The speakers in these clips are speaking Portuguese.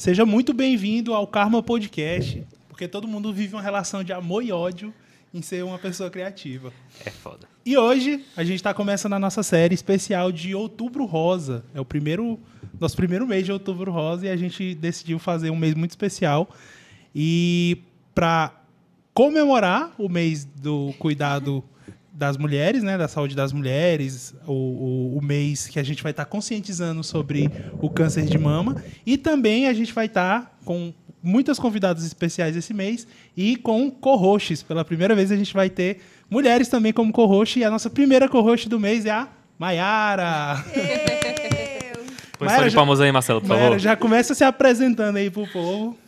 Seja muito bem-vindo ao Karma Podcast, porque todo mundo vive uma relação de amor e ódio em ser uma pessoa criativa. É foda. E hoje a gente está começando a nossa série especial de Outubro Rosa. É o primeiro nosso primeiro mês de Outubro Rosa e a gente decidiu fazer um mês muito especial. E para comemorar o mês do cuidado das mulheres, né, da saúde das mulheres, o, o, o mês que a gente vai estar tá conscientizando sobre o câncer de mama e também a gente vai estar tá com muitas convidadas especiais esse mês e com co-hosts. Pela primeira vez a gente vai ter mulheres também como co-host e a nossa primeira co-host do mês é a Maiara. Põe só de palmas aí, Marcelo, por Mayara, favor. já começa se apresentando aí pro povo.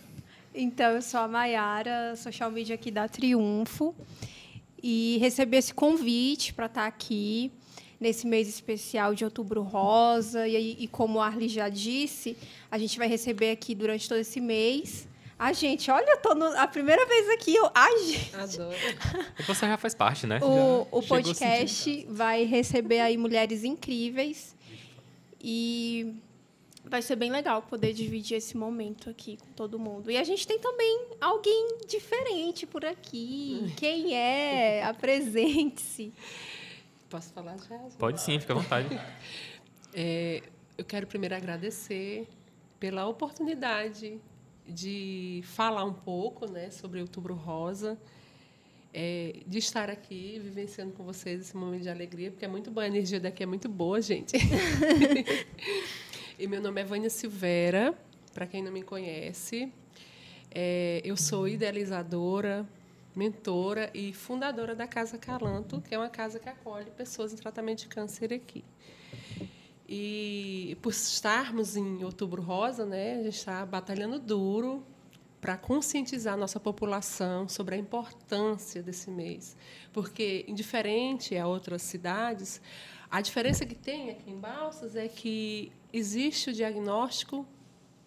Então, eu sou a Maiara, social media aqui da Triunfo e recebi esse convite para estar tá aqui nesse mês especial de Outubro Rosa. E, e como a Arli já disse, a gente vai receber aqui durante todo esse mês. A gente, olha, eu tô no, a primeira vez aqui. Eu, ai, gente. Adoro. Você já faz parte, né? O, o podcast vai receber aí mulheres incríveis. E vai ser bem legal poder dividir esse momento aqui com todo mundo. E a gente tem também alguém diferente por aqui. Quem é? Apresente-se. Posso falar já? Pode sim, fica à vontade. É, eu quero primeiro agradecer pela oportunidade de falar um pouco né, sobre o Outubro Rosa, é, de estar aqui vivenciando com vocês esse momento de alegria, porque é muito boa, a energia daqui é muito boa, gente. E meu nome é Vânia Silveira, para quem não me conhece. É, eu sou idealizadora, mentora e fundadora da Casa Calanto, que é uma casa que acolhe pessoas em tratamento de câncer aqui. E por estarmos em Outubro Rosa, né, a gente está batalhando duro para conscientizar a nossa população sobre a importância desse mês. Porque, indiferente a outras cidades, a diferença que tem aqui em Balsas é que existe o diagnóstico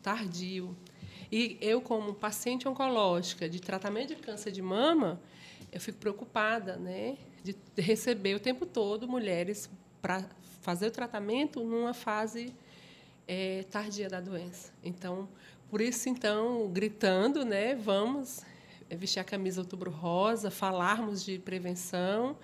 tardio. E eu, como paciente oncológica de tratamento de câncer de mama, eu fico preocupada né, de receber o tempo todo mulheres para fazer o tratamento numa fase é, tardia da doença. Então, por isso, então, gritando, né, vamos vestir a camisa outubro rosa, falarmos de prevenção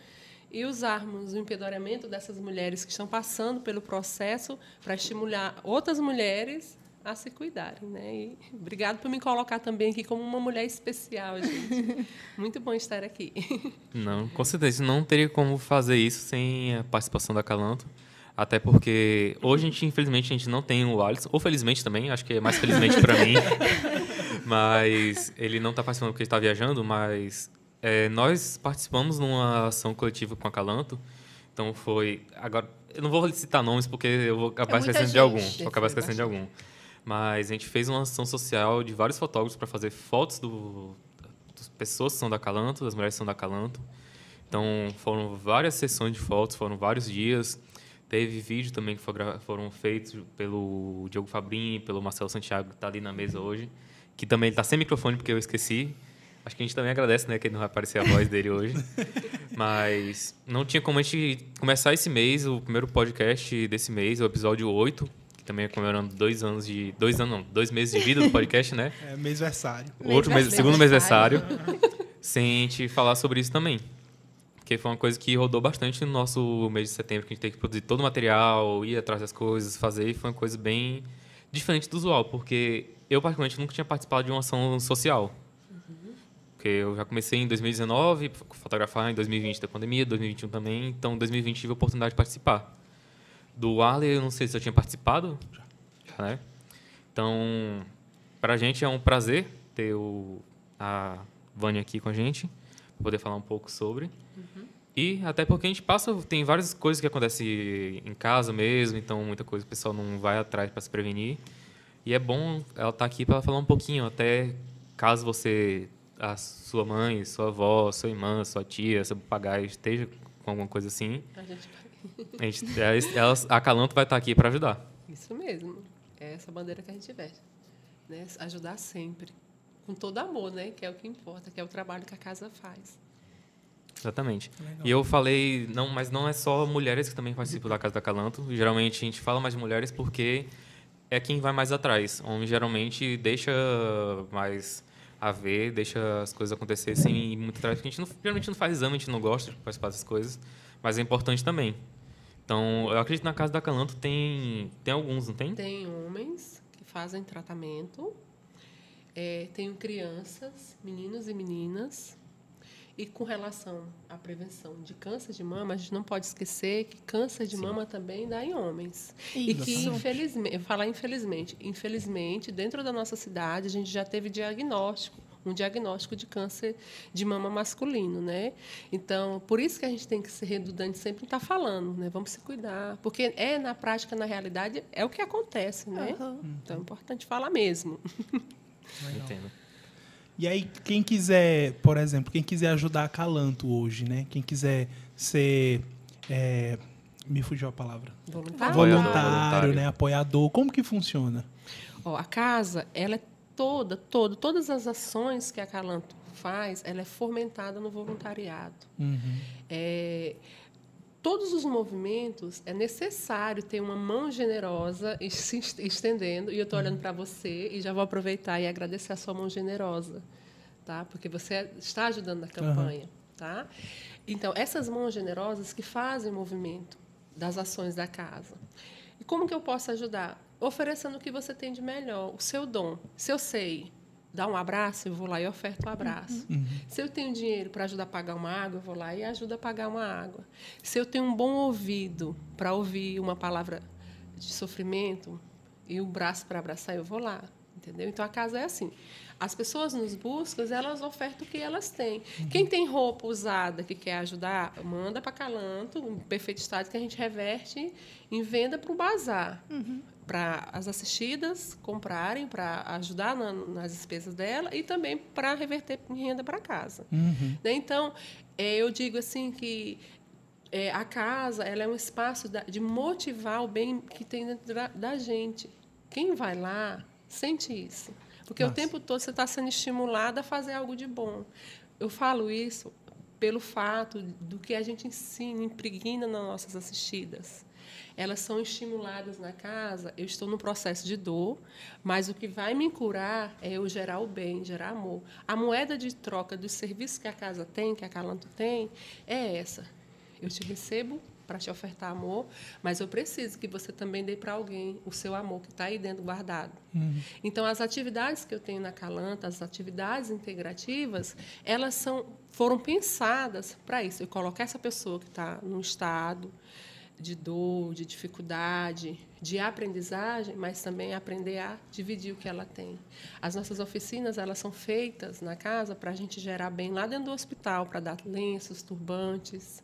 e usarmos o empoderamento dessas mulheres que estão passando pelo processo para estimular outras mulheres a se cuidarem, né? E obrigado por me colocar também aqui como uma mulher especial, gente. Muito bom estar aqui. Não, com certeza não teria como fazer isso sem a participação da Calanto. Até porque hoje a gente, infelizmente, a gente não tem o Alisson, ou felizmente também, acho que é mais felizmente para mim. Mas ele não está participando porque ele está viajando, mas é, nós participamos numa ação coletiva com a Calanto. Então foi. Agora, eu não vou citar nomes porque eu vou acabar é esquecendo gente. de algum. Vou acabar esquecendo de algum. Mas a gente fez uma ação social de vários fotógrafos para fazer fotos do, das pessoas que são da Calanto, das mulheres que são da Calanto. Então foram várias sessões de fotos, foram vários dias. Teve vídeo também que foram feitos pelo Diogo Fabrini, pelo Marcelo Santiago, que está ali na mesa hoje. Que também está sem microfone porque eu esqueci. Acho que a gente também agradece, né, que não vai aparecer a voz dele hoje. Mas não tinha como a gente começar esse mês, o primeiro podcast desse mês, o episódio 8, que também é comemorando dois anos de. Dois anos, não, dois meses de vida do podcast, né? É, mêsversário. Outro mês, segundo mêsversário. sem a gente falar sobre isso também. Porque foi uma coisa que rodou bastante no nosso mês de setembro, que a gente teve que produzir todo o material, ir atrás das coisas, fazer, e foi uma coisa bem diferente do usual, porque eu, particularmente, nunca tinha participado de uma ação social. Porque eu já comecei em 2019, fotografar em 2020 da pandemia, 2021 também, então em 2020 tive a oportunidade de participar. Do Arley, eu não sei se eu tinha participado. Já. Né? Então, para a gente é um prazer ter o, a Vânia aqui com a gente, para poder falar um pouco sobre. Uhum. E até porque a gente passa, tem várias coisas que acontecem em casa mesmo, então muita coisa o pessoal não vai atrás para se prevenir. E é bom ela estar tá aqui para falar um pouquinho, até caso você a sua mãe, sua avó, sua irmã, sua tia, seu papagaio esteja com alguma coisa assim, a gente, a, gente, ela, a Calanto vai estar aqui para ajudar. Isso mesmo. É essa bandeira que a gente veste. Né? Ajudar sempre. Com todo amor, né? que é o que importa, que é o trabalho que a casa faz. Exatamente. Legal. E eu falei, não, mas não é só mulheres que também participam da Casa da Calanto. Geralmente a gente fala mais de mulheres porque é quem vai mais atrás. Homem geralmente deixa mais a ver, deixa as coisas acontecer sem muito atrás. A gente não, geralmente não faz exame, a gente não gosta de participar dessas coisas, mas é importante também. Então, eu acredito que na casa da Calanto tem, tem alguns, não tem? Tem homens que fazem tratamento, é, tem crianças, meninos e meninas. E com relação à prevenção de câncer de mama, a gente não pode esquecer que câncer de Sim. mama também dá em homens. E que, Isso. infelizmente, eu vou falar infelizmente, infelizmente, dentro da nossa cidade, a gente já teve diagnóstico, um diagnóstico de câncer de mama masculino, né? Então, por isso que a gente tem que ser redundante sempre estar falando, né? Vamos se cuidar, porque é na prática, na realidade, é o que acontece, né? Aham. Então, é importante falar mesmo. Entendo. E aí, quem quiser, por exemplo, quem quiser ajudar a Calanto hoje, né? Quem quiser ser. é, me fugiu a palavra. Voluntário. Voluntário. né? Apoiador. Como que funciona? Ó, a casa, ela é toda, toda, todas as ações que a Calanto faz, ela é fomentada no voluntariado. Uhum. É, todos os movimentos é necessário ter uma mão generosa se est- estendendo. E eu estou olhando para você e já vou aproveitar e agradecer a sua mão generosa, tá? Porque você está ajudando na campanha, tá? Então essas mãos generosas que fazem o movimento das ações da casa. E como que eu posso ajudar? Oferecendo o que você tem de melhor, o seu dom. Se eu sei dar um abraço, eu vou lá e oferto o abraço. Se eu tenho dinheiro para ajudar a pagar uma água, eu vou lá e ajudo a pagar uma água. Se eu tenho um bom ouvido para ouvir uma palavra de sofrimento e o braço para abraçar, eu vou lá. Entendeu? Então a casa é assim. As pessoas nos buscam, elas ofertam o que elas têm. Quem tem roupa usada que quer ajudar, manda para Calanto, em perfeito estado, que a gente reverte em venda para o bazar para as assistidas comprarem, para ajudar na- nas despesas dela e também para reverter em renda para casa. Uhum. Né? Então, é, eu digo assim que é, a casa ela é um espaço da- de motivar o bem que tem dentro da, da gente. Quem vai lá sente isso. Porque Nossa. o tempo todo você está sendo estimulado a fazer algo de bom. Eu falo isso pelo fato do que a gente ensina, impregna nas nossas assistidas. Elas são estimuladas na casa. Eu estou no processo de dor, mas o que vai me curar é eu gerar o bem, gerar amor. A moeda de troca dos serviços que a casa tem, que a Calanto tem, é essa. Eu te recebo para te ofertar amor, mas eu preciso que você também dê para alguém o seu amor que está aí dentro guardado. Então, as atividades que eu tenho na Calanta, as atividades integrativas, elas são, foram pensadas para isso. Eu colocar essa pessoa que está num estado de dor, de dificuldade, de aprendizagem, mas também aprender a dividir o que ela tem. As nossas oficinas elas são feitas na casa para a gente gerar bem lá dentro do hospital, para dar lenços, turbantes,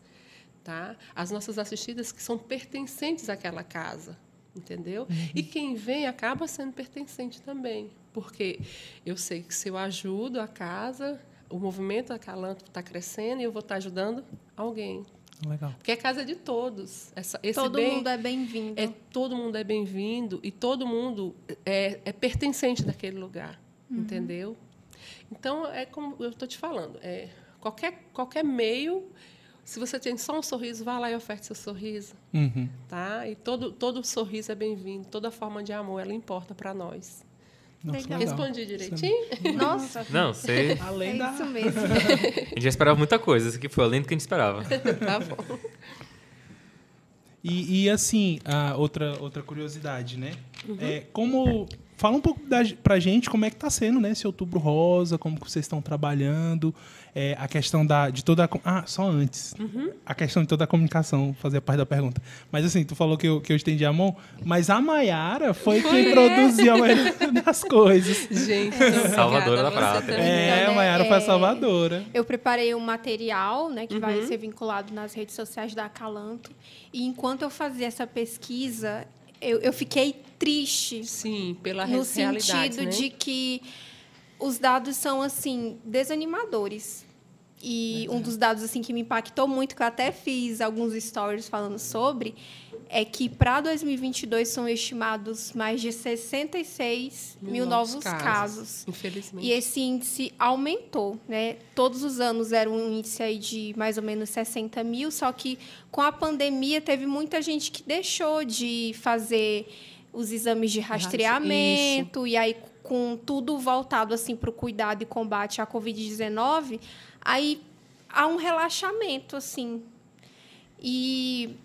tá? As nossas assistidas que são pertencentes àquela casa, entendeu? E quem vem acaba sendo pertencente também, porque eu sei que se eu ajudo a casa, o movimento Acalanto está crescendo e eu vou estar ajudando alguém. Legal. Porque a casa é de todos. Essa, esse Todo bem mundo é bem-vindo. é todo mundo é bem-vindo e todo mundo é, é pertencente daquele lugar, entendeu? Então é como eu estou te falando, é qualquer qualquer meio, se você tem só um sorriso, vá lá e oferte seu sorriso, Uhum. tá? E todo todo sorriso é bem-vindo, toda forma de amor ela importa para nós. Nossa, Legal. Respondi direitinho? Nossa, Não, você. é Além da... isso mesmo. A gente já esperava muita coisa. Isso aqui foi além do que a gente esperava. tá bom. E, e, assim, a outra, outra curiosidade, né? Uhum. É, como. Fala um pouco da, pra gente como é que tá sendo, né? Esse outubro rosa, como que vocês estão trabalhando, é, a questão da, de toda a. Ah, só antes. Uhum. A questão de toda a comunicação, fazer parte da pergunta. Mas assim, tu falou que eu, que eu estendi a mão, mas a Maiara foi quem produziu a maioria das coisas. Gente, Salvadora da Prata. É, a? Maiara foi a É. salvadora. Eu preparei um material, né, que Uhum. vai ser vinculado nas redes sociais da Acalanto. E enquanto eu fazia essa pesquisa, eu, eu fiquei triste Sim, pela no sentido né? de que os dados são assim desanimadores. E um dos dados assim que me impactou muito, que eu até fiz alguns stories falando sobre, é que para 2022 são estimados mais de 66 mil, novos, casos. Infelizmente. E esse índice aumentou, né? Todos os anos era um índice aí de mais ou menos 60 mil, só que com a pandemia teve muita gente que deixou de fazer os exames de rastreamento, e aí com tudo voltado assim para o cuidado e combate à Covid-19, aí há um relaxamento, assim. E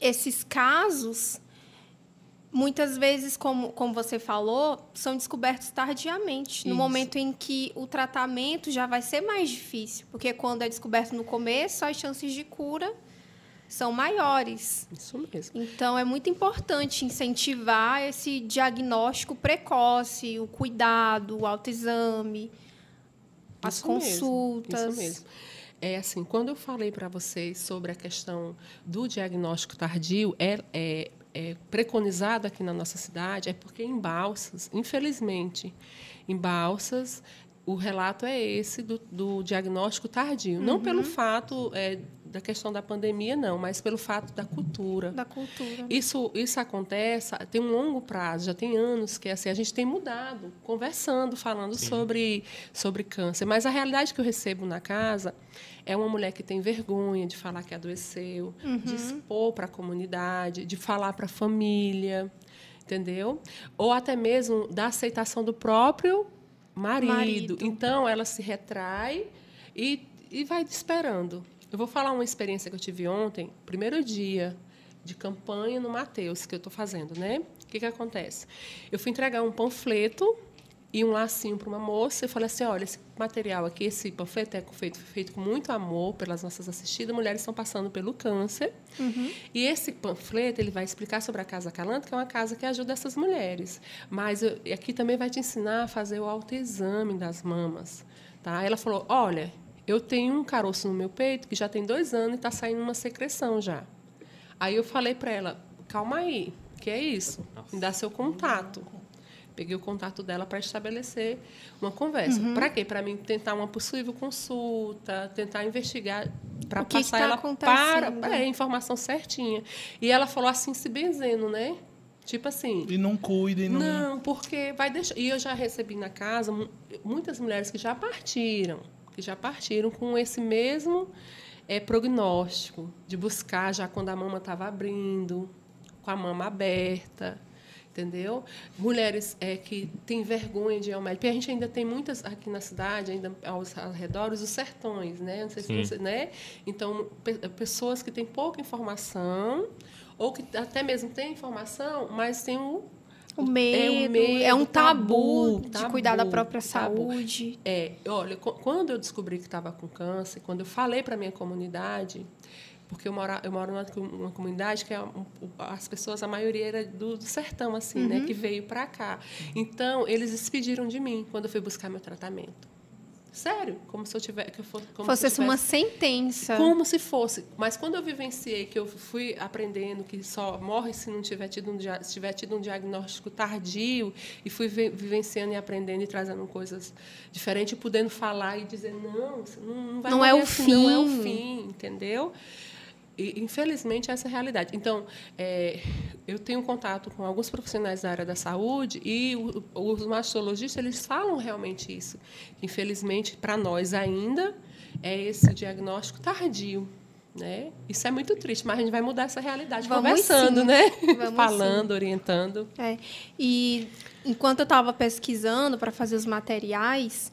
esses casos, muitas vezes, como, como você falou, são descobertos tardiamente, no Isso. momento em que o tratamento já vai ser mais difícil, porque quando é descoberto no começo, as chances de cura são maiores. Isso mesmo. Então, é muito importante incentivar esse diagnóstico precoce, o cuidado, o autoexame, as Isso mesmo, consultas. isso mesmo. É assim, quando eu falei para vocês sobre a questão do diagnóstico tardio, é, é, é preconizado aqui na nossa cidade, é porque em Balsas, infelizmente, em Balsas, o relato é esse do, do diagnóstico tardio. Não pelo fato é, da questão da pandemia, não, mas pelo fato da cultura. Da cultura. Isso, isso acontece, tem um longo prazo, já tem anos que assim, a gente tem mudado, conversando, falando sobre, sobre câncer. Mas a realidade que eu recebo na casa é uma mulher que tem vergonha de falar que adoeceu, de expor para a comunidade, de falar para a família, entendeu? Ou até mesmo da aceitação do próprio marido. Marido. Então, ela se retrai e, e vai esperando. Eu vou falar uma experiência que eu tive ontem, primeiro dia de campanha no Mateus, que eu estou fazendo, né? O que, que acontece? Eu fui entregar um panfleto e um lacinho para uma moça. Eu falei assim: olha, esse material aqui, esse panfleto é feito, feito com muito amor pelas nossas assistidas. Mulheres estão passando pelo câncer. E esse panfleto ele vai explicar sobre a Casa Calanto, que é uma casa que ajuda essas mulheres. Mas eu- e aqui também vai te ensinar a fazer o autoexame das mamas. Tá? Ela falou: olha, eu tenho um caroço no meu peito que já tem dois anos e está saindo uma secreção já. Aí eu falei para ela: calma aí, que é isso? Me dá seu contato. Peguei o contato dela para estabelecer uma conversa. Para quê? Para mim tentar uma possível consulta, tentar investigar para O que passar tá ela acontecendo? para é, a informação certinha. E ela falou assim, se benzendo, né? Tipo assim, E não cuida e não. não, porque vai deixar. E eu já recebi na casa mu- muitas mulheres que já partiram, que já partiram com esse mesmo é, prognóstico de buscar já quando a mama estava abrindo, com a mama aberta, entendeu? Mulheres é, que têm vergonha de ir ao médico. Porque a gente ainda tem muitas aqui na cidade, ainda aos arredores, os sertões, né? Não sei se você, né? Então, pe- pessoas que têm pouca informação ou que até mesmo têm informação, mas têm o O medo, é, medo, um tabu, tabu, de tabu, cuidar da própria tabu. saúde. É, olha, qu- quando eu descobri que estava com câncer, quando eu falei para minha comunidade, porque eu moro, eu moro numa, com- numa comunidade que é as pessoas, a maioria era do, do sertão, assim, Uhum. né, que veio para cá. Então, eles despediram de mim quando eu fui buscar meu tratamento. Sério, como se eu tivesse, que eu fosse, como se eu Fosse uma tivesse- sentença. como se fosse. Mas quando eu vivenciei, que eu fui aprendendo que só morre se não tiver tido um, se tiver tido um diagnóstico tardio, e fui vi- vivenciando e aprendendo e trazendo coisas diferentes, e podendo falar e dizer, não, não, não vai Não é o assim, não é o fim. fim, entendeu? E, infelizmente, essa é a realidade. Então, é, eu tenho contato com alguns profissionais da área da saúde e o- os mastologistas eles falam realmente isso. Infelizmente, para nós ainda, é esse diagnóstico tardio. Né? Isso é muito triste, mas a gente vai mudar essa realidade Vamos conversando, sim. né? Vamos Falando, orientando. É. E enquanto eu estava pesquisando para fazer os materiais,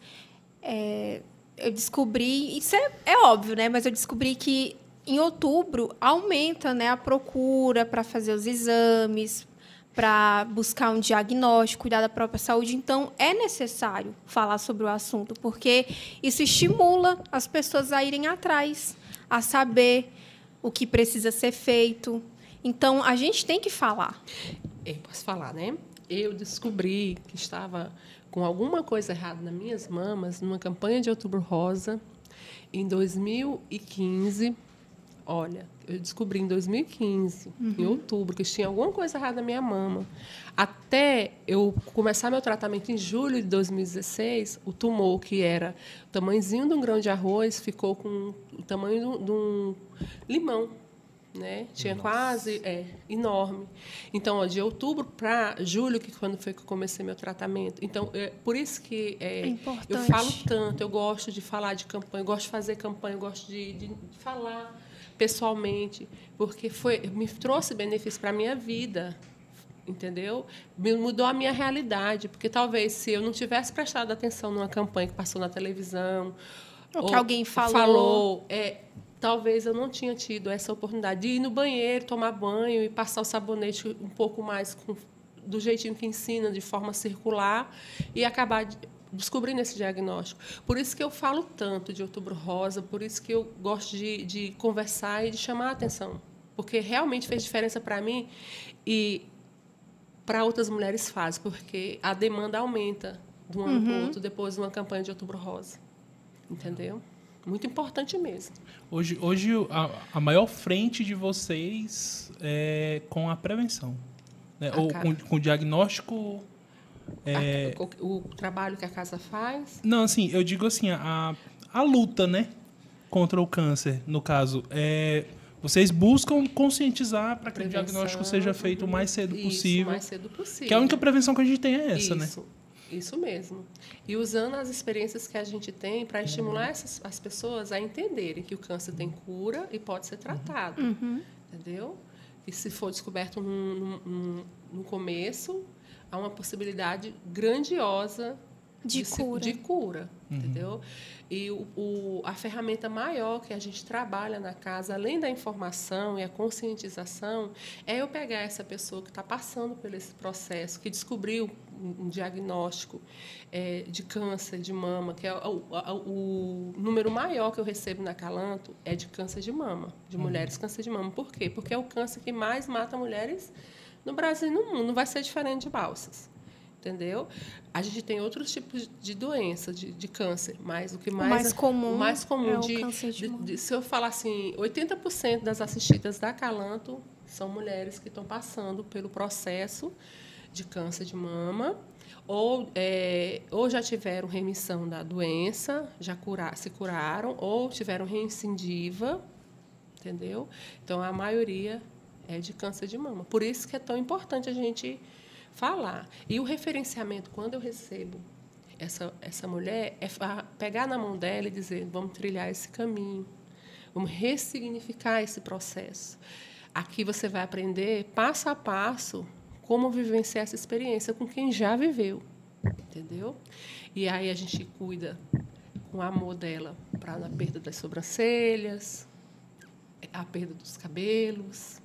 é, eu descobri, isso é, é óbvio, né? Mas eu descobri que em outubro aumenta né, a procura para fazer os exames, para buscar um diagnóstico, cuidar da própria saúde. Então, é necessário falar sobre o assunto, porque isso estimula as pessoas a irem atrás, a saber o que precisa ser feito. Então, a gente tem que falar. Eu posso falar, né? Eu descobri que estava com alguma coisa errada nas minhas mamas numa campanha de Outubro Rosa em 2015. Olha, eu descobri em 2015, em outubro, que tinha alguma coisa errada na minha mama. Até eu começar meu tratamento em julho de 2016, o tumor, que era o tamanhozinho de um grão de arroz, ficou com o tamanho de um- limão né? Tinha quase é, enorme. Então, ó, de outubro para julho, que quando foi que eu comecei meu tratamento. Então, é, por isso que é, É eu falo tanto, eu gosto de falar de campanha, eu gosto de fazer campanha, eu gosto de, de falar pessoalmente, porque foi me trouxe benefício para a minha vida. entendeu? Me mudou a minha realidade, porque talvez se eu não tivesse prestado atenção numa campanha que passou na televisão, ou, que alguém falou, falou é, talvez eu não tinha tido essa oportunidade de ir no banheiro, tomar banho e passar o sabonete um pouco mais com, do jeitinho que ensina, de forma circular, e acabar de, descobrindo esse diagnóstico. Por isso que eu falo tanto de Outubro Rosa, por isso que eu gosto de, de conversar e de chamar a atenção, porque realmente fez diferença para mim e para outras mulheres faz, porque a demanda aumenta de um ano uhum. para o outro depois de uma campanha de Outubro Rosa. Entendeu? Muito importante mesmo. Hoje, hoje a, a maior frente de vocês é com a prevenção. Né? Ou com, com o diagnóstico. É... A, o, o, trabalho que a casa faz? Não, assim, eu digo assim, a, a luta, né? Contra o câncer, no caso. É, vocês buscam conscientizar para que prevenção, o diagnóstico seja feito o mais cedo isso, possível. mais cedo possível. Que a única prevenção que a gente tem é essa, isso, né? Isso mesmo. E usando as experiências que a gente tem para estimular essas, as pessoas a entenderem que o câncer tem cura e pode ser tratado. Uhum. Entendeu? E se for descoberto no, no, no começo, há uma possibilidade grandiosa de, de cura. de cura uhum. entendeu? E o, o, a ferramenta maior que a gente trabalha na casa, além da informação e a conscientização, é eu pegar essa pessoa que está passando por esse processo, que descobriu um, diagnóstico é, de câncer de mama, que é o, o, número maior que eu recebo na Calanto é de câncer de mama, de uhum. mulheres câncer de mama. Por quê? Porque é o câncer que mais mata mulheres no Brasil e no mundo. Não vai ser diferente de balsas entendeu? A gente tem outros tipos de doença, de, de câncer, mas o que mais, o mais comum, o mais comum é de, de, de, de, se eu falar assim, 80% das assistidas da Calanto são mulheres que estão passando pelo processo de câncer de mama ou, é, ou já tiveram remissão da doença, já curar, se curaram, ou tiveram reincidiva, entendeu? Então, a maioria é de câncer de mama. Por isso que é tão importante a gente falar. E o referenciamento, quando eu recebo essa, essa mulher, é pegar na mão dela e dizer: vamos trilhar esse caminho, vamos ressignificar esse processo. Aqui você vai aprender passo a passo como vivenciar essa experiência com quem já viveu, entendeu? E aí a gente cuida com amor dela para a perda das sobrancelhas, a perda dos cabelos,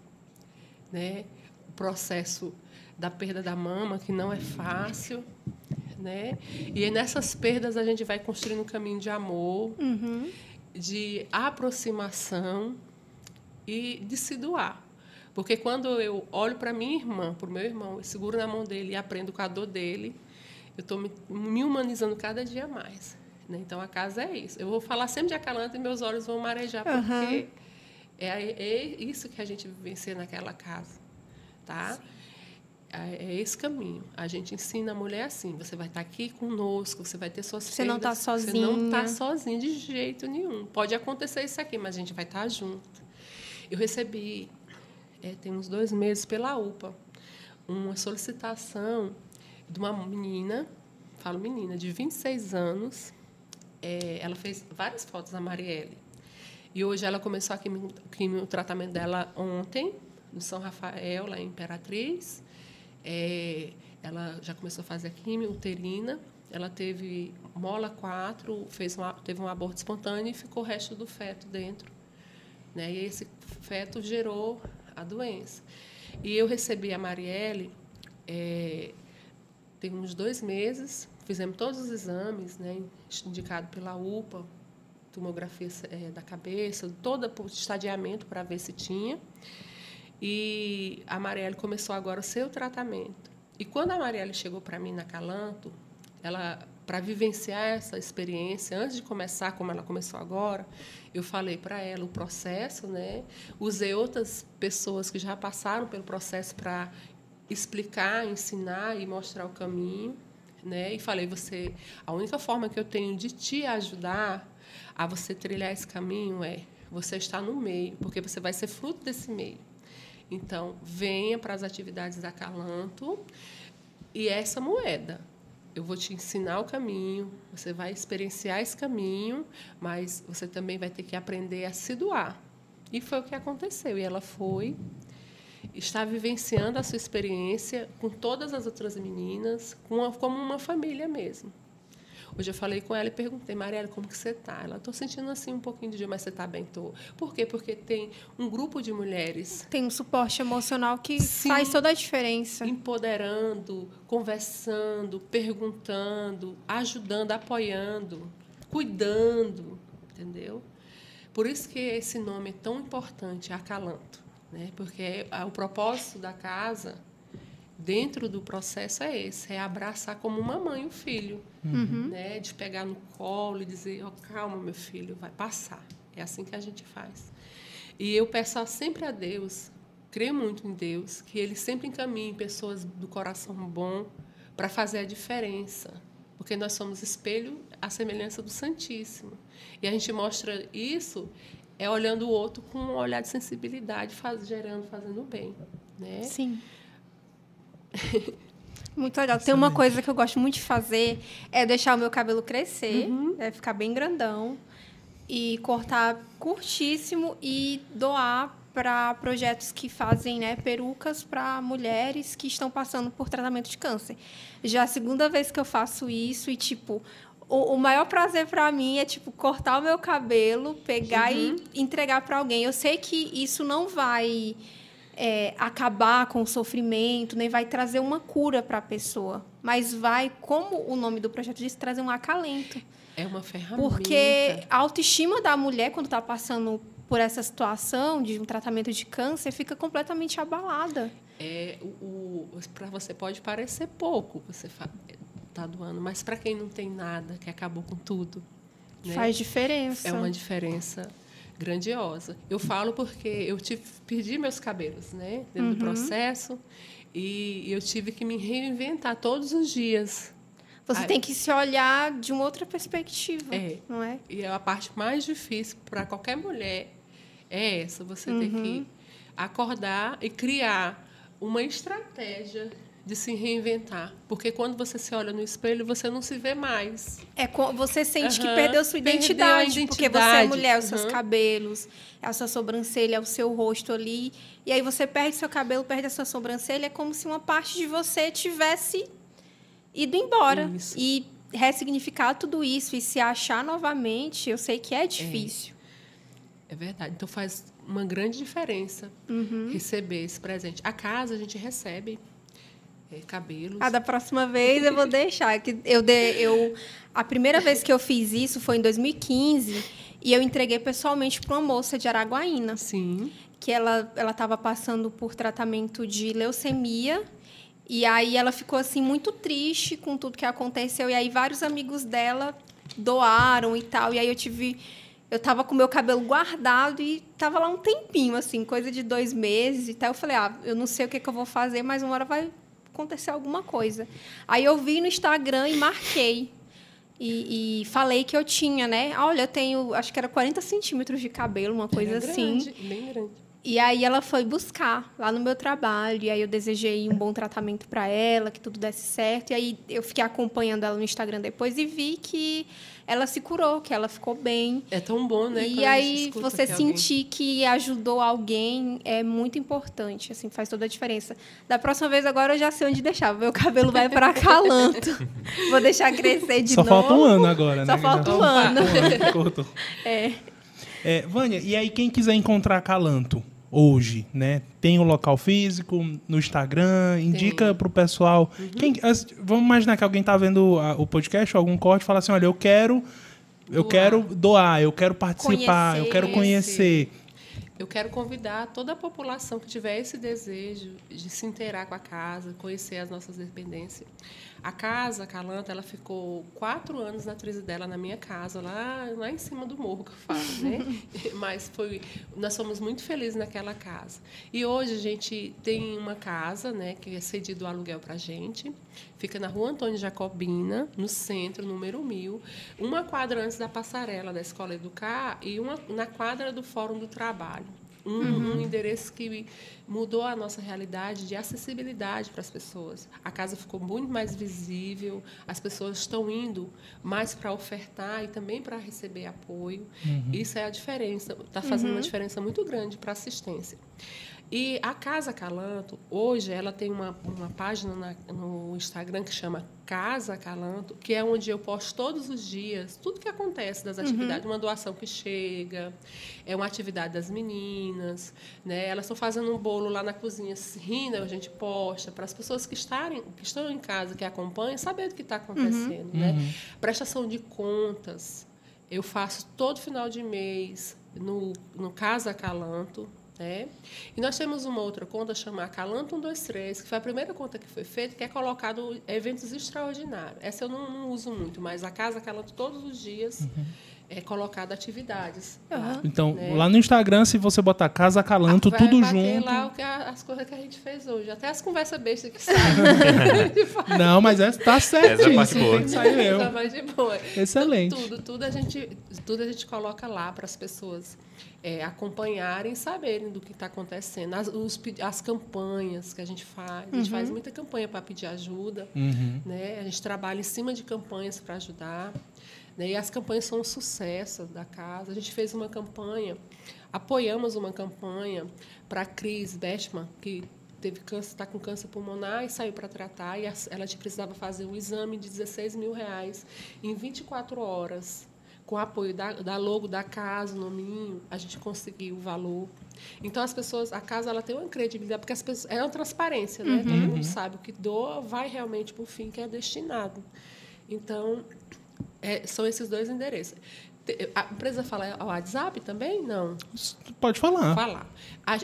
né? O processo da perda da mama, que não é fácil. Né? E nessas perdas a gente vai construindo um caminho de amor, uhum. de aproximação e de se doar. Porque quando eu olho para minha irmã, para o meu irmão, eu seguro na mão dele e aprendo com a dor dele, eu estou me, me, humanizando cada dia mais. Né? Então a casa é isso. Eu vou falar sempre de Acalanta e meus olhos vão marejar, porque uhum. É, é, isso que a gente vivencia naquela casa. Tá? Sim. É, é esse caminho. A gente ensina a mulher assim: você vai estar aqui conosco, você vai ter suas Você não está sozinha. Você não está sozinha de jeito nenhum. Pode acontecer isso aqui, mas a gente vai estar junto. Eu recebi, é, tem uns dois meses, pela UPA, uma solicitação de uma menina, falo menina, de 26 anos. É, ela fez várias fotos da Marielle. E hoje ela começou aqui o tratamento dela ontem, no São Rafael, lá em Imperatriz. É, ela já começou a fazer a quimio uterina, ela teve mola 4, fez uma, teve um aborto espontâneo e ficou o resto do feto dentro. Né? E esse feto gerou a doença. E eu recebi a Marielle, é, tem uns dois meses, fizemos todos os exames, né, indicado pela UPA, tomografia é, da cabeça, todo o estadiamento para ver se tinha. E a Marielle começou agora o seu tratamento. E quando a Marielle chegou para mim na Calanto, ela para vivenciar essa experiência, antes de começar como ela começou agora, eu falei para ela o processo, né? Usei outras pessoas que já passaram pelo processo para explicar, ensinar e mostrar o caminho, né? E falei você, a única forma que eu tenho de te ajudar a você trilhar esse caminho é você estar no meio, porque você vai ser fruto desse meio. Então, venha para as atividades da Calanto e essa moeda. Eu vou te ensinar o caminho, você vai experienciar esse caminho, mas você também vai ter que aprender a se doar. E foi o que aconteceu. E ela foi. está vivenciando a sua experiência com todas as outras meninas, como uma família mesmo. Hoje eu falei com ela e perguntei, Mariela, como que você está? Ela, estou sentindo assim um pouquinho de dia, mas você está bem? Tô. Por quê? Porque tem um grupo de mulheres... Tem um suporte emocional que Sim, faz toda a diferença. Empoderando, conversando, perguntando, ajudando, apoiando, cuidando, entendeu? Por isso que esse nome é tão importante, Acalanto. Né? Porque o propósito da casa dentro do processo é esse, é abraçar como uma mãe o filho, uhum. né? De pegar no colo e dizer, oh, calma, meu filho, vai passar. É assim que a gente faz. E eu peço sempre a Deus, creio muito em Deus, que Ele sempre encaminhe pessoas do coração bom para fazer a diferença, porque nós somos espelho à semelhança do Santíssimo. E a gente mostra isso é olhando o outro com um olhar de sensibilidade, faz, gerando, fazendo bem, né? Sim. Muito legal. Tem uma coisa que eu gosto muito de fazer, é deixar o meu cabelo crescer, uhum. é ficar bem grandão e cortar curtíssimo e doar para projetos que fazem né, perucas para mulheres que estão passando por tratamento de câncer. Já é a segunda vez que eu faço isso e, tipo, o, o maior prazer para mim é, tipo, cortar o meu cabelo, pegar uhum. e entregar para alguém. Eu sei que isso não vai é, acabar com o sofrimento, nem vai trazer uma cura para a pessoa, mas vai, como o nome do projeto diz, trazer um acalento. É uma ferramenta. Porque a autoestima da mulher, quando está passando por essa situação de um tratamento de câncer, fica completamente abalada. É, o, o para você pode parecer pouco, você está doando, mas para quem não tem nada, que acabou com tudo, né? faz diferença. É uma diferença grandiosa. Eu falo porque eu tive, perdi meus cabelos, né, dentro uhum. do processo, e eu tive que me reinventar todos os dias. Você Aí, tem que se olhar de uma outra perspectiva, é, não é? E a parte mais difícil para qualquer mulher é essa, você uhum. ter que acordar e criar uma estratégia de se reinventar. Porque quando você se olha no espelho, você não se vê mais. É, você sente uhum. que perdeu sua identidade, perdeu identidade, porque você é mulher, os seus uhum. cabelos, é a sua sobrancelha, o seu rosto ali. E aí você perde seu cabelo, perde a sua sobrancelha, é como se uma parte de você tivesse ido embora. Isso. E ressignificar tudo isso e se achar novamente, eu sei que é difícil. É, é verdade. Então faz uma grande diferença uhum. receber esse presente. A casa a gente recebe cabelos. Ah, da próxima vez eu vou deixar. que eu, de, eu A primeira vez que eu fiz isso foi em 2015 e eu entreguei pessoalmente para uma moça de Araguaína. Sim. Que ela estava passando por tratamento de leucemia. E aí ela ficou assim muito triste com tudo que aconteceu. E aí vários amigos dela doaram e tal. E aí eu tive eu tava com meu cabelo guardado e tava lá um tempinho, assim, coisa de dois meses e tal. Eu falei, ah, eu não sei o que, que eu vou fazer, mas uma hora vai acontecer alguma coisa. Aí eu vi no Instagram e marquei. E, e, falei que eu tinha, né? Olha, eu tenho, acho que era 40 centímetros de cabelo, uma coisa era assim. Grande, bem grande. E aí ela foi buscar lá no meu trabalho. E aí eu desejei um bom tratamento para ela, que tudo desse certo. E aí eu fiquei acompanhando ela no Instagram depois e vi que ela se curou, que ela ficou bem. É tão bom, né? E aí você que sentir alguém... que ajudou alguém é muito importante, assim, faz toda a diferença. Da próxima vez agora eu já sei onde deixar. Meu cabelo vai para calanto. Vou deixar crescer de Só novo. Só falta um ano agora, né? Só falta um ano. Cortou. É. é. Vânia, e aí quem quiser encontrar Calanto? Hoje, né? Tem o um local físico no Instagram, indica para o pessoal. Uhum. Quem, vamos imaginar que alguém está vendo a, o podcast, algum corte, fala assim, olha, eu quero, eu doar. quero doar, eu quero participar, conhecer, eu quero conhecer. Eu quero convidar toda a população que tiver esse desejo de se inteirar com a casa, conhecer as nossas dependências, a casa, a Calanta, ela ficou quatro anos na atriz dela na minha casa, lá, lá em cima do morro que eu falo, né? Mas foi, nós fomos muito felizes naquela casa. E hoje a gente tem uma casa, né, que é cedido o aluguel para a gente. Fica na rua Antônio Jacobina, no centro, número 1000. Uma quadra antes da passarela da Escola Educar e uma na quadra do Fórum do Trabalho um, uhum. um, endereço que mudou a nossa realidade de acessibilidade para as pessoas. A casa ficou muito mais visível, as pessoas estão indo mais para ofertar e também para receber apoio. Uhum. Isso é a diferença, está fazendo uhum. uma diferença muito grande para a assistência. E a Casa Calanto, hoje, ela tem uma, uma página na, no Instagram que chama Casa Calanto, que é onde eu posto todos os dias tudo que acontece das atividades, uma doação que chega, é uma atividade das meninas, né? Elas estão fazendo um bolo lá na cozinha, rindo, a gente posta. Para as pessoas que, estarem, que estão em casa, que acompanham, saber do que está acontecendo, né? Prestação de contas, eu faço todo final de mês no, no Casa Calanto, né? E nós temos uma outra conta chamada Calanto 123, que foi a primeira conta que foi feita, que é colocado eventos extraordinários. Essa eu não, não uso muito, mas a Casa Calanto todos os dias é colocada atividades. lá, Então, né? lá no Instagram, se você botar Casa Calanto, Vai tudo junto. lá o que a- as coisas que a gente fez hoje. Até as conversas bestas que saem. Não, mas essa tá certo. Essa é parte boa. Sair Tá de boa. Excelente. Tudo, tudo a gente, tudo a gente coloca lá para as pessoas é, acompanharem e saberem do que está acontecendo. As, os as campanhas que a gente faz. A gente faz muita campanha para pedir ajuda. Uhum. Né? A gente trabalha em cima de campanhas para ajudar. Né? E as campanhas são um sucesso da casa. A gente fez uma campanha, apoiamos uma campanha para a Cris Bestman, que teve câncer, está com câncer pulmonar e saiu para tratar. E ela precisava fazer um exame de 16 mil reais em 24 horas. Com o apoio da, da logo da casa, o nominho, a gente conseguiu o valor. Então, as pessoas, a casa ela tem uma credibilidade, porque as pessoas, é uma transparência, né? Todo mundo sabe o que doa vai realmente para o fim que é destinado. Então, é, são esses dois endereços. A empresa fala ao WhatsApp também? Não. Pode falar. Falar.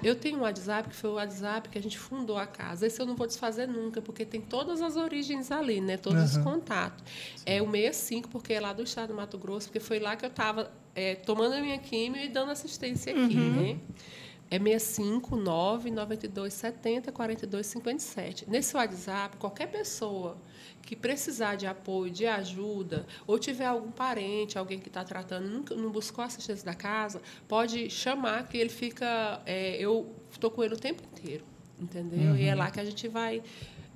Eu tenho um WhatsApp, que foi o WhatsApp que a gente fundou a casa. Esse eu não vou desfazer nunca, porque tem todas as origens ali, né? Todos os contatos. É o 65, porque é lá do estado do Mato Grosso, porque foi lá que eu estava tomando a minha químio e dando assistência aqui, né? É 65 9 92 70 42 57. Nesse WhatsApp, qualquer pessoa que precisar de apoio, de ajuda, ou tiver algum parente, alguém que está tratando, nunca, não buscou assistência da casa, pode chamar que ele fica. é, eu estou com ele o tempo inteiro, entendeu? E é lá que a gente vai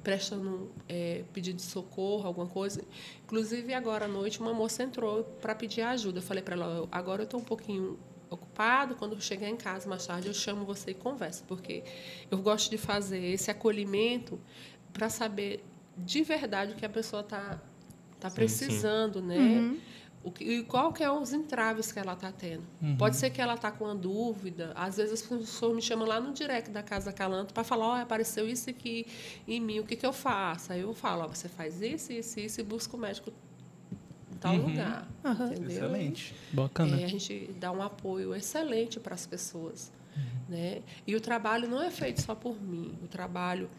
prestando é, pedido de socorro, alguma coisa. Inclusive, agora à noite, uma moça entrou para pedir ajuda. Eu falei para ela, agora eu estou um pouquinho ocupado, quando eu chegar em casa mais tarde, eu chamo você e converso, porque eu gosto de fazer esse acolhimento para saber de verdade o que a pessoa está tá Sim, precisando, né? O que, e qual que é os entraves que ela está tendo. Pode ser que ela está com uma dúvida. Às vezes as pessoas me chamam lá no direct da Casa Calanto para falar, ó, apareceu isso aqui em mim, o que, que eu faço? Aí eu falo, ó, você faz isso, isso, isso e busca o médico em tal lugar. Entendeu? Excelente. Bacana. É, a gente dá um apoio excelente para as pessoas. Né? E o trabalho não é feito só por mim. O trabalho,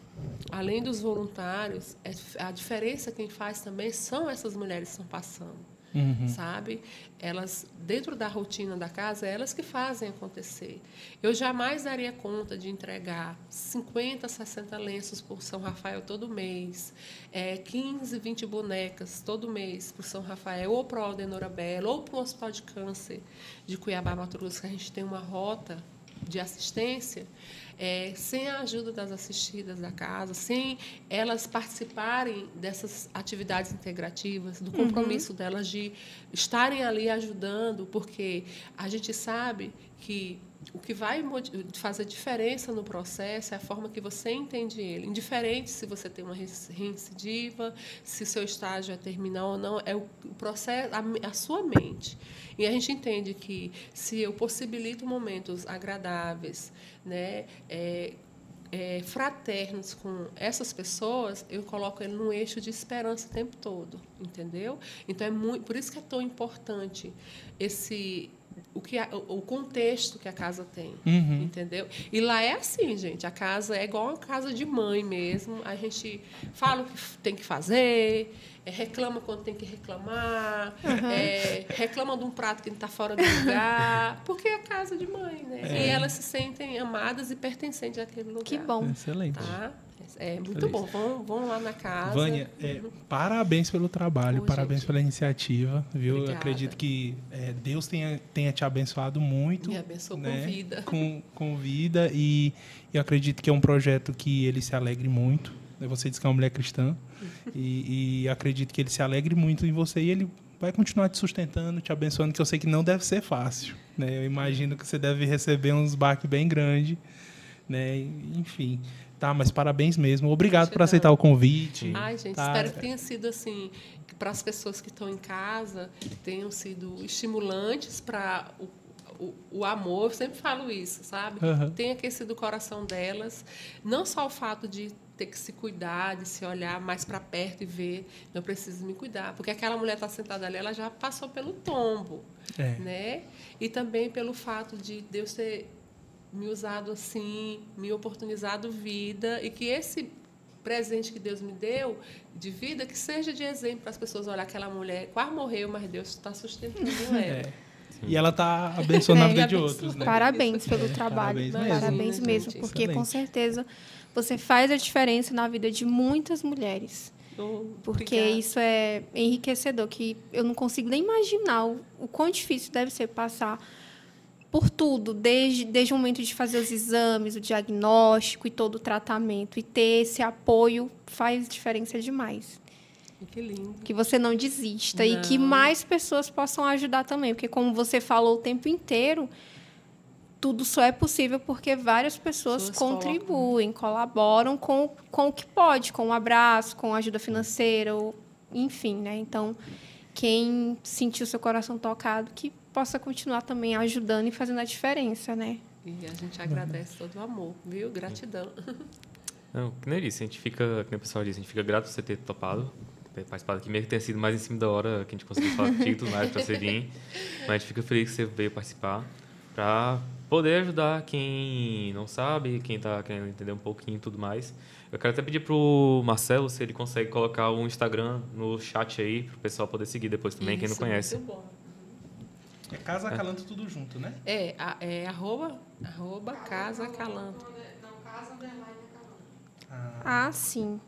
além dos voluntários, é, a diferença quem faz também são essas mulheres que estão passando. Uhum. Sabe? Elas, dentro da rotina da casa, é elas que fazem acontecer. Eu jamais daria conta de entregar 50, 60 lenços por São Rafael todo mês, é, 15, 20 bonecas todo mês por São Rafael, ou para o Aldenora Bela, ou para o Hospital de Câncer de Cuiabá, Mato Grosso, que a gente tem uma rota de assistência, é, sem a ajuda das assistidas da casa, sem elas participarem dessas atividades integrativas, do compromisso delas de estarem ali ajudando, porque a gente sabe que o que vai fazer diferença no processo é a forma que você entende ele. Indiferente se você tem uma reinc- reincidiva, se seu estágio é terminal ou não, é o processo, a, a sua mente. E a gente entende que se eu possibilito momentos agradáveis, né, é, é, fraternos com essas pessoas, eu coloco ele num eixo de esperança o tempo todo, entendeu? Então é muito, por isso que é tão importante esse o que a- o contexto que a casa tem, Uhum. entendeu? E lá é assim, gente, a casa é igual uma casa de mãe mesmo. A gente fala o que tem que fazer, é, reclama quando tem que reclamar, é, reclama de um prato que está fora do lugar, porque é casa de mãe, né? E elas se sentem amadas e pertencentes àquele lugar. Que bom. Excelente. Tá? É muito Feliz. bom. Vão, vão lá na casa. Vânia, é, parabéns pelo trabalho, parabéns gente. pela iniciativa, viu? Obrigada. acredito que é, Deus tenha, tenha te abençoado muito. Me abençoou né? com vida. Com, com vida e eu acredito que é um projeto que ele se alegre muito. né? Você disse que é uma mulher cristã e, e acredito que ele se alegre muito em você e ele vai continuar te sustentando, te abençoando, que eu sei que não deve ser fácil. Né? Eu imagino que você deve receber uns baques bem grandes. né? Enfim. Tá, mas parabéns mesmo. Obrigado por aceitar o convite. Ai, gente, tá? espero que tenha sido assim, que para as pessoas que estão em casa, tenham sido estimulantes para o, o, o amor. Eu sempre falo isso, sabe? Aham. Tenha aquecido o coração delas. Não só o fato de ter que se cuidar, de se olhar mais para perto e ver, eu preciso me cuidar. Porque aquela mulher está sentada ali, ela já passou pelo tombo É. né? E também pelo fato de Deus ter me usado assim, me oportunizado vida e que esse presente que Deus me deu de vida que seja de exemplo para as pessoas olhar aquela mulher quase morreu, mas Deus está sustentando ela. É. E ela tá abençoando a vida de outros, né? Parabéns pelo trabalho. parabéns Parabéns, mesmo. mesmo, Imagina, gente, porque com excelente. certeza você faz a diferença na vida de muitas mulheres. Oh, Porque obrigada. isso é enriquecedor, que eu não consigo nem imaginar o, o quão difícil deve ser passar por tudo, desde, desde o momento de fazer os exames, o diagnóstico e todo o tratamento. E ter esse apoio faz diferença demais. Que lindo. Que você não desista e que Não. mais pessoas possam ajudar também. Porque, como você falou o tempo inteiro, tudo só é possível porque várias pessoas Pessoas contribuem, colaboram com, com o que pode, com um abraço, com ajuda financeira, ou, enfim, né? Então, quem sentiu seu coração tocado, que possa continuar também ajudando e fazendo a diferença, né? E a gente agradece todo o amor, viu? Gratidão. Não, que nem disse, a gente fica, que nem o pessoal disse, a gente fica grato por você ter topado, ter participado aqui, mesmo que tenha sido mais em cima da hora que a gente conseguiu falar contigo e tudo mais pra você vir. Mas a gente fica feliz que você veio participar para poder ajudar quem não sabe, quem tá querendo entender um pouquinho e tudo mais. Eu quero até pedir pro Marcelo se ele consegue colocar o Instagram no chat aí, pro pessoal poder seguir depois também, quem não Isso, conhece. Muito bom. É Casa Calanto tudo junto, né? É, a- é arroba, arroba Casa Calanto. Ah, sim.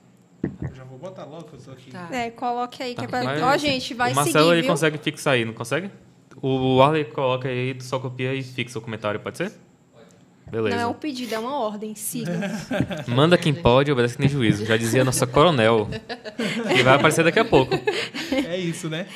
Eu já vou botar logo, que eu tô aqui. Tá. É, coloque aí. Que é Tá, pra... mas Ó, gente, vai o Marcelo seguir, ele viu? consegue fixar aí, não consegue? O Arley coloca aí, tu só copia e fixa o comentário, pode ser? Beleza. Não é um pedido, é uma ordem. Siga. Manda quem pode, obedece que nem juízo. Já dizia a nossa coronel. Que vai aparecer daqui a pouco. É isso, né?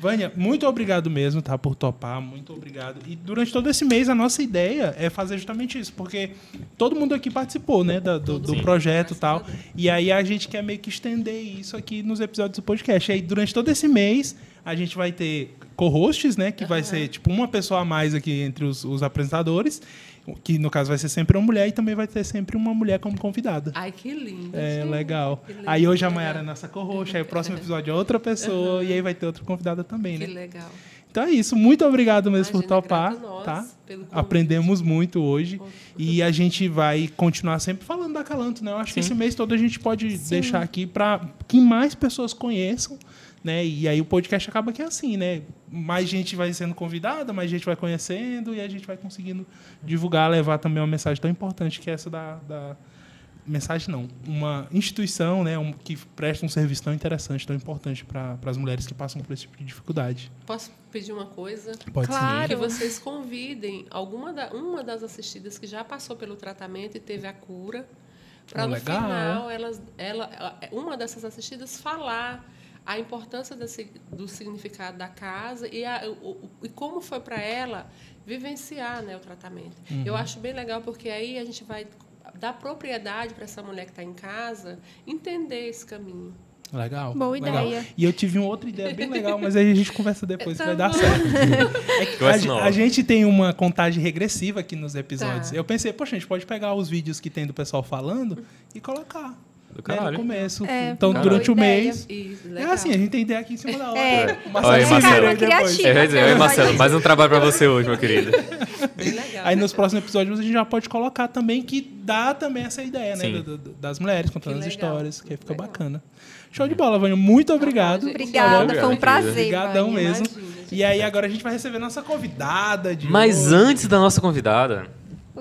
Vânia, muito obrigado mesmo, tá? Por topar, muito obrigado. E durante todo esse mês, a nossa ideia é fazer justamente isso, porque todo mundo aqui participou, né? da- do, do projeto e tal. E aí a gente quer meio que estender isso aqui nos episódios do podcast. E aí, durante todo esse mês, a gente vai ter co-hosts, né? Que vai ser, tipo, uma pessoa a mais aqui entre os, os apresentadores. Que, no caso, vai ser sempre uma mulher. E também vai ter sempre uma mulher como convidada. Ai, que lindo. É, gente. legal. Que lindo, Aí hoje a que Mayara é nossa co-host, aí o próximo episódio é outra pessoa, e aí vai ter outra convidada também, Que né? legal. Então é isso, muito obrigado mesmo por Imagina, topar, grato a nós tá? Aprendemos muito hoje e a gente vai continuar sempre falando da Calanto, né? Eu acho que esse mês todo a gente pode deixar aqui para que mais pessoas conheçam, né? E aí o podcast acaba que é assim, né? Mais gente vai sendo convidada, mais gente vai conhecendo e a gente vai conseguindo divulgar, levar também uma mensagem tão importante que é essa da, da mensagem não, uma instituição, né, um, que presta um serviço tão interessante, tão importante para as mulheres que passam por esse tipo de dificuldade. Posso pedir uma coisa? Pode Claro. Que vocês convidem alguma da, uma das assistidas que já passou pelo tratamento e teve a cura, para no legal. final elas, ela, uma dessas assistidas falar a importância desse, do significado da casa e, a, o, o- e como foi para ela vivenciar né, o tratamento. Uhum. Eu acho bem legal porque aí a gente vai dar propriedade para essa mulher que está em casa entender esse caminho. Legal. Boa legal. ideia. E eu tive uma outra ideia bem legal, mas aí a gente conversa depois, Tá vai dar certo. É que a, a gente tem uma contagem regressiva aqui nos episódios. Tá. Eu pensei, poxa, a gente pode pegar os vídeos que tem do pessoal falando e colocar. Do né, no caralho. começo. É, então, durante o ideia. mês. Isso, É assim, a gente tem ideia aqui em cima da hora. É. O Marcelo Oi, Marcelo. Eu dizer, oi Marcelo, mais um trabalho pra você hoje, meu querido. Bem legal. Aí nos próximos episódios a gente já pode colocar também que dá também essa ideia, né? Do- do- das mulheres contando Que as legal, histórias, que aí fica legal. bacana. Show de bola, Vânia. Muito obrigado. Obrigada, Obrigado, foi um prazer. Obrigadão mesmo. Imagina. E aí agora a gente vai receber nossa convidada de Mas hoje. antes da nossa convidada,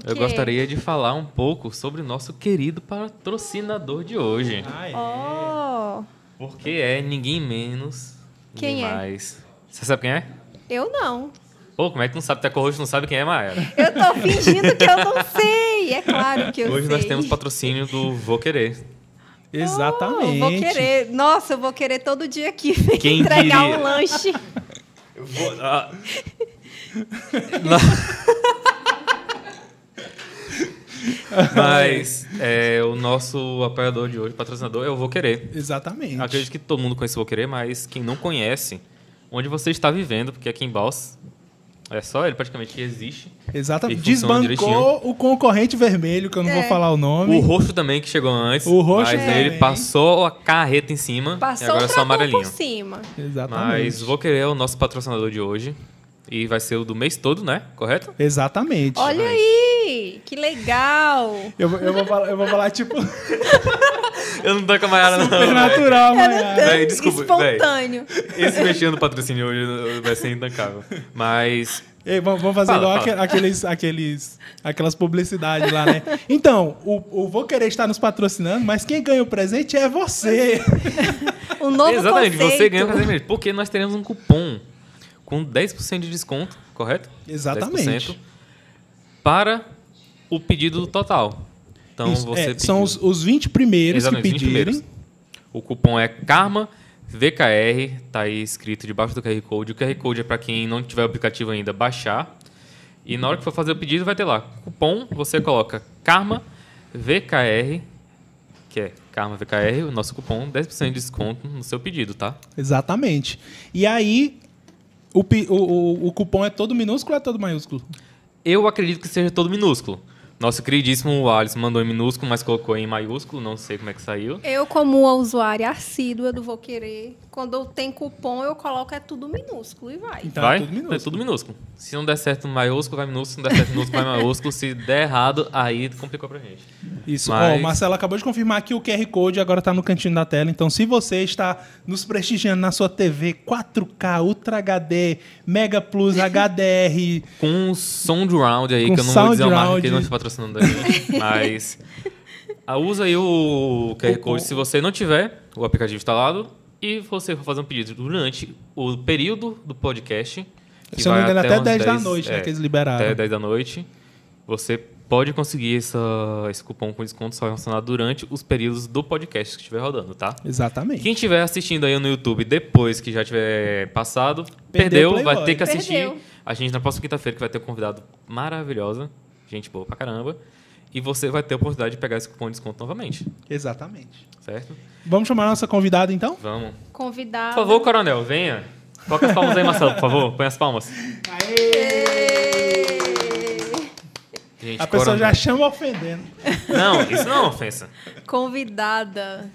eu gostaria de falar um pouco sobre o nosso querido patrocinador de hoje. Ah, é. Oh, Porque é ninguém menos, Quem ninguém é? mais. Você sabe quem é? eu não. Pô, como é que tu não sabe? Até hoje não sabe quem é Maia. Eu tô fingindo que eu não sei. É claro que eu Hoje sei. nós temos patrocínio do Vou Querer. Exatamente. Oh, vou querer. Nossa, eu vou querer todo dia aqui Quem entregar diria? um lanche. Eu vou. ah. Mas é, o nosso apoiador de hoje, patrocinador, é o Vou Querer. Exatamente. Acredito que todo mundo conhece o Vou Querer, mas quem não conhece, onde você está vivendo, porque aqui em Baus é só ele praticamente que existe. Exatamente. Desbancou direitinho. o concorrente vermelho, que eu não vou É. falar o nome. O roxo também, que chegou antes. O roxo Mas também. ele passou a carreta em cima Passou e agora o é só amarelinho. por cima. Exatamente. Mas o Vou Querer é o nosso patrocinador de hoje. E vai ser o do mês todo, né? Correto? Exatamente. Olha aí, que legal. Eu, vou- eu, vou falar, eu vou falar, tipo, Eu não tô com a Mayara, não. supernatural, Maiara. Véi, desculpa, véi. Espontâneo. Esse mexendo no patrocínio hoje vai ser intancável. Mas Ei, vamos fazer Fala, igual fala. aque- aqueles, aqueles, aquelas publicidades lá, né? Então, o, o Vou Querer estar nos patrocinando, mas quem ganha o presente é você. O novo Exatamente, conceito. você ganha um presente. Porque nós teremos um cupom com 10% de desconto, correto? Exatamente. 10% para o pedido total. Então Isso, você é, pediu. são os, os 20 primeiros Exatamente, que 20 pedirem. primeiros. O cupom é Karma VKR, tá aí escrito debaixo do QR Code. O QR Code é para quem não tiver o aplicativo ainda baixar. E na hora que for fazer o pedido vai ter lá cupom, você coloca Karma VKR, que é Karma VKR, o nosso cupom, 10% de desconto no seu pedido, tá? Exatamente. E aí, o, o, o cupom é todo minúsculo ou é todo maiúsculo? Eu acredito que seja todo minúsculo. Nosso queridíssimo Alisson mandou em minúsculo, mas colocou em maiúsculo, não sei como é que saiu. Eu, como uma usuária assídua do Vou Querer, quando tem cupom, eu coloco é tudo minúsculo e vai. Então vai? é tudo minúsculo. É tudo minúsculo. Se não der certo maiúsculo, vai minúsculo. Se não der certo minúsculo, vai maiúsculo. Se der errado, aí complicou pra gente. Isso. Mas- Ó, o Marcelo acabou de confirmar que o QR Code agora está no cantinho da tela. Então, se você está nos prestigiando na sua TV 4K, Ultra HD, Mega Plus, HDR, Com um sound round aí, que eu não vou dizer a sound marca round. que não patrocinando da gente. mas ah, usa aí o QR Code se você não tiver o aplicativo instalado e você for fazer um pedido durante o período do podcast. que se eu não me vai engano, até umas 10 da noite, né, que eles liberaram. Até 10 da noite. Você pode conseguir essa, esse cupom com desconto só relacionado durante os períodos do podcast que estiver rodando, tá? Exatamente. Quem estiver assistindo aí no YouTube depois que já tiver passado, Perdeu perdeu, vai ter que assistir. Perdeu. A gente na próxima quinta-feira que vai ter um convidado maravilhosa, gente boa pra caramba, e você vai ter a oportunidade de pegar esse cupom de desconto novamente, Exatamente. certo? Vamos chamar a nossa convidada, então? Vamos. Convidado. Por favor, coronel, venha. Coloca as palmas aí, Marcelo, por favor. Põe as palmas. Gente, A pessoa coronel. já chama ofendendo. Não, isso não é uma ofensa. Convidada.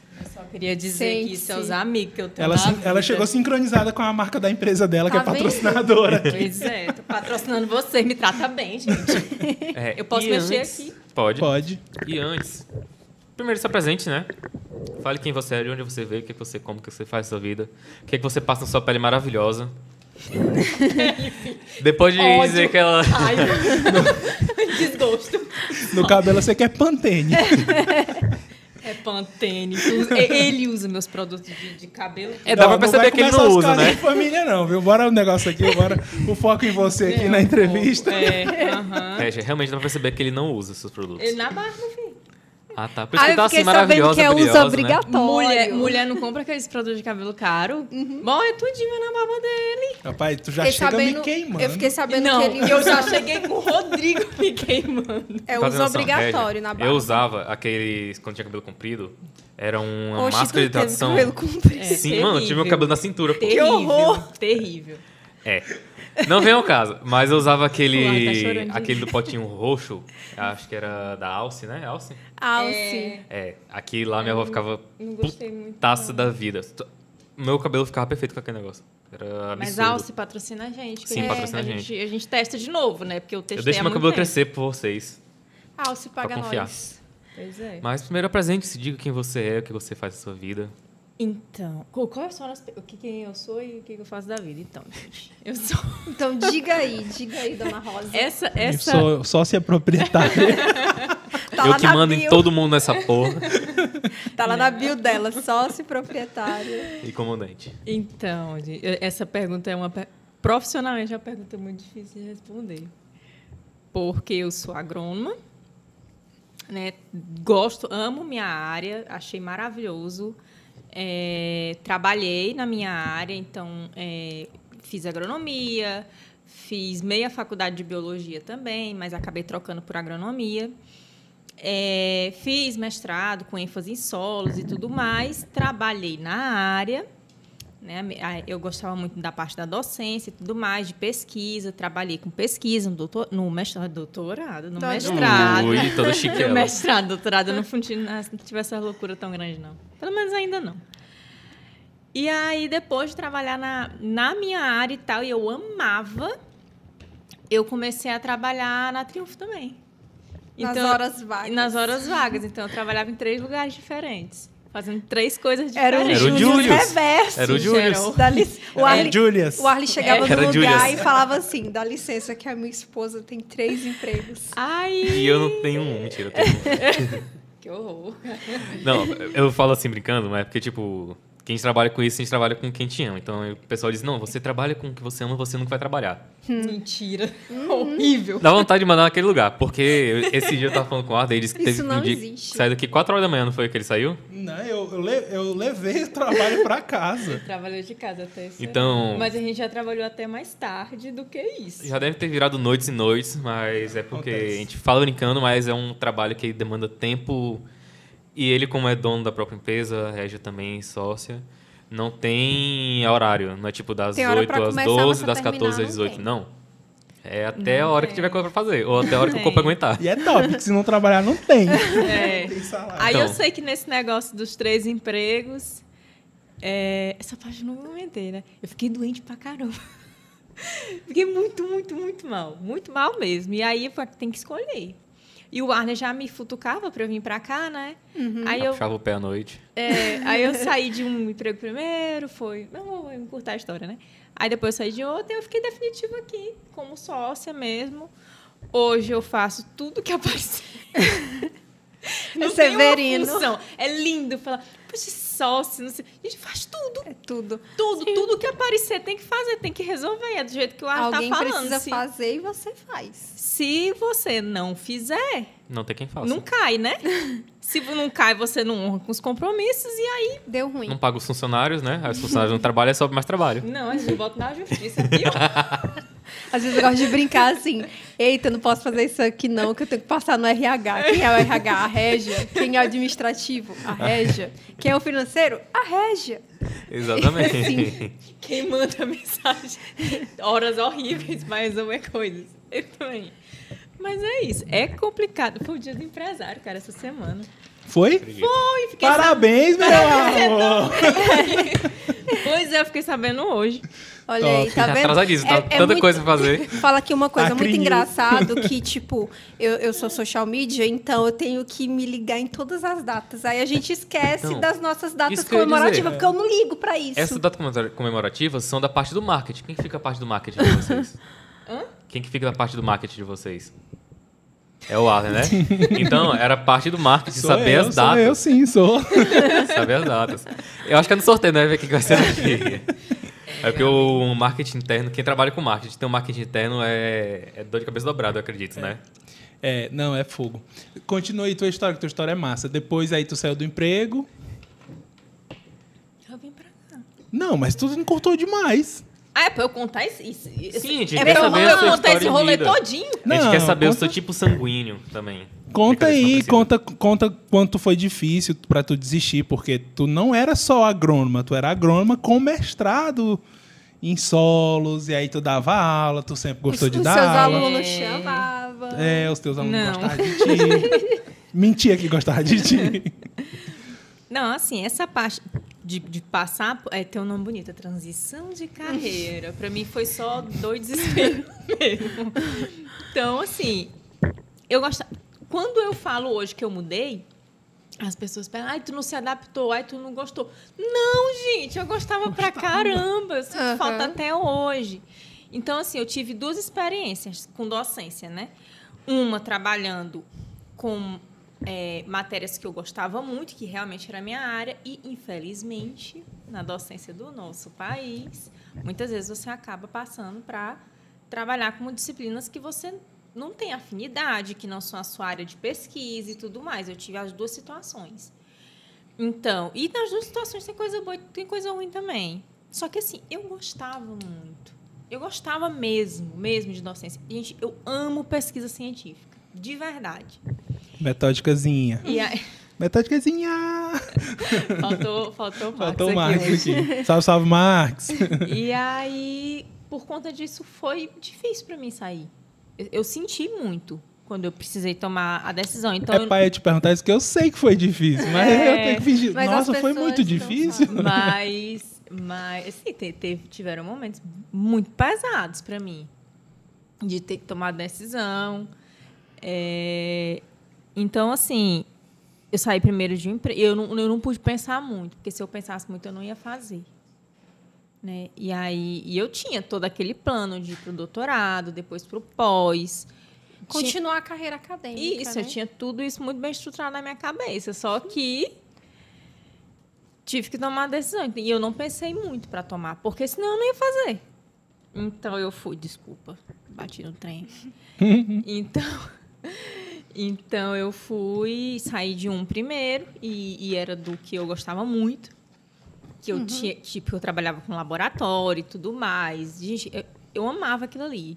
Queria dizer que isso é os amigos que eu tenho Ela, ela chegou sincronizada com a marca da empresa dela, que Tá é patrocinadora. Pois é, tô patrocinando você, me trata bem, gente. É, Eu posso mexer antes- aqui? Pode. Pode. E antes, primeiro se apresente, né? Fale quem você é, de onde você veio, o que, que você come, o que você faz na sua vida, o que, que você passa na sua pele maravilhosa. Depois de Ódio. dizer que ela. Ai, desgosto. No cabelo você quer Pantene. É Pantene. usa- Ele usa meus produtos de, de cabelo. É, dá Ó, pra perceber que ele não os usa, né? de família não, viu? Bora o negócio aqui, bora o foco em você aqui na entrevista. É, aham. É, já- realmente dá pra perceber que ele não usa seus produtos. Ele na barra, filho. Ah, tá. Por isso Ah, que eu tá fiquei assim, sabendo maravilhosa, que é uso né? obrigatório. Mulher, mulher não compra aqueles produtos de cabelo caro. Bom, é tudinho na barba dele. Rapaz, tu já Fiquei chega sabendo, me queimando. eu fiquei sabendo não, que ele eu já cheguei com o Rodrigo me queimando. é uso noção, obrigatório na barba. Eu usava aqueles, quando tinha cabelo comprido, era uma Oxe, máscara de hidratação. cabelo comprido. É, Sim, mano, eu tive meu terrível. cabelo na cintura, pô. Terrível. horror! Terrível. É. Não vem ao caso, mas eu usava ar tá aquele. aquele do potinho roxo. Acho que era da Alce, né? Alce? Alce. É, aqui lá minha avó ficava Não gostei muito. putaça da vida. Meu cabelo ficava perfeito com aquele negócio. Era absurdo. Mas Alce patrocina a gente. Sim, É, patrocina a gente. gente. A gente testa de novo, né? Porque eu testei Eu deixo meu cabelo tempo. crescer por vocês. Alce paga confiar. nós. Pois é. Mas primeiro apresente-se, diga quem você é, o que você faz na sua vida. Então, qual- quais são as, pe- o que quem eu sou e o que eu faço da vida? Então, gente, eu sou Então diga aí, diga aí, dona Rosa. essa Eu essa sou sócia proprietária. Tá eu que mando em bio. todo mundo nessa porra. Tá lá na bio dela, sócio proprietário. e comandante. Então, gente, eu- essa pergunta é uma profissionalmente é uma pergunta muito difícil de responder. Porque eu sou agrônoma, né? Gosto, amo minha área, achei maravilhoso. É, trabalhei na minha área, então é, fiz agronomia, fiz meia faculdade de biologia também, mas acabei trocando por agronomia. É, fiz mestrado com ênfase em solos e tudo mais. Trabalhei na área. Né? Eu gostava muito da parte da docência e tudo mais, de pesquisa. Trabalhei com pesquisa no, doutor, no mestrado, doutorado, no mestrado. Ui, toda No mestrado, doutorado, não, não tive essa loucura tão grande, não. Pelo menos ainda não. E aí, depois de trabalhar na, na minha área e tal, e eu amava, eu comecei a trabalhar na Triunfo também. Nas horas vagas. Nas horas vagas. Então, eu trabalhava em três lugares diferentes, fazendo três coisas diferentes. Era o Julius. reverso. Era o Julius. Lic- O É, Julius. o Arli chegava Era no lugar Julius. e falava assim: dá licença, que a minha esposa tem três empregos. Ai, E eu não tenho um, mentira. Eu tenho que horror. um. Não, eu falo assim brincando, mas é porque, tipo, quem trabalha com isso, a gente trabalha com quem te ama. Então o pessoal diz: não, você trabalha com o que você ama, você nunca vai trabalhar. Mentira. Horrível. Dá vontade de mandar naquele lugar, porque esse dia eu tava falando com o Arthur, ele disse que Isso teve não um dia existe. que saiu daqui 4 horas da manhã, não foi que ele saiu? Não, eu, eu, le- eu levei o trabalho pra casa. Trabalhou de casa até isso. Então- Mas a gente já trabalhou até mais tarde do que isso. Já deve ter virado noites e noites, mas é porque Acontece. a gente fala brincando, mas é um trabalho que demanda tempo. E ele, como é dono da própria empresa, Régia também, sócia, não tem horário. Não é tipo das Tem hora 8 pra às começar, 12, você das terminar, 14 às não 18. tem. Não. É até a Não hora tem. que tiver coisa pra fazer, ou até a hora que o corpo aguentar. E é top, que se não trabalhar, não tem. É. Tem salário. Aí Então. eu sei que nesse negócio dos três empregos, é, essa parte eu não comentei, né? Eu fiquei doente pra caramba. Fiquei muito, muito, muito mal. Muito mal mesmo. E aí eu falei, tem que escolher. E o Arne já me futucava pra eu vir pra cá, né? Aí eu Puxava o pé à noite. É, aí eu saí de um emprego primeiro, foi. Não vou encurtar a história, né? Aí depois eu saí de outro e eu fiquei definitivo aqui, como sócia mesmo. Hoje eu faço tudo que aparecer. Não tem uma Severino. função. É lindo falar, poxa, sócio, não sei. A gente faz tudo. É tudo. Tudo, tudo que aparecer tem que fazer, tem que resolver. É do jeito que o Ar tá Alguém falando. precisa se, fazer e você faz. se você não fizer, Não tem quem faça. não cai, né? se não cai, você não honra com os compromissos e aí Deu ruim. Não paga os funcionários, né? Aí os funcionários não trabalham, é só mais trabalho. Não, a gente volta na justiça. Pior. Às vezes eu gosto de brincar assim. Eita, não posso fazer isso aqui não, que eu tenho que passar no RH. Quem é o RH? A Régia. Quem é o administrativo? A Régia. Quem é o financeiro? A Régia. Exatamente. Sim. Quem manda mensagem? Horas horríveis para resolver coisas. Eu também. Mas é isso. É complicado. Foi o dia do empresário, cara, essa semana. Foi? Foi, fiquei Parabéns, meu amor! Pois é, eu fiquei sabendo hoje. Olha Top. aí, tá vendo? Atrasadíssimo, tá tanta muito- coisa pra fazer. Fala aqui uma coisa muito Acre engraçado que, tipo, eu, eu sou social media, então eu tenho que me ligar em todas as datas. Aí a gente esquece Então, das nossas datas comemorativas, dizer. porque eu não ligo pra isso. Essas datas comemora- comemorativas são da parte do marketing. Quem fica a parte do marketing de vocês? Hã? Quem que fica da parte do marketing de vocês? É o Arthur, né? Então, era parte do marketing, Sou saber eu, as sou datas. eu sim, sou. Saber as datas. Eu acho que é no sorteio, né? Ver o que que vai ser aqui. É porque o marketing interno, quem trabalha com marketing, tem um marketing interno é, é dor de cabeça dobrada, eu acredito, né? É, não, é fogo. Continua aí tua história, que tua história é massa. Depois aí tu saiu do emprego. Eu vim pra cá. Não, mas tu não cortou demais. Ah, é pra eu contar isso? isso Sim, a gente é quer pra eu, saber contar esse rolê todinho? a gente Não, quer saber o conta- seu tipo sanguíneo também. Conta aí, conta, conta quanto foi difícil pra tu desistir, porque tu não era só agrônoma, tu era agrônoma com mestrado em solos, e aí tu dava aula, tu sempre gostou os, de os dar seus aula. alunos É. chamavam. É, os teus alunos Não. gostavam de ti. Mentia que gostava de ti. Não, assim, essa parte de, de passar. É, tem um nome bonito, a transição de carreira. Pra mim foi só dor e desespero mesmo. Então, assim, eu gosto. Quando eu falo hoje que eu mudei, as pessoas perguntam, ai, tu não se adaptou, ai, tu não gostou. Não, gente, eu gostava pra caramba. Eu sinto Aham. falta até hoje. Então, assim, eu tive duas experiências com docência, né? Uma trabalhando com é, matérias que eu gostava muito, que realmente era a minha área, e, infelizmente, na docência do nosso país, muitas vezes você acaba passando para trabalhar com disciplinas que você não tem afinidade, que não são a sua área de pesquisa e tudo mais. Eu tive as duas situações. Então, e nas duas situações tem coisa boa e tem coisa ruim também. Só que assim, eu gostava muito. Eu gostava mesmo, mesmo de docência. Gente, eu amo pesquisa científica, de verdade. Metódicazinha. E aí, Metódicazinha! faltou, faltou o Marcos Faltou o aqui Marx hoje. aqui. Salve, salve, Marx. E aí, por conta disso, foi difícil para mim sair. Eu, eu senti muito quando eu precisei tomar a decisão. Então, é pai te perguntar isso que eu sei que foi difícil, mas É, eu tenho que fingir. mas Nossa, foi muito difícil. Mas, mas assim, te- teve, tiveram momentos muito pesados para mim. De ter que tomar decisão. É, então, assim, eu saí primeiro de um emprego. Eu não, eu não pude pensar muito, porque se eu pensasse muito, eu não ia fazer. Né? E aí e eu tinha todo aquele plano de ir para o doutorado, depois para o pós. Tinha- Continuar a carreira acadêmica. isso, né? eu tinha tudo isso muito bem estruturado na minha cabeça. Só que tive que tomar a decisão. E eu não pensei muito para tomar, porque senão eu não ia fazer. Então eu fui, desculpa, bati no trem. então, então eu fui, saí de um primeiro, e, e era do que eu gostava muito. Que eu tinha, tipo, eu trabalhava com laboratório e tudo mais. Gente, eu, eu amava aquilo ali.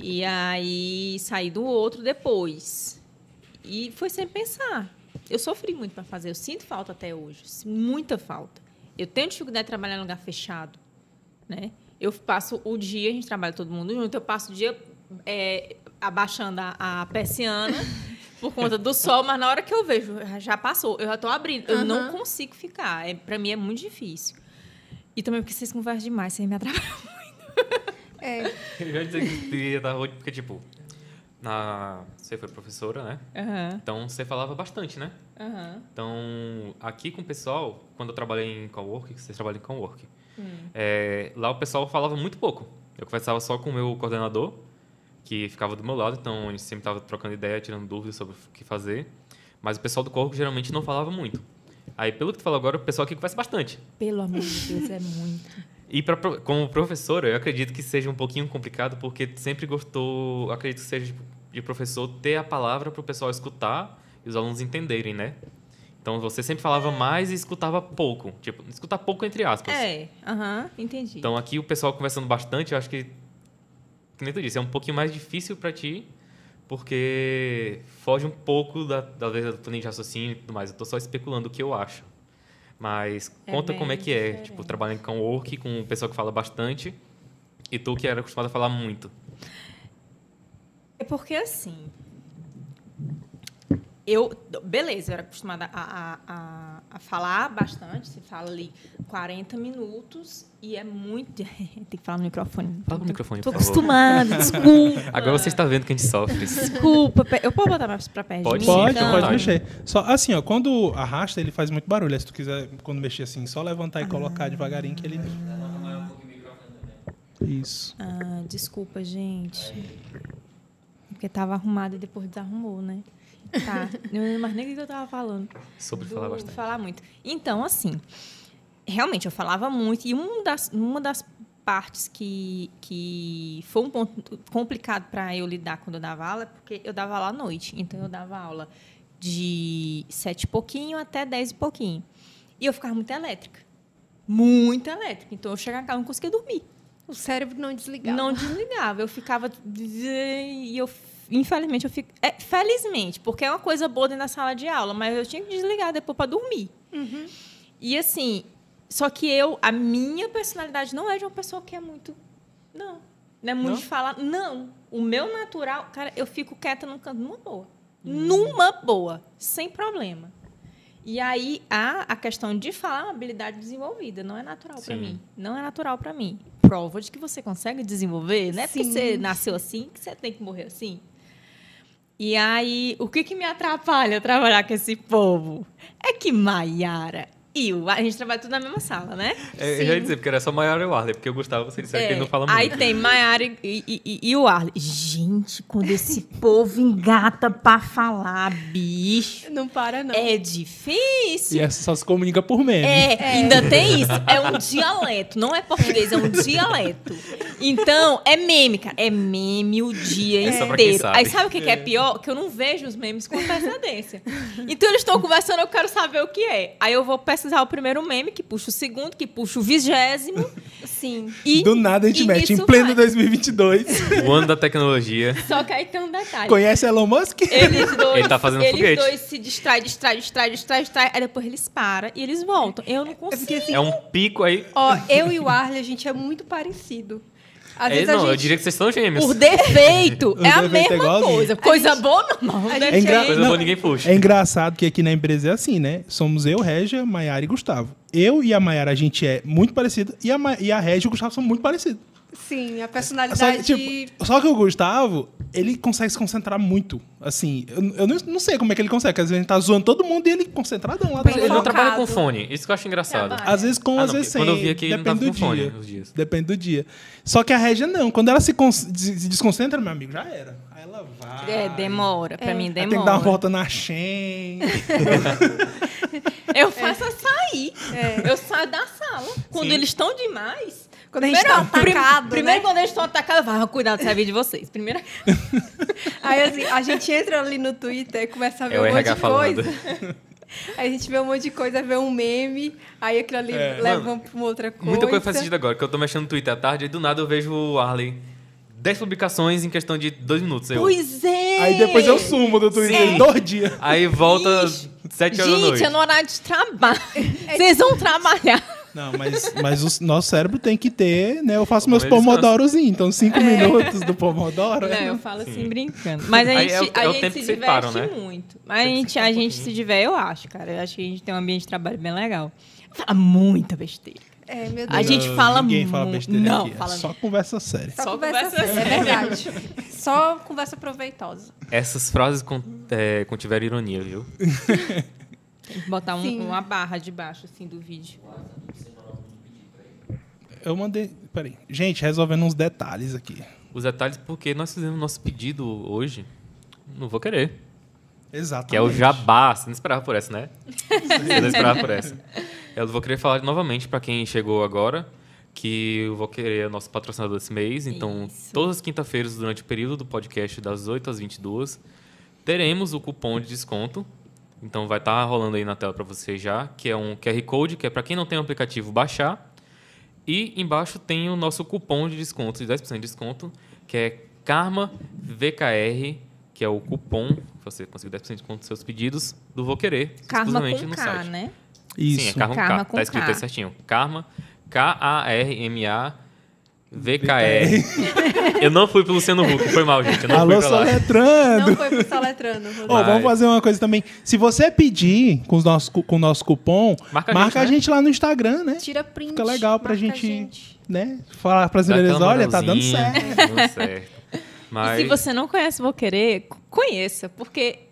E aí saí do outro depois. E foi sem pensar. Eu sofri muito para fazer, eu sinto falta até hoje, muita falta. Eu tenho dificuldade de trabalhar em lugar fechado, né? Eu passo o dia, a gente trabalha todo mundo junto, eu passo o dia é, abaixando a, a persiana por conta do sol, mas na hora que eu vejo, já passou, eu já estou abrindo, eu não Aham. consigo ficar. É, para mim é muito difícil. E também porque vocês conversam demais, vocês me atrapalham. É, Eu já disse que queria dar hoje, porque, tipo, na... você foi professora, né? Aham, Então, você falava bastante, né? aham. Então, aqui com o pessoal, quando eu trabalhei em cowork, que vocês trabalham em cowork, Hum. é, lá o pessoal falava muito pouco. Eu conversava só com o meu coordenador, que ficava do meu lado, então a gente sempre estava trocando ideia, tirando dúvidas sobre o que fazer. Mas o pessoal do cowork geralmente não falava muito. Aí, pelo que tu falou agora, o pessoal aqui conversa bastante. Pelo amor de Deus, é muito. E pra, como professora, eu acredito que seja um pouquinho complicado, porque sempre gostou, acredito que seja de, de professor ter a palavra para o pessoal escutar e os alunos entenderem, né? Então você sempre falava mais e escutava pouco. Tipo, escutar pouco entre aspas. É, aham, entendi. Então aqui o pessoal conversando bastante, eu acho que, que nem tu disse, é um pouquinho mais difícil para ti, porque foge um pouco da, da, da tua linha de raciocínio e tudo mais. Eu tô só especulando o que eu acho. Mas É conta como é que é, diferente. tipo, trabalhando com work, com um pessoal que fala bastante, e tu que era acostumado a falar muito. É porque assim. Eu, beleza, eu era acostumada a, a, a, a falar bastante. Você fala ali 40 minutos e é muito. Tem que falar no microfone. Fala no microfone, Tô por favor. acostumada, desculpa. Agora você está vendo que a gente sofre. Desculpa. Eu posso botar mais pra perto Pode de mim? sim, Pode, à pode mexer. Só assim, ó, quando arrasta, ele faz muito barulho. Se tu quiser, quando mexer assim, só levantar e colocar devagarinho que ele. Isso. Ah, desculpa, gente. Porque tava arrumado e depois desarrumou, né? Tá. Eu não lembro mais nem o que eu tava falando. Sobre do- falar bastante. falar muito. Então, assim, realmente eu falava muito. E uma das, uma das partes que, que foi um ponto complicado para eu lidar quando eu dava aula é porque eu dava aula à noite. Então, eu dava aula de sete e pouquinho até dez e pouquinho. E eu ficava muito elétrica. Muito elétrica. Então, eu chegava em casa e não conseguia dormir. o cérebro não desligava. Não desligava. Eu ficava. E eu, infelizmente, eu fico. É, felizmente, porque é uma coisa boa dentro da sala de aula, mas eu tinha que desligar depois para dormir. E assim, só que eu, a minha personalidade não é de uma pessoa que é muito. Não. Não é muito Não? de falar. Não. O meu natural, cara, eu fico quieta num canto, numa boa. Numa boa, sem problema. E aí a, a questão de falar é uma habilidade desenvolvida, não é natural para mim. Não é natural para mim. Prova de que você consegue desenvolver, não é porque você nasceu assim que você tem que morrer assim. E aí, o que, que me atrapalha trabalhar com esse povo? É que Maiara e o. A gente trabalha tudo na mesma sala, né? É, eu já ia dizer, porque era só Maiara e o Arley, porque eu gostava, você disse que ele não fala É, aí muito. tem Maiara e, e- e- e o Arley. Gente, quando esse povo engata pra falar, bicho, Não para, não. é difícil. E essa só se comunica por meme. É, ainda tem isso. É um dialeto, não é português, é um dialeto. Então, é meme, cara. É meme o dia É inteiro. sabe. Aí sabe o que, que é pior? Que eu não vejo os memes com antecedência. Então eles estão conversando, eu quero saber o que é. Aí eu vou pesquisar pesquisar o primeiro meme, que puxa o segundo, que puxa o vigésimo. Sim. E, Do nada a gente mete em pleno vai. 2022. O ano da tecnologia. Só que aí tem um detalhe. Conhece Elon Musk? Eles dois, Ele tá fazendo eles foguete. dois se distraem, distraem, distraem, distraem, distraem. Aí depois eles param e eles voltam. Eu não consigo. Porque assim, É um pico aí. ó, eu e o Arley, a gente é muito parecido. Às É, vezes não, a gente... eu diria que vocês são gêmeos. Por defeito, é a defeito é mesma igualzinho. coisa. Coisa gente- boa, não. gente É engra- Coisa Não, boa ninguém puxa. É engraçado que aqui na empresa é assim, né? Somos eu, Régia, Maiara e Gustavo. Eu e a Maiara, a gente é muito parecido. E a, Ma- e a Régia e o Gustavo são muito parecidos. Sim, a Só personalidade... que, tipo, só que o Gustavo, ele consegue se concentrar muito. Assim, eu, eu não, não sei como é que ele consegue. porque Às vezes a gente tá zoando todo mundo e ele concentradão lá Ele não focado. trabalha com fone. Isso que eu acho engraçado. Trabalha. Às vezes com, Ah, às não, vezes sem. quando eu vi aqui, ele não Depende tava do com fone dia. os dias. Depende do dia. Só que a Régia não. Quando ela se, se desconcentra, meu amigo, já era. Aí ela vai. É, demora. Pra mim, Aí demora. tem que dar uma volta na Shen. Eu faço é sair. É. Eu saio da sala. Quando Sim. eles estão demais. Quando a gente tá prim- atacado, Primeiro, né? quando eles estão atacados, eu falo, cuidado, sai vídeo de vocês. Primeiro. Aí assim, a gente entra ali no Twitter e começa a ver É um monte RH de falando. coisa. Aí a gente vê um monte de coisa, vê um meme, aí aquilo ali É. leva Mano, pra uma outra coisa. Muita coisa faz sentido agora, que eu tô mexendo no Twitter à tarde e do nada eu vejo o Arley 10 publicações em questão de dois minutos. Eu. Pois é. Aí depois eu sumo do Twitter Sim. em dois dias. Aí volta Ixi. 7 horas da Gente, noite. é no horário de trabalho. Vocês vão trabalhar. Não, mas, mas o nosso cérebro tem que ter, né? Eu faço Como meus pomodorozinhos, então cinco minutos do pomodoro. Não, é- eu falo assim brincando. Mas a Aí gente, é o- a é o gente tempo se que vocês diverte param, né? muito. Mas a que gente, a um gente pouquinho. se diverte, eu acho, cara. Eu acho que a gente tem um ambiente de trabalho bem legal. Fala muita besteira. É, meu Deus. A gente fala Ninguém fala mu- besteira Não, aqui. fala É só conversa séria. Só, Só conversa, conversa séria, é verdade. Só conversa proveitosa. Essas frases con é, contiveram ironia, viu? Tem que botar um- uma barra debaixo, assim, do vídeo. Eu mandei. Peraí. Gente, resolvendo uns detalhes aqui. Os detalhes porque nós fizemos nosso pedido hoje. Não vou querer. Exatamente. Que é o jabá. Você não esperava por essa, né? Você não esperava por essa. Eu vou querer falar novamente para quem chegou agora que eu vou querer o nosso patrocinador desse mês. Então, Isso. todas as quinta-feiras, durante o período do podcast, das 8 às 22, teremos o cupom de desconto. Então, vai estar rolando aí na tela para você já, que é um QR Code, que é para quem não tem o aplicativo baixar. E embaixo tem o nosso cupom de desconto, de 10% de desconto, que é Karma VKR, que é o cupom que você consegue 10% de desconto nos seus pedidos do Vou Querer, Karma exclusivamente com no K, site. né? Isso. Sim, é Karma, Karma com K. com Tá escrito K. aí certinho. Karma, K-A-R-M-A VKR. eu não fui pro Luciano Huck, foi mal, gente. Eu não Alô, fui pra lá. soletrando. Não foi pro Soletrano. Ô, Vai. vamos fazer uma coisa também. Se você pedir com, os nossos, com o nosso cupom, Marca marca, a a, gente, gente, lá no Instagram, né? Tira print. Fica legal pra a gente, né? Falar pras aquela olha, tá dando certo. tá dando certo. Mas... E se você não conhece Vou Querer, conheça, porque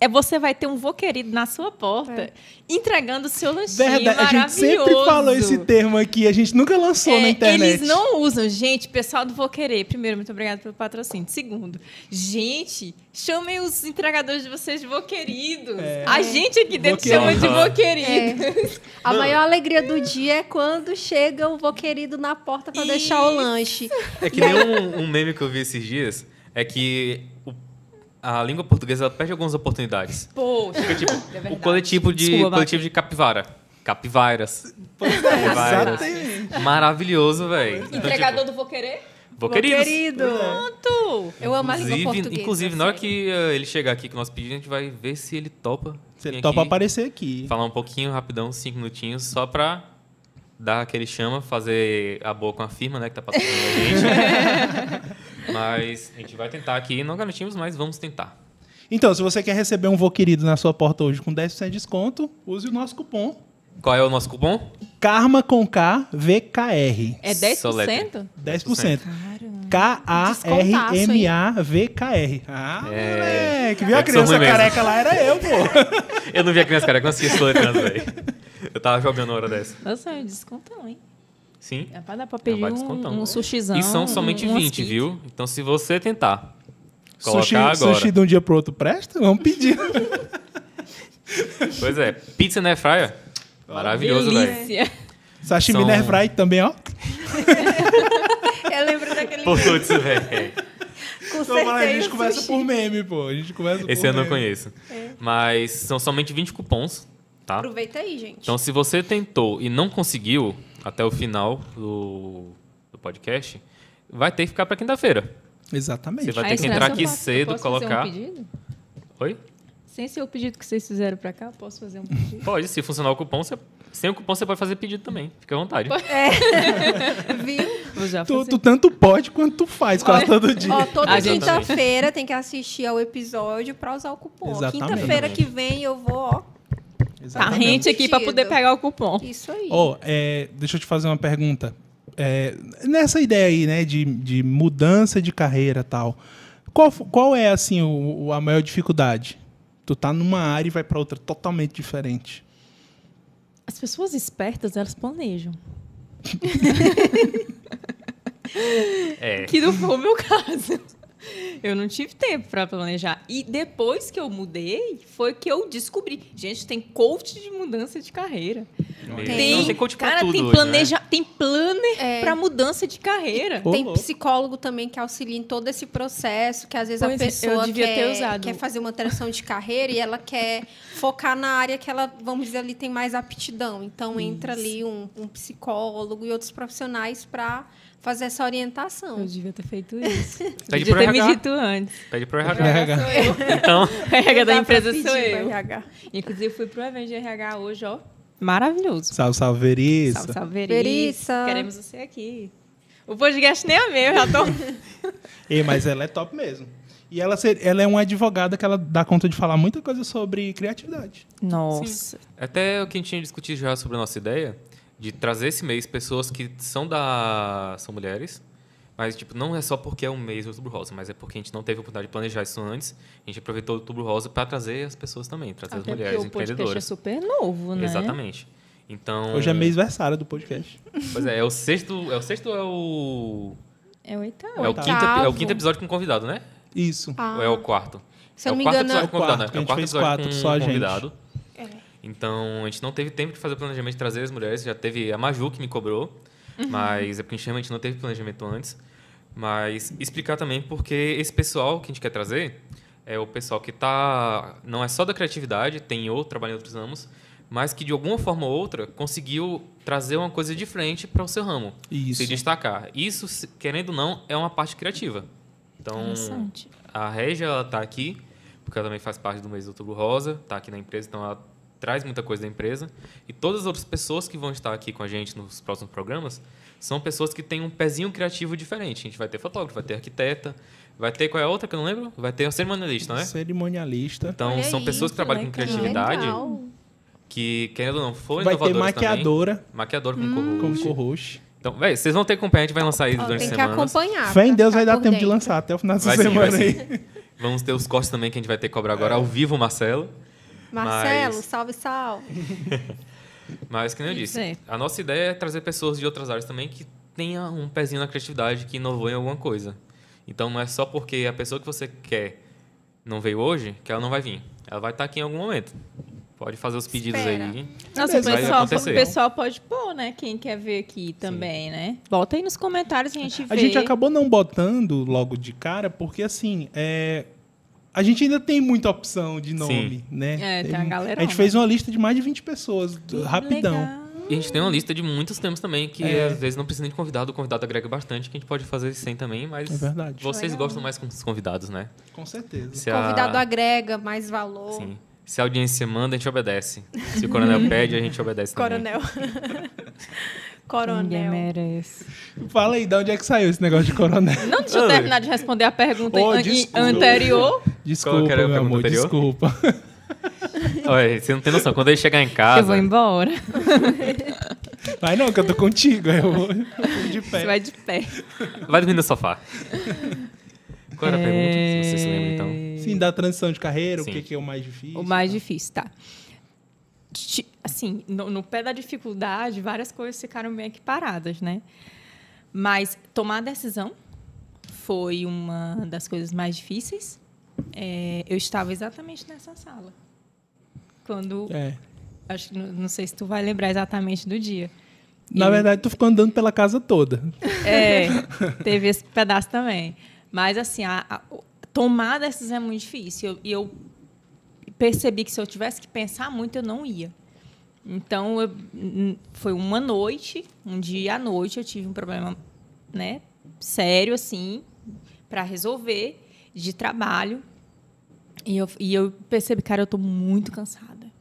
é você vai ter um Vou Querido na sua porta, entregando o seu lanchinho Verdade, a gente sempre falou esse termo aqui, a gente nunca lançou É, na internet. Eles não usam. Gente, pessoal do Vou Querer, primeiro, muito obrigada pelo patrocínio. Segundo, gente, chamem os entregadores de vocês de Vou Querido. É. A gente aqui dentro chama de Querido. Vou Querido. É. A maior alegria do dia é quando chega o vô querido na porta pra deixar o lanche. É que nem um, um meme que eu vi esses dias, é que a língua portuguesa ela perde algumas oportunidades. Poxa, Porque, tipo, é o coletivo de, Desculpa, coletivo de capivara. Capivairas. Capivairas. Exatamente. Maravilhoso, velho. Então, Entregador tipo, do Vou Querer? vou queridos. querido. Pronto. Eu amo a língua Inclusive, portuguesa. inclusive na hora que eh, ele chegar aqui com o nosso pedido, a gente vai ver se ele topa. Você vir topa aqui, aparecer aqui. Falar um pouquinho, rapidão, cinco minutinhos, só pra dar aquele chama, fazer a boa com a firma, né, que tá patrocinando a gente. mas a gente vai tentar aqui, não garantimos, mas vamos tentar. Então, se você quer receber um vô querido na sua porta hoje com 10% de desconto, use o nosso cupom. Qual é o nosso cupom? Karma com K, VKR. É 10%? Soletre. 10%. Caramba. K-A-R-M-A-V-K-R. Ah, É. moleque. Viu É a criança careca lá? Era eu, pô. Eu não vi a criança careca, eu não assisti soletrando, velho. Eu tava jogando na hora dessa. Nossa, é descontão, hein? Sim. É pra dar pra É, pedir vai um, um sushizão. E são somente um, umas 20, pizzas. viu? Então se você tentar colocar Sushi, agora. sushi de um dia pro outro presta? Vamos pedir. Pois é, pizza na airfryer. Maravilhoso, velho. Delícia. Sashimi São- na também, ó. Eu lembro daquele Putz, velho. com Então, a gente conversa por meme, pô. A gente conversa Esse por eu não meme. conheço. Mas são somente 20 cupons. tá? Aproveita aí, gente. Então, se você tentou e não conseguiu até o final do, do podcast, vai ter que ficar para quinta-feira. Exatamente. Você vai Ah, ter que entrar aqui posso- cedo, eu posso fazer colocar. Um pedido? Oi? Sem ser o pedido que vocês fizeram pra cá, posso fazer um pedido? Pode, se funcionar o cupom, você... sem o cupom você pode fazer pedido também. Fica à vontade. Viu? Vou já Tu, fazer. tu tanto pode quanto tu faz quase todo dia. Ó, toda quinta-feira tem que assistir ao episódio pra usar o cupom. Quinta-feira que vem eu vou, ó. Tá Exatamente. rente aqui pra poder pegar o cupom. Isso aí. Ó, é, deixa eu te fazer uma pergunta. É, nessa ideia aí, né, de, de mudança de carreira e tal, qual, qual é, assim, o, o- a maior dificuldade? Tu tá numa área e vai pra outra totalmente diferente. As pessoas espertas, elas planejam. É. Que não foi o meu caso. Eu não tive tempo para planejar. E depois que eu mudei, foi que eu descobri. Gente, tem coach de mudança de carreira. Tem. Não, tem coach pra cara, tudo tem hoje, planeja, tem planner É. para mudança de carreira. Ô, Tem psicólogo também que auxilia em todo esse processo, que às vezes Pois a é, pessoa eu devia quer, ter usado. quer fazer uma transição de carreira e ela quer focar na área que ela, vamos dizer, ali tem mais aptidão. Então entra ali um, um psicólogo e outros profissionais para fazer essa orientação. Eu devia ter feito isso. Eu Pede devia pro ter me RH. dito antes. Pede pro É. RH. RH. Então, RH da empresa sou pro eu. RH. Inclusive, fui pro evento de RH hoje, ó. Maravilhoso. Salve, salve, Veriça. Salve, salve, Veriça. Veriça. Queremos você aqui. O podcast nem é meu, eu já tô... Ei, mas ela é top mesmo. E ela, ela é uma advogada que ela dá conta de falar muita coisa sobre criatividade. Nossa. até o que a gente tinha discutido já sobre a nossa ideia de trazer esse mês pessoas que são da são mulheres, mas tipo não é só porque é um mês do Outubro Rosa, mas é porque a gente não teve a oportunidade de planejar isso antes. A gente aproveitou o Outubro Rosa para trazer as pessoas também, trazer as Até porque mulheres o podcast é empreendedoras. super novo, né? Exatamente. Então, Hoje é mês versário do podcast. Pois é, é o sexto, é o sexto ou é o É oitavo. é o Oitavo. quinto, é o quinto episódio com convidado, né? Isso. Ah, Ou é o quarto? Se eu é não o me quarto engano, episódio com É o convidado, né? quarto, É o gente quarto fez episódio quatro, com só a gente. convidado. Então, a gente não teve tempo de fazer o planejamento de trazer as mulheres. Já teve a Maju que me cobrou, mas é porque a gente realmente não teve planejamento antes. Mas explicar também porque esse pessoal que a gente quer trazer é o pessoal que tá não é só da criatividade, tem outro trabalho em outros ramos, mas que de alguma forma ou outra conseguiu trazer uma coisa diferente para o seu ramo, Isso. se destacar. Isso, querendo ou não, é uma parte criativa. Então, Interessante. a Régia ela tá aqui, porque ela também faz parte do mês de Outubro Rosa, tá aqui na empresa, então ela traz muita coisa da empresa. E todas as outras pessoas que vão estar aqui com a gente nos próximos programas são pessoas que têm um pezinho criativo diferente. A gente vai ter fotógrafo, vai ter arquiteta, vai ter qual é a outra que eu não lembro? Vai ter um cerimonialista, né? Cerimonialista. Então Olha são aí, pessoas que trabalham com legal. criatividade, Legal. que querendo ou não, foram Vai ter inovadoras também. maquiadora Maquiadora como como co-host. co-host. Então, véi, vocês vão ter que acompanhar, a gente vai lançar isso Ó, durante tem a que semana. acompanhar. Fé em Deus vai dar tempo de dentro. lançar até o final dessa Vai vai semana sim. aí. Vamos ter os cortes também que a gente vai ter que cobrar agora ao vivo, Marcelo. Marcelo, Mas- salve, salve. Mas, que nem eu disse, a nossa ideia é trazer pessoas de outras áreas também que tenha um pezinho na criatividade, que inovou em alguma coisa. Então, não é só porque a pessoa que você quer não veio hoje, que ela não vai vir. Ela vai estar aqui em algum momento. Pode fazer os pedidos Espera. aí. Nossa, o pessoal, o pessoal pode pôr, né? Quem quer ver aqui também, né? Bota aí nos comentários e a gente vê. A gente acabou não botando logo de cara, porque assim, é, a gente ainda tem muita opção de nome, né? É, tem uma galera. A gente fez uma lista de mais de 20 pessoas, rapidão. Legal. E a gente tem uma lista de muitos temas também, que É. às vezes não precisa nem de convidado, o convidado agrega bastante, que a gente pode fazer sem também, mas É verdade. vocês Legal. gostam mais com os convidados, né? Com certeza. Se a- Convidado agrega mais valor. Sim. Se a audiência manda, a gente obedece. Se o coronel pede, a gente obedece também. Coronel. Ninguém Coronel. merece. Fala aí, de onde é que saiu esse negócio de coronel? Não, deixa eu terminar de responder a pergunta Oh, an- desculpa. anterior. Desculpa, que era a meu amor, anterior? desculpa. Olha, você não tem noção. Quando ele chegar em casa. Eu vou embora. Vai não, que eu tô contigo, eu vou eu vou de pé. Você vai de pé. Vai dormir no sofá. Qual era a pergunta? Se você se lembra, então. Sim, da transição de carreira, Sim. o que, que é o mais difícil. O mais difícil, tá. Assim, no, no pé da dificuldade, várias coisas ficaram meio que paradas, né? Mas tomar a decisão foi uma das coisas mais difíceis. É, eu estava exatamente nessa sala. Quando. É. Acho que não, não sei se tu vai lembrar exatamente do dia. Na E- verdade, tu ficou andando pela casa toda. É, teve esse pedaço também. Mas, assim, a, a- tomar decisão é muito difícil. E eu, eu percebi que se eu tivesse que pensar muito, eu não ia. Então, eu- foi uma noite, um dia à noite, eu tive um problema, né, sério, assim, para resolver, de trabalho. E eu, e eu percebi, cara, eu tô muito cansada.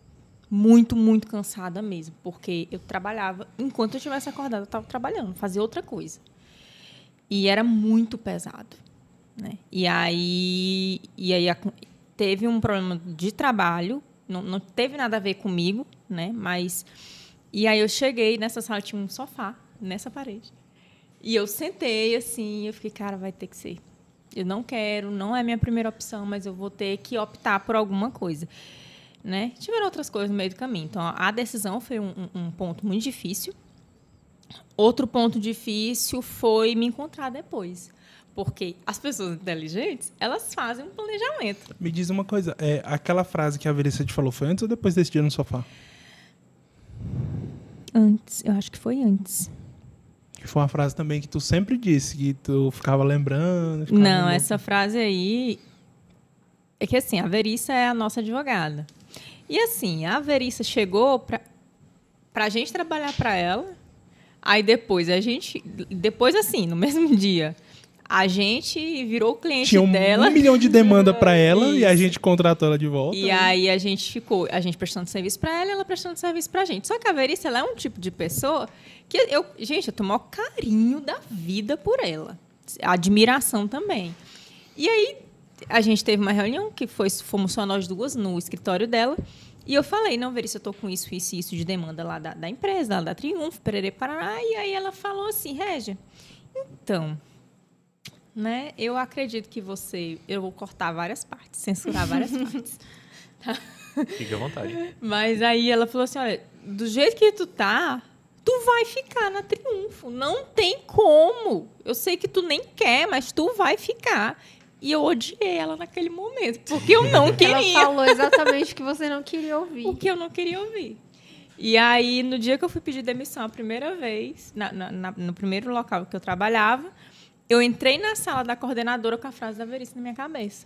Muito, muito cansada mesmo. Porque eu trabalhava, enquanto eu estivesse acordada, eu estava trabalhando, fazia outra coisa. E era muito pesado. Né? E aí, e aí teve um problema de trabalho, não, não teve nada a ver comigo, né? Mas. E aí eu cheguei, nessa sala tinha um sofá, nessa parede. E eu sentei assim, eu fiquei, cara, vai ter que ser. Eu não quero, não é minha primeira opção, mas eu vou ter que optar por alguma coisa. Né? Tiveram outras coisas no meio do caminho. Então, a decisão foi um- um ponto muito difícil. Outro ponto difícil foi me encontrar depois. Porque as pessoas inteligentes, elas fazem um planejamento. Me diz uma coisa, é, aquela frase que a Verissa te falou foi antes ou depois desse dia no sofá? Antes, eu acho que foi antes. Que foi uma frase também que tu sempre disse, que tu ficava lembrando. ficava Não, lembrando. essa frase aí. É que assim, a Verissa é a nossa advogada. E assim, a Verissa chegou pra, pra gente trabalhar pra ela. Aí depois a gente. Depois, assim, no mesmo dia, a gente virou cliente Tinha um, dela. um milhão de demanda pra ela e a gente contratou ela de volta. E aí a gente ficou, a gente prestando serviço pra ela e ela prestando serviço pra gente. Só que a Verice, ela é um tipo de pessoa que eu, gente, eu tenho o maior carinho da vida por ela. Admiração também. E aí a gente teve uma reunião que foi, fomos só nós duas no escritório dela. E eu falei, não, Verice, eu tô com isso, isso e isso de demanda lá da, da empresa, lá da Triunfo, Perere Paraná. E aí ela falou assim, Régia, então, né, eu acredito que você... Eu vou cortar várias partes, censurar várias partes. Fique à vontade. Mas aí ela falou assim: olha, do jeito que tu tá, tu vai ficar na triunfo. Não tem como. Eu sei que tu nem quer, mas tu vai ficar. E eu odiei ela naquele momento, porque eu não Ela queria. falou exatamente o que você não queria ouvir. O que eu não queria ouvir. E aí, no dia que eu fui pedir demissão a primeira vez, na- na- na- no primeiro local que eu trabalhava, eu entrei na sala da coordenadora com a frase da Verice na minha cabeça.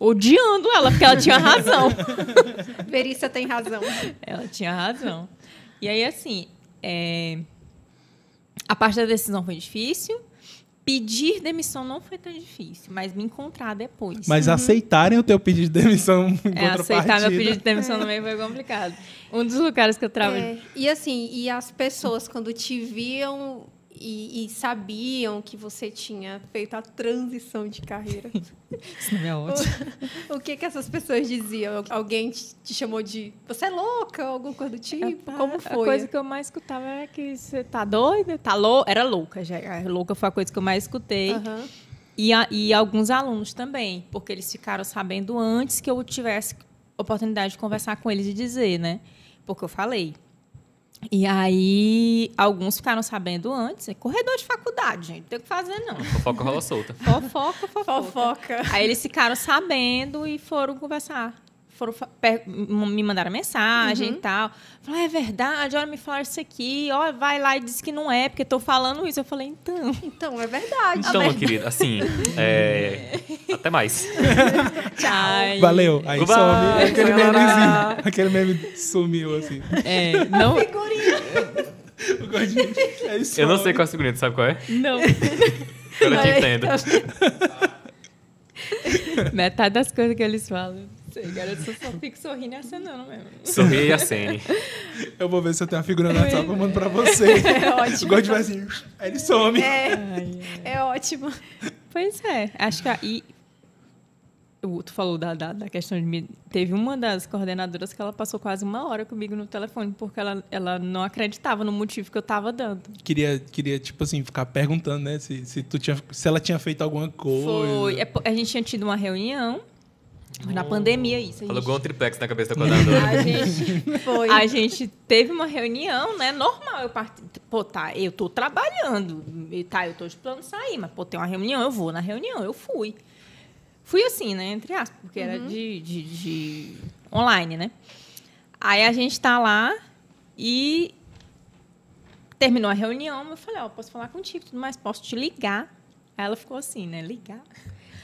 Odiando ela, porque ela tinha razão. Verícia tem razão. Ela tinha razão. E aí, assim, é, a parte da decisão foi difícil. Pedir demissão não foi tão difícil, mas me encontrar depois. Mas aceitarem o teu pedido de demissão em é, aceitar meu pedido de demissão também foi complicado. Um dos lugares que eu trabalho. É, e assim, e as pessoas quando te viam e, e sabiam que você tinha feito a transição de carreira, Isso não é ótimo. o que que essas pessoas diziam? Alguém te, te chamou de você é louca, alguma coisa do tipo? Como A foi? coisa que eu mais escutava era que você tá doida? Tá lou Era louca, já. A Louca foi a coisa que eu mais escutei. Aham. E, a- e alguns alunos também, porque eles ficaram sabendo antes que eu tivesse oportunidade de conversar com eles e dizer, né? Porque eu falei. E aí, alguns ficaram sabendo antes. É corredor de faculdade, gente. Não tem o que fazer, não. Fofoca rola solta. Fofoca, fofoca. Fofoca. Aí eles ficaram sabendo e foram conversar. Foram me mandaram mensagem e tal. Falaram, é verdade, olha, me falaram isso aqui. Ó, vai lá e diz que não é, porque tô falando isso. Eu falei, então. Então, é verdade. Então, meu querido, assim, é... até mais. Ai, Valeu. Aí Goodbye. some. Aquele memezinho. Aquele meme sumiu, assim. É, não, O gordinho, aí Eu não sei qual é a segunda, sabe qual é? não. Eu não te entendo. Metade das coisas que eles falam. Sei, cara, eu só, só fico sorrindo e acenando mesmo. Sorria e acene. Eu vou ver se eu tenho uma figura no WhatsApp, eu mando pra você. É O ótimo. gordinho vai assim, aí ele some. É, Ai, ai. é ótimo. Pois é, acho que aí. Tu falou da, da, da questão de. me- Teve uma das coordenadoras que ela passou quase uma hora comigo no telefone, porque ela, ela não acreditava no motivo que eu estava dando. Queria, queria, tipo assim, ficar perguntando, né? Se, se, tu tinha, se ela tinha feito alguma coisa. Foi. é a gente tinha tido uma reunião. Na pandemia, isso. Gente, Alugou um triplex na cabeça da coordenadora. a gente Foi. A gente teve uma reunião, né? Normal. Eu part... Pô, tá, eu tô trabalhando. E tá, eu tô de plano sair, mas, pô, tem uma reunião, eu vou na reunião. Eu fui. Fui assim, né? Entre aspas, porque era de, de, de online, né? Aí a gente tá lá e terminou a reunião. Eu falei, ó, posso falar contigo, tudo mais, posso te ligar. Aí ela ficou assim, né? Ligar.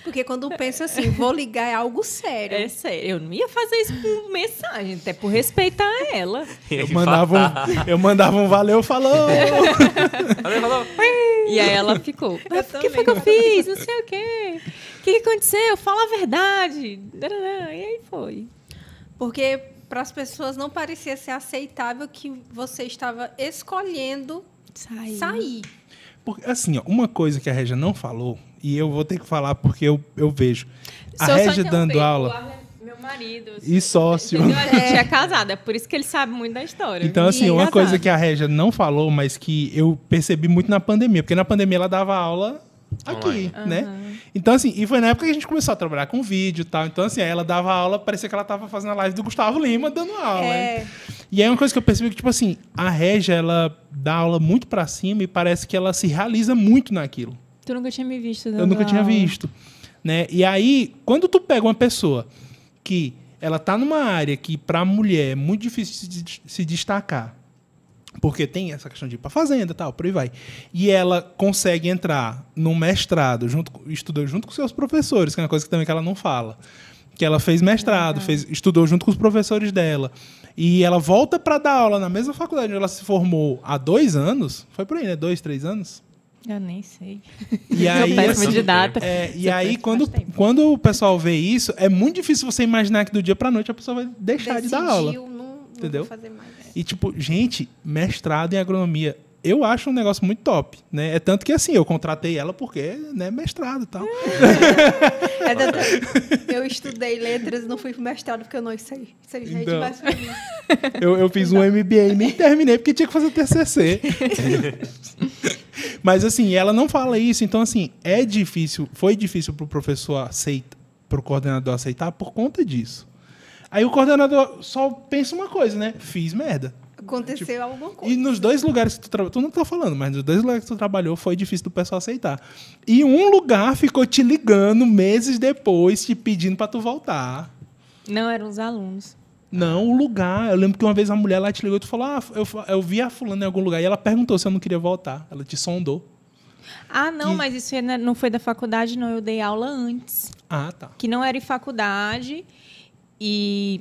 Porque quando pensa assim, vou ligar é algo sério. É sério, eu não ia fazer isso por mensagem, até por respeitar ela. Eu mandava, um, eu mandava um valeu, falou. Valeu, falou. E aí ela ficou, mas o que foi que eu fiz? Não sei o quê. O que que aconteceu? Fala a verdade. E aí foi. Porque para as pessoas não parecia ser aceitável que você estava escolhendo Saí. sair. Porque, assim, ó, uma coisa que a Regia não falou, e eu vou ter que falar porque eu, eu vejo. A só Regia dando aula. é Meu marido. E sócio. Entendeu? A gente é casado, é por isso que ele sabe muito da história. Então, assim, E é uma coisa que a Regia não falou, mas que eu percebi muito na pandemia, porque na pandemia ela dava aula aqui, Online. né? Então, assim, e foi na época que a gente começou a trabalhar com vídeo e tal. Então, assim, aí ela dava aula, parecia que ela tava fazendo a live do Gustavo Lima dando aula. É. né? E aí uma coisa que eu percebi que, tipo assim, a Regia, ela dá aula muito pra cima e parece que ela se realiza muito naquilo. Tu nunca tinha me visto Eu nunca tinha aula. visto. Né? E aí, quando tu pega uma pessoa que ela tá numa área que pra mulher é muito difícil se, de- se destacar, porque tem essa questão de ir pra fazenda e tal, por aí vai. E ela consegue entrar no mestrado, junto, estudou junto com seus professores, que é uma coisa que também que ela não fala. Que ela fez mestrado, fez, estudou junto com os professores dela. E ela volta para dar aula na mesma faculdade onde ela se formou há dois anos. Foi por aí, né? Dois, três anos? Eu nem sei. E aí, péssima assim, de data. é, e aí, quando, quando o pessoal vê isso, é muito difícil você imaginar que do dia pra noite a pessoa vai deixar de dar aula. Decidiu, não, não Entendeu? vou fazer mais. E, tipo, gente, mestrado em agronomia, eu acho um negócio muito top, né? É tanto que, assim, eu contratei ela porque, né, mestrado e tal. É tanto- eu estudei letras, não fui pro mestrado porque eu não sei. Se a gente Não. vai subir. Eu, eu fiz um MBA e nem terminei porque tinha que fazer o TCC. Mas, assim, ela não fala isso. Então, assim, é difícil, foi difícil pro professor aceitar, pro coordenador aceitar por conta disso. Aí o coordenador só pensa uma coisa, né? Fiz merda. Aconteceu alguma coisa. E nos dois lugares que tu trabalhou, tu não tá falando, mas nos dois lugares que tu trabalhou foi difícil do pessoal aceitar. E um lugar ficou te ligando meses depois, te pedindo pra tu voltar. Não, eram os alunos. Não, o lugar. Eu lembro que uma vez a mulher lá te ligou e tu falou: Ah, eu, eu vi a fulana em algum lugar. E ela perguntou se eu não queria voltar. Ela te sondou. Ah, não, Que- mas isso ainda não foi da faculdade, não. Eu dei aula antes. Ah, tá. Que não era em faculdade. E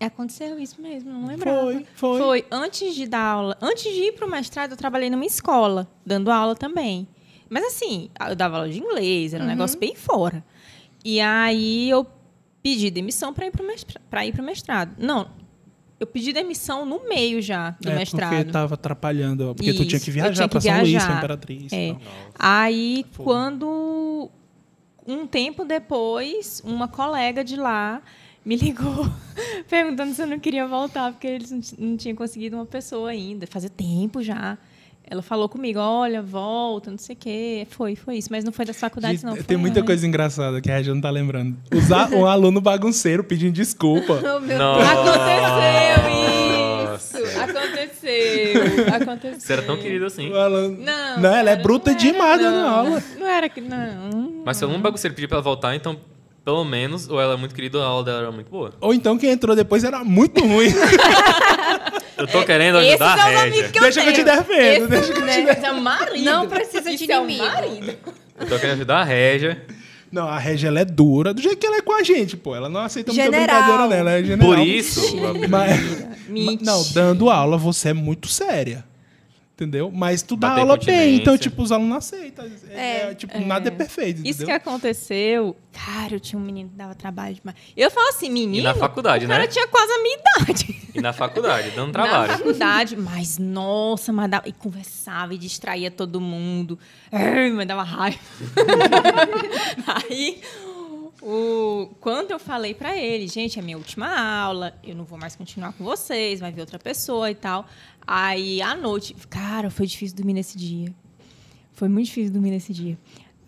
aconteceu isso mesmo, não lembrava. Foi, foi. Foi antes de dar aula, antes de ir para o mestrado, eu trabalhei numa escola, dando aula também. Mas assim, eu dava aula de inglês, era um negócio bem fora. E aí eu pedi demissão para ir para para o mestrado. Não, eu pedi demissão no meio já do é mestrado. porque tava atrapalhando. Porque tu tinha Isso, que viajar que São Luís, Imperatriz. É. Aí, quando um tempo depois, uma colega de lá me ligou perguntando se eu não queria voltar, porque eles não não tinham conseguido uma pessoa ainda. Fazia tempo já. Ela falou comigo, olha, volta, não sei o quê. Foi, foi isso. Mas não foi das faculdades, Gente, não. Tem muita antes. coisa engraçada que a Regia não tá lembrando. Usar um aluno bagunceiro pedindo desculpa. Oh, meu Nossa. Aconteceu isso! Aconteceu! Aconteceu. Você era tão querido assim. O aluno- Não, Não, ela é bruta não demais não. aula. Não era que. Não. Mas se algum bagunceiro pedir pra ela voltar, então, pelo menos, ou ela é muito querida ou a aula dela era muito boa. Ou então quem entrou depois era muito ruim. Eu tô querendo Esses ajudar são a Régia. amigos que eu Deixa que eu te tenho. defendo. Deixa que eu te Né? defendo. É marido. Não precisa de Isso é um inimigo. marido. Eu tô querendo ajudar a Régia. Não, a Regia ela é dura, do jeito que ela é com a gente, pô. Ela não aceita muita General. brincadeira nela, ela é general. Por isso. Mas, Mentira. não, dando aula você é muito séria. Entendeu? Mas tu dá Bater aula bem, então, tipo, os alunos aceitam. É, É, é, tipo, nada é perfeito, Isso que aconteceu. Cara, eu tinha um menino que dava trabalho demais. Eu falo assim, menino. E na faculdade, o cara né? tinha quase a minha idade. E na faculdade, dando Na trabalho. faculdade, mas nossa, mas dava, e conversava e distraía todo mundo. Ai, mas dava raiva. Aí, o, quando eu falei pra ele, gente, é minha última aula, eu não vou mais continuar com vocês, vai vir outra pessoa e tal. Aí, à noite, cara, foi difícil dormir nesse dia. Foi muito difícil dormir nesse dia.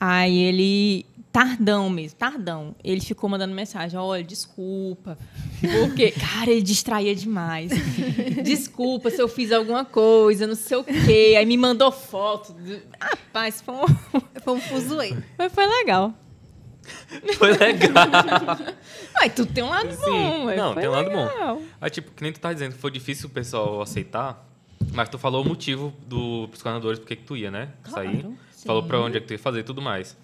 Aí ele, tardão mesmo, tardão. Ele ficou mandando mensagem: olha, desculpa. Porque, cara, ele distraía demais. Desculpa se eu fiz alguma coisa, não sei o quê. Aí me mandou foto. Rapaz, foi, um- Foi um fuzuê. mas foi legal. Foi legal. Mas tu tem um lado Sim. bom, ué. Não, Foi tem um lado bom. legal. Aí, tipo, que nem tu tá dizendo, foi difícil o pessoal aceitar, mas tu falou o motivo do, pros coordenadores porque que tu ia, né? Sair. Claro, Falou sim. pra onde é que tu ia fazer e tudo mais.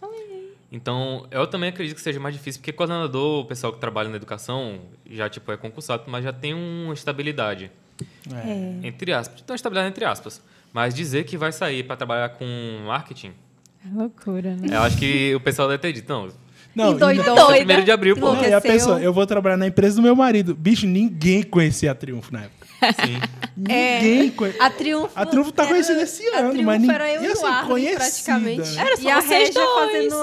Então, eu também acredito que seja mais difícil, porque coordenador, o pessoal que trabalha na educação, já tipo é concursado, mas já tem uma estabilidade. É. Entre aspas. Então, estabilidade entre aspas. Mas dizer que vai sair para trabalhar com marketing, É loucura, né? eu acho que o pessoal deve ter dito, não, Não, Endoidou. não- Doida. Doida. primeiro de abril, pô. não, e a pessoa, eu vou trabalhar na empresa do meu marido. Bicho, ninguém conhecia a Triunfo na época. Sim. Ninguém conhecia. A Triunfo. A Triunfo tá era- conhecida esse a ano, Triunfo mas ninguém- era eu e assim, o Arlen, conhecida, praticamente. né? Era só e a Regia dois. fazendo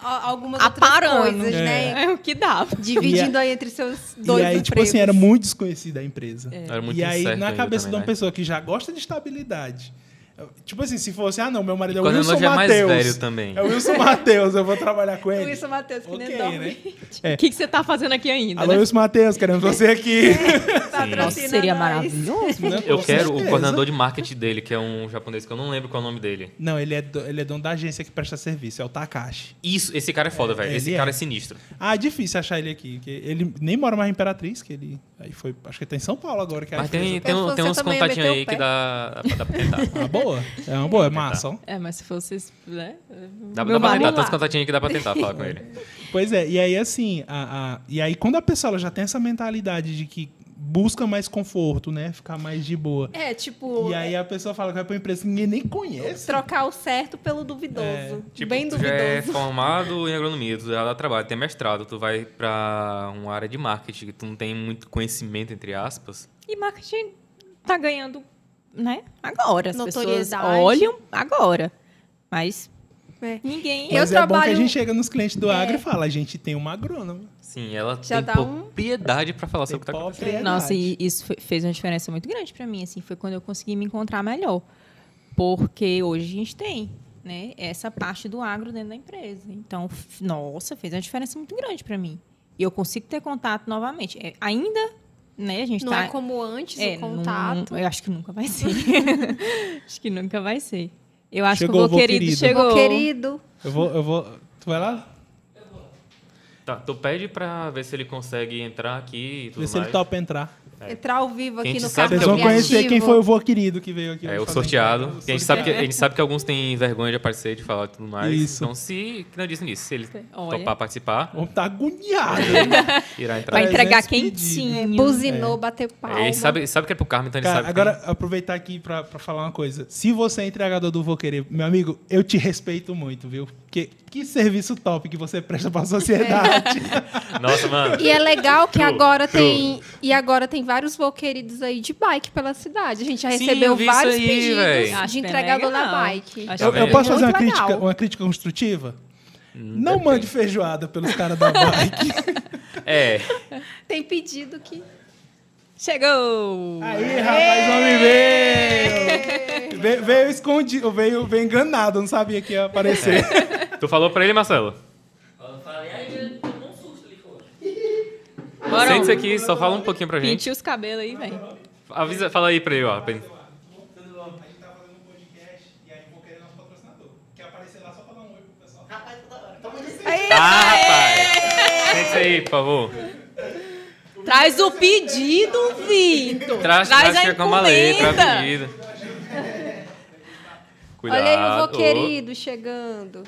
a- algumas Aparando. outras coisas, né? É o que dava. Dividindo aí entre seus dois E aí, tipo empregos. assim, era muito desconhecida a empresa. Era muito e aí, na cabeça também, de uma né? pessoa que já gosta de estabilidade. Eu- Tipo assim, se fosse, ah, não, meu marido é o Wilson já é mais Matheus. velho também. É o Wilson Matheus, eu vou trabalhar com ele. Wilson Matheus, que nem Ok, dorme. né? O que, que você tá fazendo aqui ainda, Alô, né? Wilson Matheus, queremos você aqui. Nossa, seria nós. maravilhoso. Né? Eu Com quero o certeza. coordenador de marketing dele, que é um japonês que eu não lembro qual é o nome dele. Não, ele é, do- ele é dono da agência que presta serviço, é o Takashi. Isso, esse cara é foda, velho. ele Esse é. cara é sinistro. Ah, é difícil achar ele aqui. Que ele nem mora mais em Imperatriz, que ele. Aí foi. Acho que ele tá em São Paulo agora. Que é a Mas tem, tem, tem eu uns contatinhos o aí que dá, dá, pra- tentar. uma boa. É uma boa, é massa. ó. É, mas se fosse, né? Dá, dá pra tentar, contatinhos aí que dá pra tentar falar com ele. Pois é, e aí assim, a, a- e aí quando a pessoa ela já tem essa mentalidade de que busca mais conforto, né? Ficar mais de boa. É, tipo, E aí a pessoa fala que vai pra uma empresa que ninguém nem conhece. trocar o certo pelo duvidoso. É, Tipo, Bem tu duvidoso. já é formado em agronomia, tu já dá trabalho, tem mestrado, tu vai pra uma área de marketing, que tu não tem muito conhecimento, entre aspas. E marketing tá ganhando, né? Agora. As pessoas Notoriedade. olham agora. Mas É. ninguém. Eu Mas é bom que a trabalho- gente chega nos clientes do É. agro e fala, a gente tem uma agrônoma. Sim, ela Já tem dá um- propriedade pra falar Tem sobre o que tá acontecendo. propriedade. Nossa, e isso fe- fez uma diferença muito grande pra mim, assim, foi quando eu consegui me encontrar melhor. Porque hoje a gente tem, né, essa parte do agro dentro da empresa. Então, nossa, fez uma diferença muito grande pra mim. E eu consigo ter contato novamente. É, ainda, né, a gente Não tá é como antes é, o contato. não- eu acho que nunca vai ser. acho que nunca vai ser. Eu acho Chegou que o vô vô querido, querido. chegou. Ô, querido. Eu vou, eu vou. Tu vai lá? Tá, tu pede pra ver se ele consegue entrar aqui e tudo Vê se ele mais. topa entrar. É. Entrar ao vivo Quem aqui no sabe Vocês que vão conhecer quem foi o vô querido que veio aqui. É o sorteado. Que a, gente sabe que, a gente sabe que alguns têm vergonha de aparecer, de falar e tudo mais. Isso. Então, se, que não disse nisso, se ele Olha. topar participar, Vamos tá agoniado. irá entrar. Vai Mas entregar quentinho. Buzinou, bateu palma. É, ele sabe, sabe que é pro Carmen, então ele Cara, sabe. que agora aproveitar aqui pra, pra falar uma coisa. Se você é entregador do Vou Querer, meu amigo, eu te respeito muito, viu? Porque que serviço top que você presta pra sociedade. Nossa, mano. E é legal que True, agora true. tem. E agora tem vários voo queridos aí de bike pela cidade. A gente já Sim, recebeu vários aí, pedidos véi. Acho de entregador da bike. Eu, eu posso fazer uma crítica, uma crítica construtiva? Não depende. mande feijoada pelos caras da bike. É. Tem pedido que. Chegou! Aí, rapaz, o homem veio! veio! Veio escondido, veio, veio enganado, não sabia que ia aparecer. Tu falou pra ele, Marcelo? Bora, Sente-se aqui, só fala um pouquinho pra gente. Pinte os cabelos aí, velho. Avisa, fala aí pra ele, ó. pra ele. Tudo bom? A gente tá fazendo um podcast e aí vou querer nosso patrocinador. Quer aparecer lá só pra dar um oi pro pessoal? Ah, rapaz! Sente-se aí, por favor. Traz o pedido, Vitor. Traz, Traz traz a é encomenda. a pedido. Cuidado. Olha aí o vô querido chegando.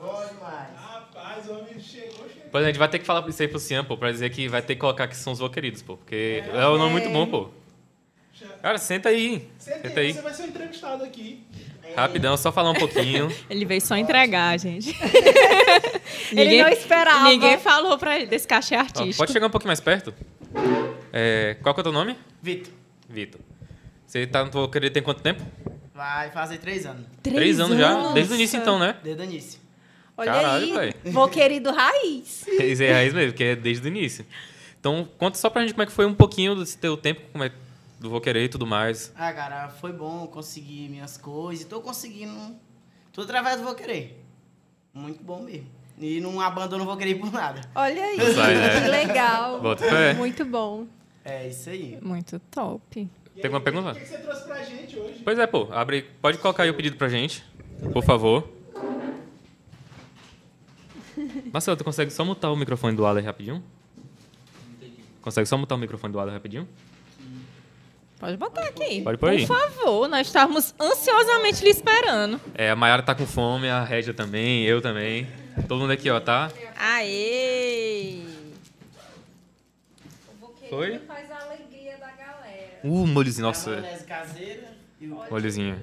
Rapaz, o homem chegou, chegou. Pois é, a gente vai ter que falar isso aí pro Cian, pô, pra dizer que vai ter que colocar que são os vô queridos, pô. Porque é um nome muito bom, pô. Cara, senta aí. Senta aí. Você vai ser um entrevistado aqui. Rapidão, só falar um pouquinho. Ele veio só entregar, gente. Ele não esperava. Ninguém falou pra ele desse cachê Ó, artístico. pode chegar um pouquinho mais perto? É, qual que é o teu nome? Vitor, Vitor. Você tá no vô querido tem quanto tempo? vai fazer três anos. Três anos já? Desde o início então, né? Desde o início. Olha Caralho, aí. Vô querido raiz. Esse é a raiz mesmo, que é desde o início. Então, conta só pra gente como é que foi um pouquinho desse teu tempo, como é do Vou Querer e tudo mais. Ah, cara, foi bom conseguir minhas coisas. Tô conseguindo tudo através do Vou Querer. Muito bom mesmo. E não abandono o Vou Querer por nada. Olha aí. Sai, né? Que legal. Bota fé. Muito bom. É isso aí. Muito top. Tem alguma pergunta? O que você trouxe pra gente hoje? Pois é, pô. Abre, pode colocar aí o pedido pra gente, por favor. Marcelo, tu consegue só mutar o microfone do Alan rapidinho? Consegue só mutar o microfone do Alan rapidinho? Pode botar aqui. Pode pôr aí. Por favor, nós estávamos ansiosamente lhe esperando. É, a Mayara tá com fome, a Régia também, eu também. Todo mundo aqui, ó, tá? Aê! Foi? faz a alegria da galera. Uh, molhozinho, A nossa. maionese caseira e o... Molhozinho.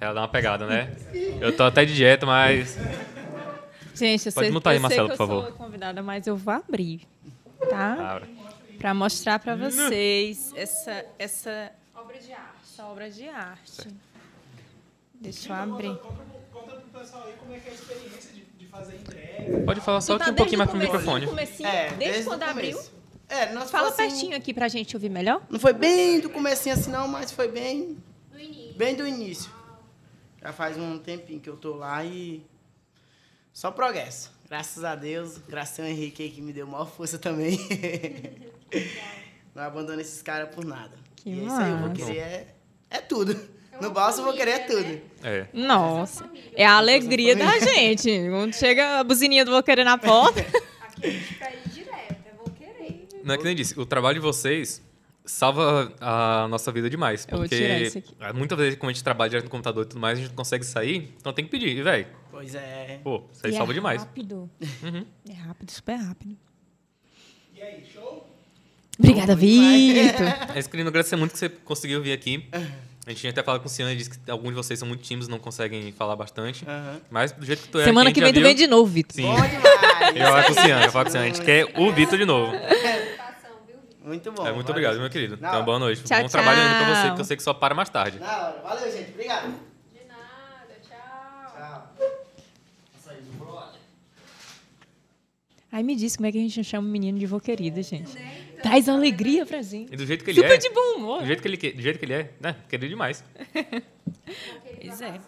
Ela dá uma pegada, né? Eu tô até de dieta, mas. Gente, eu Pode sei, mutar aí, eu sei Marcelo, que por eu sou favor. convidada, mas eu vou abrir, tá? Abra. Pra mostrar pra vocês essa, essa, Obra de arte. essa obra de arte. Deixa eu abrir. Conta, conta pro pessoal aí como é que é a experiência de, de fazer entrega. Pode falar só Tu tá aqui um pouquinho mais desde pro o comecinho, microfone. comecinho, É, desde, o quando abriu? começo. É, nós Fala foi assim, pertinho aqui pra gente ouvir melhor. Não foi bem do comecinho assim não, mas foi bem, No início. bem do início. Já faz um tempinho que eu tô lá e só progresso. Graças a Deus, graças ao Henrique aí que me deu maior força também. não abandono esses caras por nada. Que e é isso aí, eu vou querer é, é tudo. No bolso eu vou querer é tudo. É. Nossa, é a alegria da gente. Quando chega a buzininha do Vou Querer na porta. Aqui a gente pede direto, eu vou querer. Não é que nem disse, o trabalho de vocês salva a nossa vida demais. Eu vou Porque tirar isso aqui. muitas vezes, como a gente trabalha direto no computador e tudo mais, a gente não consegue sair, então tem que pedir. E, velho, Pois é. pô, isso aí E salva é demais. rápido. Uhum. É rápido, super rápido. E aí, show? Obrigada. Vitor. É isso, querendo agradecer muito que você conseguiu vir aqui. A gente tinha até falado com o Ciano e disse que alguns de vocês são muito tímidos, não conseguem falar bastante. Aham. Mas do jeito que tu é Semana aqui, que vem tu vem de novo, Vitor. Sim. Bom demais. Eu falo com o Ciano, eu falo com o Ciano. A gente quer o Vitor de novo. Muito bom. É, muito obrigado, meu querido. Na Então, hora. boa noite. Tchau, Bom trabalho ainda pra você, tchau. que eu sei que só para mais tarde. Na hora. Valeu, gente. Obrigado. De nada, tchau. Tchau. Aí, me diz como é que a gente chama o menino de vô querido, gente. Traz alegria pra gente. E do jeito que ele Super é. de bom humor. Do jeito que ele, que- do jeito que ele é, né? Querido demais. Pois é.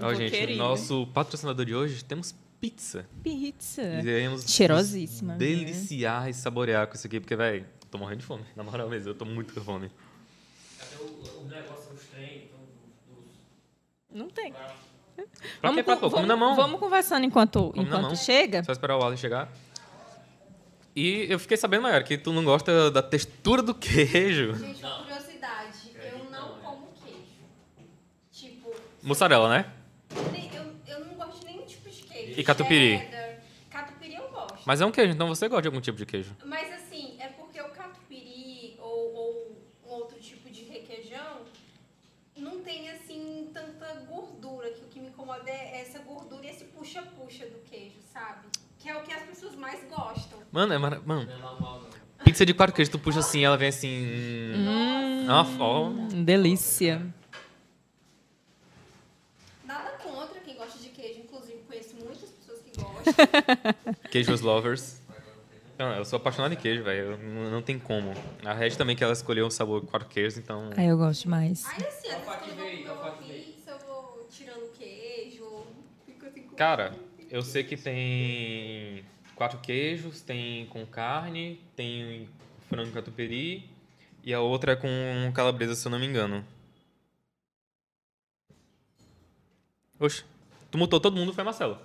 Ó, gente, querido. nosso patrocinador de hoje, temos pizza. Pizza. Iremos Cheirosíssima, né? Deliciar e saborear com isso aqui, porque, velho, tô morrendo de fome. Na moral mesmo, eu tô muito com fome. Não tem. Pra que pra pôr? Come vamos, na mão. vamos conversando enquanto, Come enquanto chega. Só esperar o Alan chegar. E eu fiquei sabendo, Maior, que tu não gosta da textura do queijo. Gente, uma curiosidade, eu não como queijo. Tipo, Mussarela, né? E catupiry? Cheddar. Catupiry eu gosto. Mas é um queijo, então você gosta de algum tipo de queijo. Mas assim, é porque o catupiry ou, ou um outro tipo de requeijão não tem assim tanta gordura, que o que me incomoda é essa gordura e esse puxa-puxa do queijo, sabe? Que é o que as pessoas mais gostam. Mano, é mara... Mano, pizza de quatro queijos, tu puxa assim, ela vem assim... Hum. É uma forma... Hum, delícia. Nada contra quem gosta de queijo, inclusive conheço muitas pessoas que gostam. Queijos lovers. Não, eu sou apaixonado em queijo, velho. Não, não tem como. A Red também, que ela escolheu um sabor quatro queijos, então... Aí eu gosto mais. Aí assim, eu vou pizza, eu vou tirando queijo, fico assim com Cara, eu sei que tem quatro queijos, tem com carne, tem frango catupiry e a outra é com calabresa, se eu não me engano. Oxe, tu mutou todo mundo, foi Marcelo.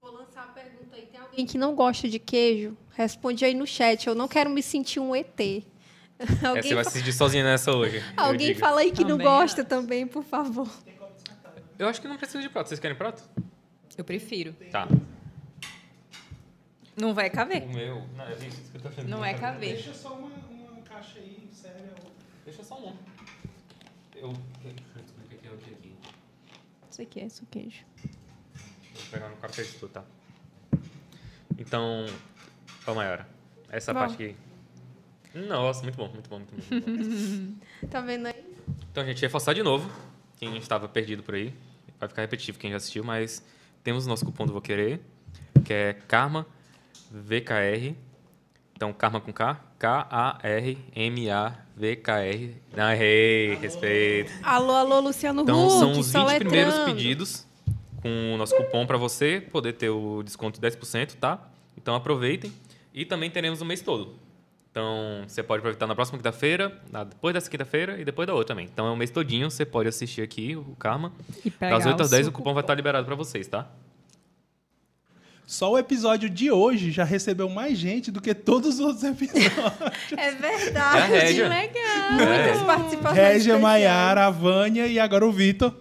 Vou lançar a pergunta aí. Tem alguém que não gosta de queijo? Responde aí no chat. Eu não quero me sentir um ET. É, alguém você vai se sentir sozinha nessa hoje. alguém fala aí que não Também gosta acho. também, por favor. Eu acho que não precisa de prato. Vocês querem prato? Eu prefiro. Tá. Não vai caber. O meu... Não, é isso que eu tô achando. Não é caber. Deixa só uma, uma caixa aí, sério. Deixa só um. Eu... Aqui. Isso aqui é isso queijo. Vou pegar no café de tudo, tá? Então, ó, Mayara. Essa Bom. parte aqui. Nossa, muito bom, muito bom, muito bom. Muito bom. Tá vendo aí? então, gente, reforçar de novo. Quem estava perdido por aí. Vai ficar repetitivo quem já assistiu, mas temos o nosso cupom do Vou Querer, que é Karma VKR. Então, Karma com K. K-A-R-M-A-V-K-R. Ah, errei, respeito. Alô, alô, Luciano Então, Huck, são os 20 soletrando. primeiros pedidos com o nosso cupom para você poder ter o desconto de 10%, tá? Então, aproveitem. E também teremos o mês todo. Então, você pode aproveitar na próxima quinta-feira, depois dessa quinta-feira e depois da outra também. Então, é o mês todinho, você pode assistir aqui o Karma. E pegar Das 8 às o 10 o cupom vai estar liberado para vocês, tá? Só o episódio de hoje já recebeu mais gente do que todos os outros episódios. É É verdade. Régia. Legal. Muitas participações. Régia, especiais. Maiara, a Vânia e agora o Vitor.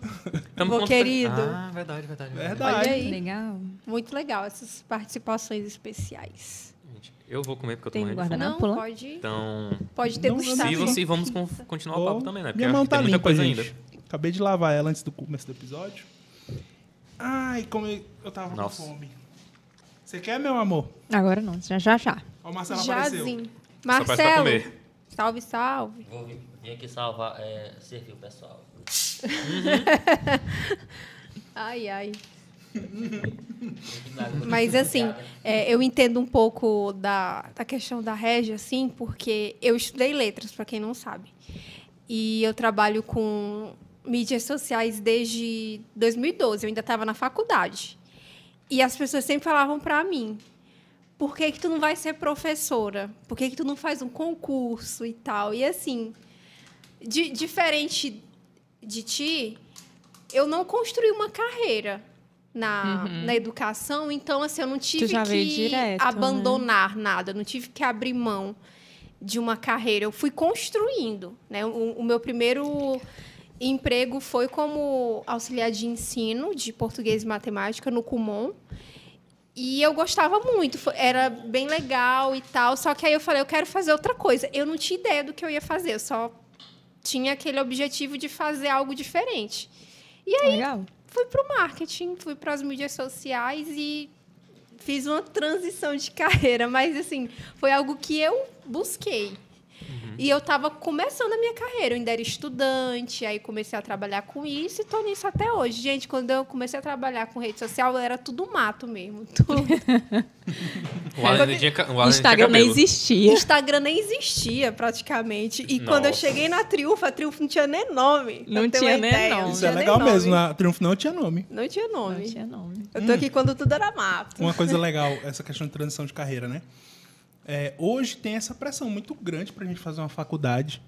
Com- querido. Ah, verdade, verdade. Verdade. Olha aí. Legal. Muito legal essas participações especiais. Eu vou comer porque eu tô Tem morrendo de fome. Não, lá? pode, Então, pode ter gostado. se você, vamos con- continuar o papo também, né? Porque Minha mão que tá tem muita limpa, coisa gente. ainda. Acabei de lavar ela antes do começo do episódio. Ai, como eu, eu tava Nossa. com fome. Você quer, meu amor? Agora não, já já. já. Ó, o Marcelo apareceu. Jazinho. Marcelo, comer. salve, salve. Vou vir, vim aqui salvar, é, servir o pessoal. Ai, ai. Mas assim, é, eu entendo um pouco da, da questão da Régia, assim, porque eu estudei letras, para quem não sabe. E eu trabalho com mídias sociais desde 2012, eu ainda estava na faculdade. E as pessoas sempre falavam para mim, por que, que tu não vai ser professora? Por que, que tu não faz um concurso e tal? E assim, di- diferente de ti, eu não construí uma carreira na, na educação, então assim, eu não tive que direto, né? abandonar nada, eu não tive que abrir mão de uma carreira. Eu fui construindo, né? O, o meu primeiro emprego foi como auxiliar de ensino de português e matemática no Kumon. E eu gostava muito, era bem legal e tal. Só que aí eu falei, eu quero fazer outra coisa. Eu não tinha ideia do que eu ia fazer, eu só tinha aquele objetivo de fazer algo diferente. E aí Legal. fui para o marketing, fui para as mídias sociais e fiz uma transição de carreira, mas assim, foi algo que eu busquei. E eu estava começando a minha carreira, eu ainda era estudante, aí comecei a trabalhar com isso e estou nisso até hoje. Gente, quando eu comecei a trabalhar com rede social, era tudo mato mesmo. tudo. O Alan tinha, o Alan Instagram nem existia. Instagram nem existia praticamente. E quando eu Nossa. cheguei na Triunfo, a Triunfo não tinha nem nome. Não tinha nem ideia, nome. não Isso é legal nome. mesmo. Na Triunfo não tinha nome. Não tinha nome. Não tinha nome. Eu tô aqui quando tudo era mato. Uma coisa legal, essa questão de transição de carreira, né? É, hoje tem essa pressão muito grande pra gente fazer uma faculdade.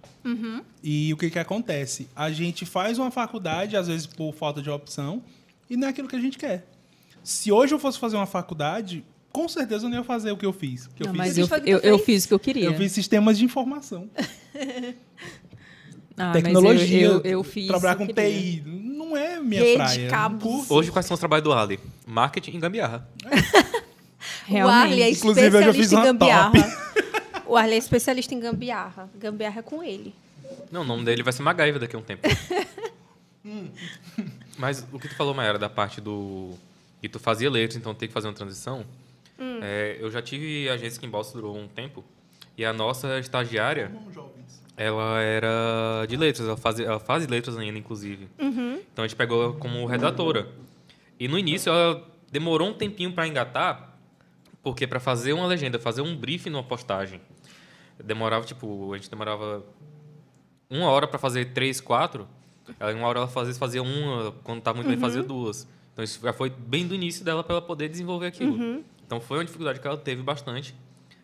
E o que que acontece? A gente faz uma faculdade, às vezes por falta de opção, e não é aquilo que a gente quer. Se hoje eu fosse fazer uma faculdade, com certeza eu não ia fazer o que eu fiz. Que eu, Não, fiz mas Você eu, eu, eu fiz o que eu queria. eu fiz sistemas de informação. Ah, mas tecnologia, Eu, eu, eu fiz trabalhar com eu. TI. Não é minha Rede, praia. cabos. Hoje, quais são os trabalhos do Ali? Marketing e gambiarra. O Arley é Realmente. Inclusive, especialista em gambiarra. O Arley é especialista em gambiarra. Gambiarra é com ele. Não, o nome dele vai ser MacGyver daqui a um tempo. Mas o que tu falou, Mayara, da parte do... Que tu fazia letras, então tem que fazer uma transição. É, eu já tive agência aqui em Bolsa, durou um tempo. E a nossa estagiária, ela era de letras. Ela, fazia, ela faz letras ainda, inclusive. Então a gente pegou ela como redatora. E no início ela demorou um tempinho para engatar, porque para fazer uma legenda, fazer um briefing numa postagem, demorava, tipo, a gente demorava uma hora para fazer três, quatro. Ela, em uma hora ela fazia, fazia uma, quando estava muito bem, fazia duas. Então isso já foi bem do início dela para ela poder desenvolver aquilo. Então foi uma dificuldade que ela teve bastante.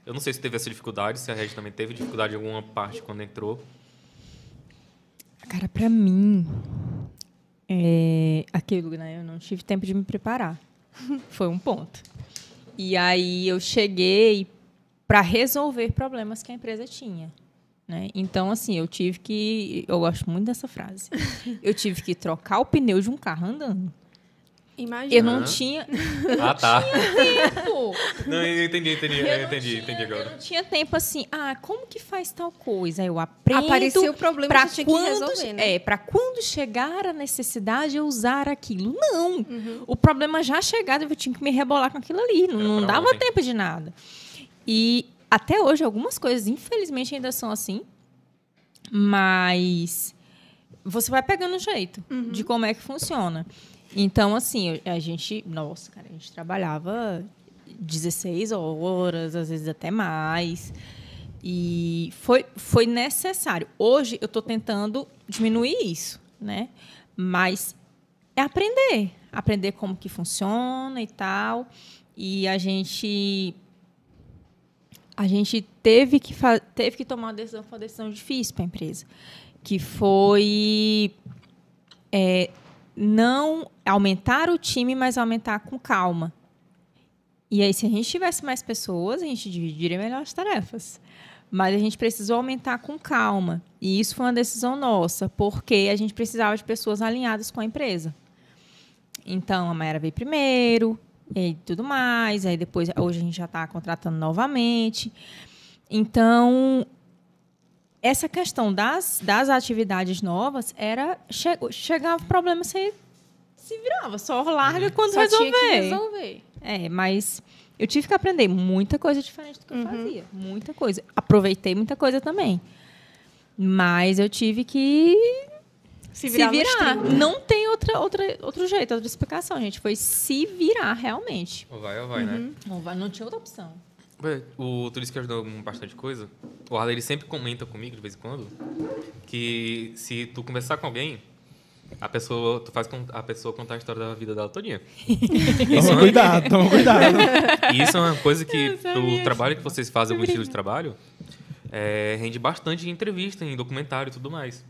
Eu não sei se teve essa dificuldade, se a Regi também teve dificuldade em alguma parte quando entrou. Cara, pra mim, é aquilo, né? Eu não tive tempo de me preparar. Foi um ponto. E aí eu cheguei para resolver problemas que a empresa tinha. Né? Então, assim, eu tive que. Eu gosto muito dessa frase. Eu tive que trocar o pneu de um carro andando. Imagina. Eu não tinha Ah, tá. tempo. Não, eu entendi, entendi, eu Eu não entendi, tinha- entendi Eu agora. não tinha tempo assim, ah, como que faz tal coisa? Eu aprendo. Apareceu o problema, pra que quando, resolver, né? É, para quando chegar a necessidade eu usar aquilo. Não. Uhum. O problema já chegado, eu tinha que me rebolar com aquilo ali. Não, Era não dava ontem. tempo de nada. E até hoje, algumas coisas, infelizmente, ainda são assim. Mas você vai pegando o jeito Uhum. de como é que funciona. Então, assim, a gente. Nossa, cara, a gente trabalhava 16 horas, às vezes até mais. E foi, foi necessário. Hoje eu estou tentando diminuir isso, né? Mas é aprender. Aprender como que funciona e tal. E a gente. A gente teve que, teve que tomar uma decisão, foi uma decisão difícil para a empresa. Que foi é, não aumentar o time, mas aumentar com calma. E aí, se a gente tivesse mais pessoas, a gente dividiria melhor as tarefas. Mas a gente precisou aumentar com calma. E isso foi uma decisão nossa, porque a gente precisava de pessoas alinhadas com a empresa. Então, a Mayara veio primeiro, e tudo mais. Aí depois, hoje a gente já está contratando novamente. Então, essa questão das, das atividades novas era. Che, chegava o problema, você se virava, só larga quando Só resolver. tinha que resolver. É, mas eu tive que aprender muita coisa diferente do que eu fazia. Muita coisa. Aproveitei muita coisa também. Mas eu tive que Se se virar, virar. nos 30. Não tem outra, outra, outro jeito, outra explicação, gente. Foi se virar realmente. Ou vai ou vai, né? Não, vai- não tinha outra opção. O Turis que ajudou bastante coisa. O Arley ele sempre comenta comigo de vez em quando que se tu conversar com alguém, a pessoa, tu faz com- a pessoa contar a história da vida dela todinha. Isso Toma é, cuidado, toma cuidado. e isso é uma coisa que o trabalho que vocês fazem, algum estilo de trabalho, é, rende bastante em entrevista, em documentário e tudo mais.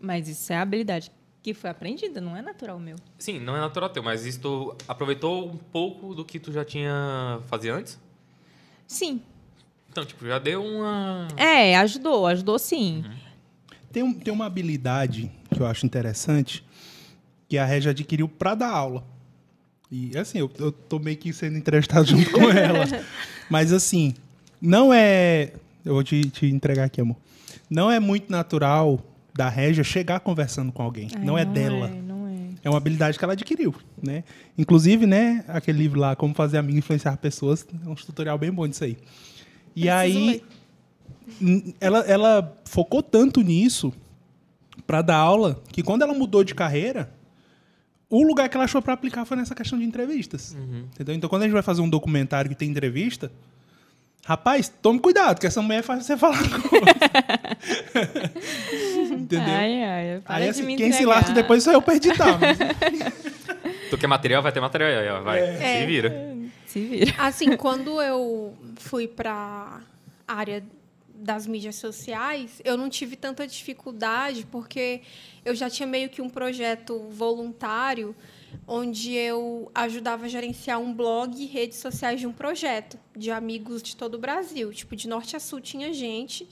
Mas isso é a habilidade que foi aprendida, não é natural meu. Sim, não é natural teu, mas isso tu aproveitou um pouco do que tu já tinha fazia antes? Sim. Então, tipo, já deu uma É, ajudou, ajudou sim. Tem, um- tem uma habilidade que eu acho interessante que a Regia adquiriu para dar aula. E assim, eu, eu tô meio que sendo entrevistado junto com ela. Mas assim, não é. Eu vou te, te entregar aqui, amor. Não é muito natural da Regia chegar conversando com alguém. Ai, não é dela. É, não é. Uma habilidade que ela adquiriu, né? Inclusive, né, aquele livro lá, Como Fazer Amigo e Influenciar Pessoas, é um tutorial bem bom disso aí. E aí, n- ela, ela focou tanto nisso para dar aula, que quando ela mudou de carreira, o lugar que ela achou para aplicar foi nessa questão de entrevistas. Entendeu? Então, quando a gente vai fazer um documentário que tem entrevista, rapaz, tome cuidado, que essa mulher faz você falar coisa. Entendeu? Ai, ai, para Aí, de assim, quem se lasca depois sou eu pra editar. mas- Tu quer material, vai ter material aí, ó. Vai, É. se vira. Se vira. Assim, quando eu fui para a área das mídias sociais, eu não tive tanta dificuldade, porque eu já tinha meio que um projeto voluntário onde eu ajudava a gerenciar um blog e redes sociais de um projeto de amigos de todo o Brasil. Tipo, de norte a sul tinha gente.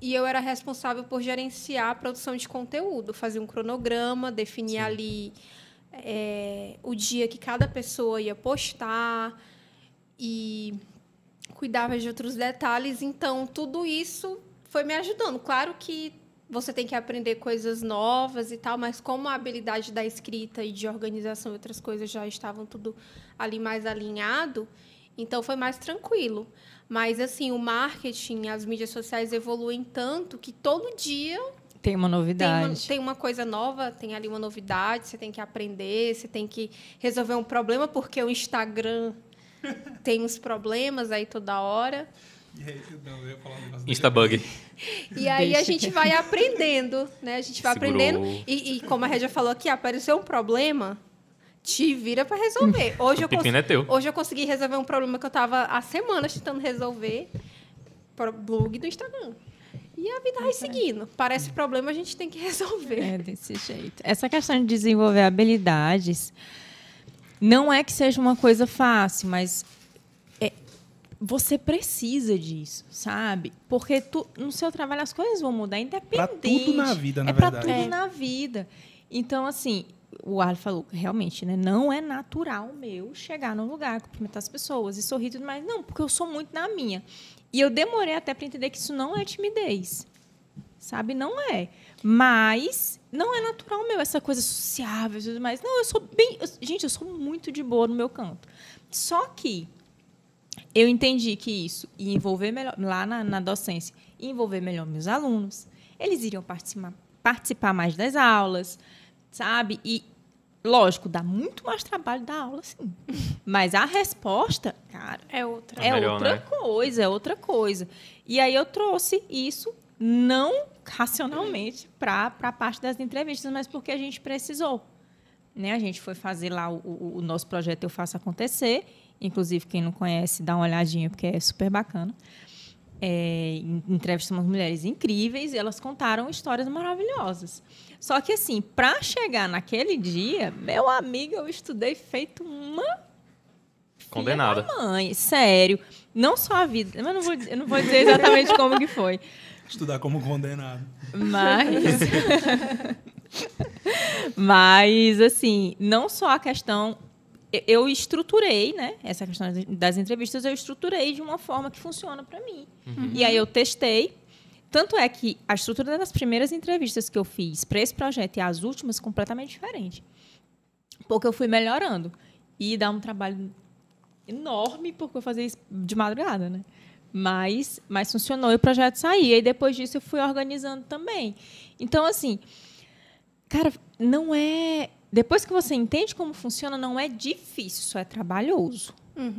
E eu era responsável por gerenciar a produção de conteúdo, fazer um cronograma, definir ali é, o dia que cada pessoa ia postar e cuidava de outros detalhes. Então, tudo isso foi me ajudando. Claro que você tem que aprender coisas novas e tal, mas como a habilidade da escrita e de organização e outras coisas já estavam tudo ali mais alinhado, então foi mais tranquilo. Mas assim, o marketing, as mídias sociais evoluem tanto que todo dia Tem uma tem uma, novidade. tem uma coisa nova, tem ali uma novidade, você tem que aprender, você tem que resolver um problema, porque o Instagram tem uns problemas aí toda hora. Instabug. E aí a gente vai aprendendo, né? A gente vai Segurou. aprendendo. E, e como a Regia falou aqui, apareceu um problema, te vira para resolver. Hoje O eu, é teu. hoje eu consegui resolver um problema que eu estava há semanas tentando resolver para blog do Instagram. E a vida vai seguindo. Parece problema, a gente tem que resolver. É desse jeito. Essa questão de desenvolver habilidades não é que seja uma coisa fácil, mas você precisa disso, sabe? Porque tu- no seu trabalho as coisas vão mudar independente. tudo na vida, na é pra verdade. tudo É. na vida. Então, assim, o Arlo falou, realmente, né? Não é natural meu chegar num lugar, cumprimentar as pessoas e sorrir e tudo mais. Não, porque eu sou muito na minha. E eu demorei até para entender que isso não é timidez. Sabe? Não é. Mas não é natural meu, essa coisa sociável e tudo mais. Não, eu sou bem. eu- gente, eu sou muito de boa no meu canto. Só que eu entendi que isso ia envolver melhor, lá na, na docência, ia envolver melhor meus alunos. Eles iriam participar, participar mais das aulas, sabe? E, lógico, dá muito mais trabalho da aula, sim. Mas a resposta, cara, É outra. É é melhor, outra né? coisa, é outra coisa. E aí eu trouxe isso não racionalmente para a parte das entrevistas, mas porque a gente precisou. Né? A gente foi fazer lá o, o- o nosso projeto Eu Faço Acontecer. Inclusive, quem não conhece, dá uma olhadinha, porque é super bacana. É, en- entrevistamos mulheres incríveis e elas contaram histórias maravilhosas. Só que, assim, para chegar naquele dia, meu amigo, eu estudei feito uma Condenada. Mãe, sério. Não só a vida, mas eu não vou, eu não vou dizer exatamente como que foi. Estudar como condenado. Mas. Mas, assim, não só a questão. Eu- estruturei, né? Essa questão das- entrevistas, eu estruturei de uma forma que funciona para mim. E aí eu testei. Tanto é que a estrutura das primeiras entrevistas que eu fiz para esse projeto e as últimas completamente diferente. Porque eu fui melhorando. E dá um trabalho enorme porque eu fazia isso de madrugada, né? Mas, mas funcionou e o projeto saía. E depois disso eu fui organizando também. Então, assim, cara, não é. Depois que você entende como funciona, não é difícil, só é trabalhoso.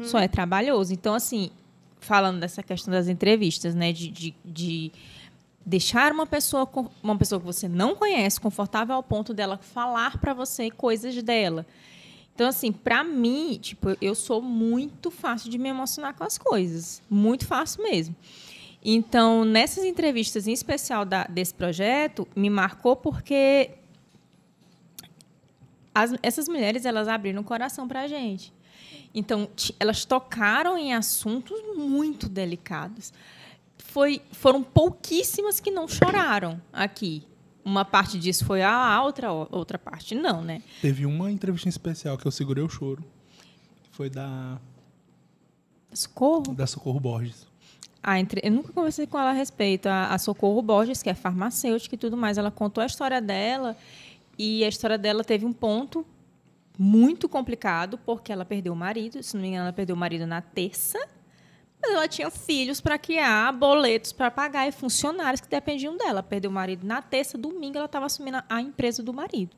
Só é trabalhoso. Então, assim, falando dessa questão das entrevistas, né? De, de, de deixar uma pessoa, uma pessoa que você não conhece confortável ao ponto dela falar para você coisas dela. Então, assim, pra mim, tipo, eu sou muito fácil de me emocionar com as coisas. Muito fácil mesmo. Então, nessas entrevistas, em especial da- desse projeto, me marcou porque as- essas mulheres, elas abriram o coração pra gente. Então, elas tocaram em assuntos muito delicados. Foi, foram pouquíssimas que não choraram aqui. Uma parte disso foi a a outra, outra parte não, né? Teve uma entrevista especial que eu segurei o choro. Foi da, Socorro. da Socorro Borges. A entre... Eu nunca conversei com ela a respeito. A, a Socorro Borges, que é farmacêutica e tudo mais, ela contou a história dela e a história dela teve um ponto muito complicado porque ela perdeu o marido. Se não me engano, ela perdeu o marido na terça. Mas ela tinha filhos para criar, boletos para pagar e funcionários que dependiam dela. Perdeu o marido na terça, domingo ela estava assumindo a empresa do marido.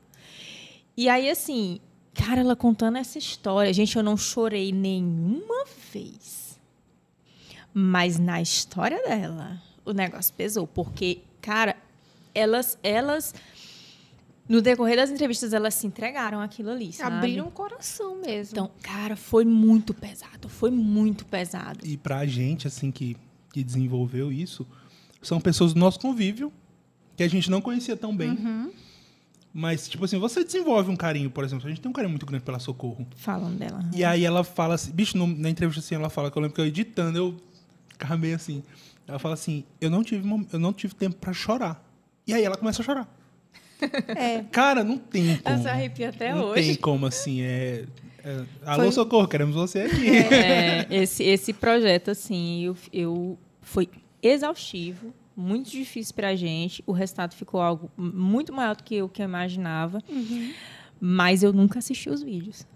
E aí, assim, cara, ela contando essa história. Gente, eu não chorei nenhuma vez. Mas na história dela, o negócio pesou. Porque, cara, elas, elas no decorrer das entrevistas, elas se entregaram aquilo ali, sabe? Abriram o coração mesmo. Então, cara, foi muito pesado. Foi muito pesado. E pra gente, assim, que, que desenvolveu isso, são pessoas do nosso convívio, que a gente não conhecia tão bem. Mas, tipo assim, você desenvolve um carinho, por exemplo. A gente tem um carinho muito grande pela Socorro. Falando dela. E aí ela fala assim, bicho, no- na entrevista assim, ela fala que eu lembro que eu editando, eu ficava meio assim. Ela fala assim, eu não tive, eu não tive tempo pra chorar. E aí ela começa a chorar. É. Cara, não tem como. Ela se arrepia até não hoje. tem como, assim, é... é alô, Foi- Socorro, queremos você aqui. É, esse, esse projeto, assim, eu, eu foi exaustivo, muito difícil pra gente. O resultado ficou algo muito maior do que o que eu imaginava. Mas eu nunca assisti os vídeos.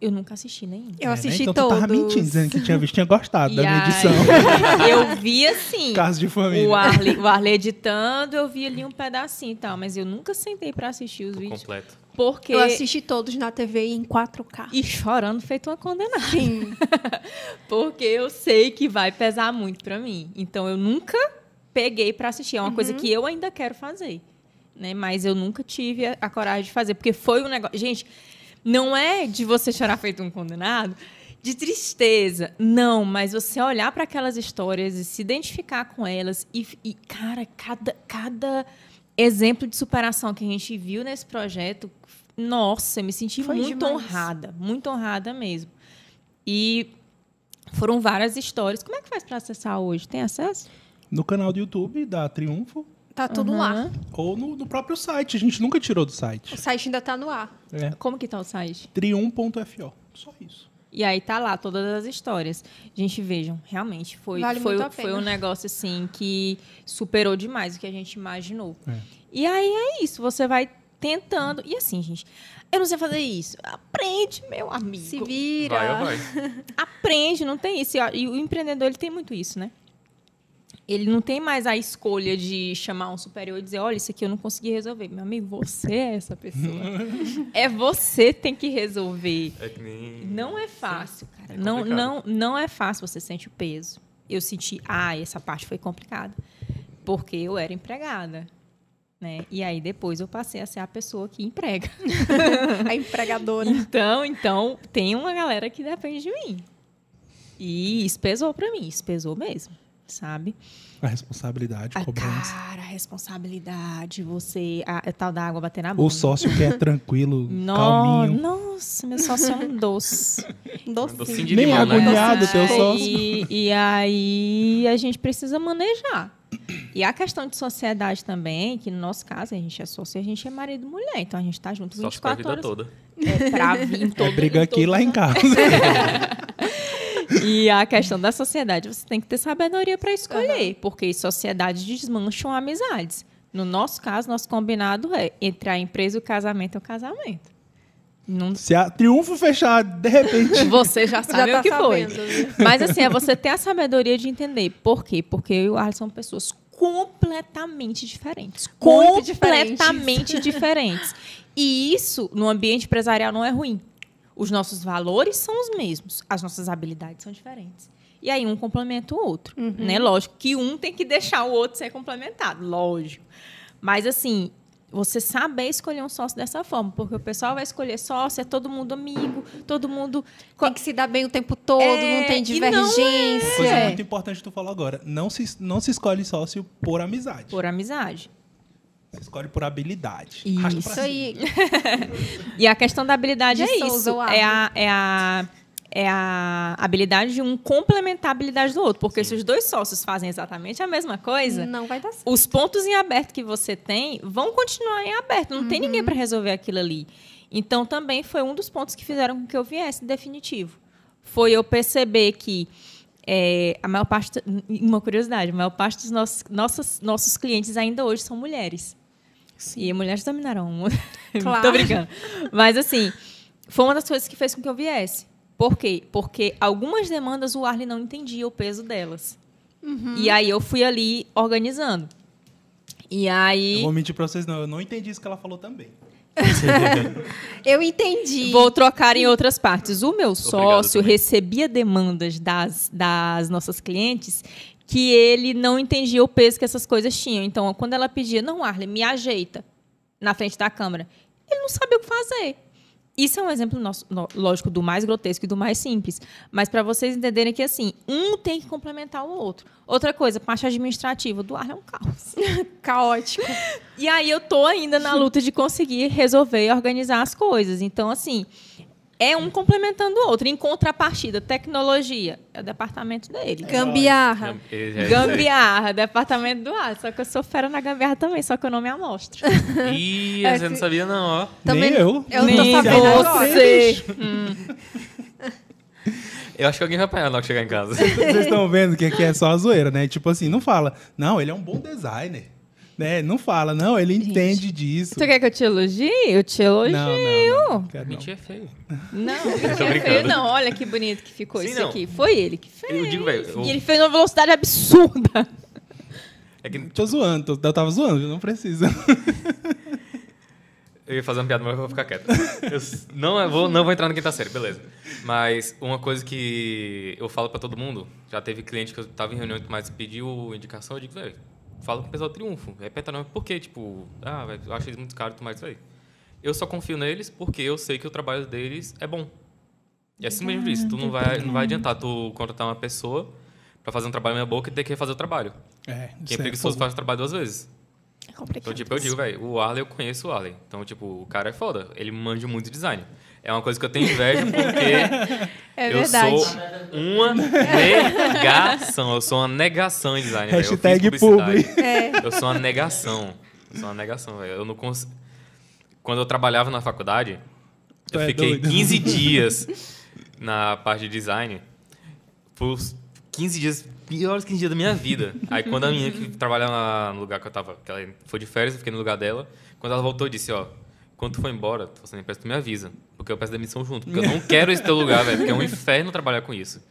Eu nunca assisti nenhum. Eu É, né? assisti então todos. tu tava mentindo, dizendo que tinha visto, tinha gostado da E minha aí, edição. Eu vi assim. Caso de família. O Arley, o Arley editando, eu vi ali um pedacinho e tal, mas eu nunca sentei pra assistir os vídeos. Completo. Porque. Eu assisti todos na TV em 4K. E chorando feito uma condenada. Sim. Porque eu sei que vai pesar muito pra mim. Então eu nunca peguei pra assistir. É uma coisa que eu ainda quero fazer. Né? Mas eu nunca tive a, a coragem de fazer. Porque foi um negócio. Gente, não é de você chorar feito um condenado. De tristeza. Não, mas você olhar para aquelas histórias e se identificar com elas. E, e, cara, cada, cada exemplo de superação que a gente viu nesse projeto, nossa, eu me senti Foi muito demais. honrada. Muito honrada mesmo. E foram várias histórias. Como é que faz para acessar hoje? Tem acesso? No canal do YouTube da Triunfo Tá tudo lá. ou no, no próprio site. A gente nunca tirou do O site. site ainda tá no ar. É Como que tá o site? trium.fo. Só isso. E aí tá lá todas as histórias. Gente, vejam, realmente foi Vale foi, foi um negócio assim que superou demais o que a gente imaginou. É. E aí é isso, você vai tentando. E assim, gente, eu não sei fazer isso. Aprende, meu amigo. Se vira. Vai vai? aprende, não tem isso. E o empreendedor ele tem muito isso, né? Ele não tem mais a escolha de chamar um superior e dizer, olha, isso aqui eu não consegui resolver. Meu amigo, você é essa pessoa. é você que tem que resolver. É que nem... Não é fácil, cara. É não, não, não é fácil você sente o peso. Eu senti, ah, essa parte foi complicada. Porque eu era empregada. Né? E aí depois eu passei a ser a pessoa que emprega. A empregadora. Então, então, tem uma galera que depende de mim. E isso pesou pra mim, isso pesou mesmo. Sabe? A responsabilidade, A cobrança. cara, a responsabilidade, você. A, a tal da água bater na bunda. O sócio que é tranquilo, No- calminho. Nossa, meu sócio é um doce. Docinho. Docinho de Nem limão, né? agoniado teu sócio. E, e aí a gente precisa manejar. E a questão de sociedade também, que no nosso caso, a gente é sócio e a gente é marido e mulher. Então a gente tá junto Só pra 24 vida horas. toda. É, pra vir em todo, É briga em aqui lá em casa. E a questão da sociedade, você tem que ter sabedoria para escolher, porque sociedades desmancham amizades. No nosso caso, nosso combinado é entre a empresa e o casamento é o casamento. Não Se a triunfo fechar, de repente. Você já Já sabe tá o que foi. sabendo, viu? Mas assim, é você ter a sabedoria de entender. Por quê? Porque eu e o Arlen são pessoas completamente diferentes. Muito completamente diferentes. E isso, no ambiente empresarial, não é ruim. Os nossos valores são os mesmos. As nossas habilidades são diferentes. E aí um complementa o outro. Né? Lógico que um tem que deixar o outro ser complementado. Lógico. Mas assim, você saber escolher um sócio dessa forma, porque o pessoal vai escolher sócio, é todo mundo amigo, todo mundo. Tem que se dar bem o tempo todo, É, não tem e não é. divergência. Coisa muito importante que tu falou agora. Não se, não se escolhe sócio por amizade. por amizade. Se escolhe por habilidade. Isso. Aí. E a questão da habilidade De é Souza, isso. É a, é, a, é a habilidade de um complementar a habilidade do outro. Porque se os dois sócios fazem exatamente a mesma coisa, Não vai dar certo. os pontos em aberto que você tem vão continuar em aberto. Não tem ninguém para resolver aquilo ali. Então, também foi um dos pontos que fizeram com que eu viesse definitivo. Foi eu perceber que é, a maior parte, uma curiosidade, a maior parte dos nossos, nossos, nossos clientes ainda hoje são mulheres. E mulheres dominarão. o mundo. Claro. Tô brincando. Mas, assim, foi uma das coisas que fez com que eu viesse. Por quê? Porque algumas demandas o Arley não entendia o peso delas. E aí eu fui ali organizando. E aí. Eu vou mentir pra vocês, não. Eu não entendi isso que ela falou também. Eu entendi. Vou trocar em outras partes. O meu sócio recebia demandas das, das nossas clientes que ele não entendia o peso que essas coisas tinham. Então, quando ela pedia, não, Arlen, me ajeita na frente da câmera, ele não sabia o que fazer. Isso é um exemplo, nosso, no- lógico, do mais grotesco e do mais simples. Mas para vocês entenderem que, assim, um tem que complementar o outro. Outra coisa, parte administrativa do Arlen é um caos. Caótico. E aí eu tô ainda na luta de conseguir resolver e organizar as coisas. Então, assim, é um complementando o outro. Em contrapartida, tecnologia é o departamento dele. Gambiarra. Ele é- Gambiarra, departamento do ar. Só que eu sou fera na gambiarra também, só que eu não me amostro. Ih, É, você não sabia não, ó. Também- Nem eu. Eu não tô Nem sabendo agora. você. Eu acho que alguém vai apanhar na hora que chegar em casa. Vocês estão vendo que aqui é só a zoeira, né? Tipo assim, não fala, não, ele é um bom designer. Né? Não fala, não, ele entende disso. Tu quer que eu te elogie? Eu te elogio. Não, não, não. Quero não. Mentira é feio. Não, não é feio, não. Olha que bonito que ficou Sim, isso não. aqui. Foi ele que fez. Eu digo, velho, eu- E ele fez numa velocidade absurda. É que Tô zoando, tô- eu tava zoando, não precisa. eu ia fazer uma piada, mas eu vou ficar quieto. Eu não, eu vou, não vou entrar na quinta série, beleza. Mas uma coisa que eu falo pra todo mundo, já teve cliente que eu tava em reunião, mas pediu indicação, eu digo, velho, fala com o pessoal do Triunfo. Repeta não, por quê? Tipo, ah, eu acho eles muito caros, mas, velho, eu só confio neles porque eu sei que o trabalho deles é bom. E é assim mesmo disso, tu não vai, não vai adiantar tu contratar uma pessoa pra fazer um trabalho meia boca e ter que fazer o trabalho. É, Quem é preguiçoso faz o trabalho duas vezes. É complicado. Então, tipo, eu digo, velho, o Arley, eu conheço o Arley. Então, tipo, o cara é foda. Ele manja muito design. É uma coisa que eu tenho inveja porque É eu verdade. sou uma negação. Eu sou uma negação em design. Eu Hashtag publi. É. Eu sou uma negação. Eu sou uma negação, velho. Eu não cons... Quando eu trabalhava na faculdade, Tu eu é fiquei doido. 15 dias na parte de design. Por 15 dias, piores 15 dias da minha vida. Aí quando a menina que trabalhava no lugar que eu tava, que ela foi de férias, eu fiquei no lugar dela. Quando ela voltou, eu disse, ó, quando tu for embora, tu você tu me avisa. Porque eu peço demissão junto. Porque eu não quero esse teu lugar, velho. Porque é um inferno trabalhar com isso.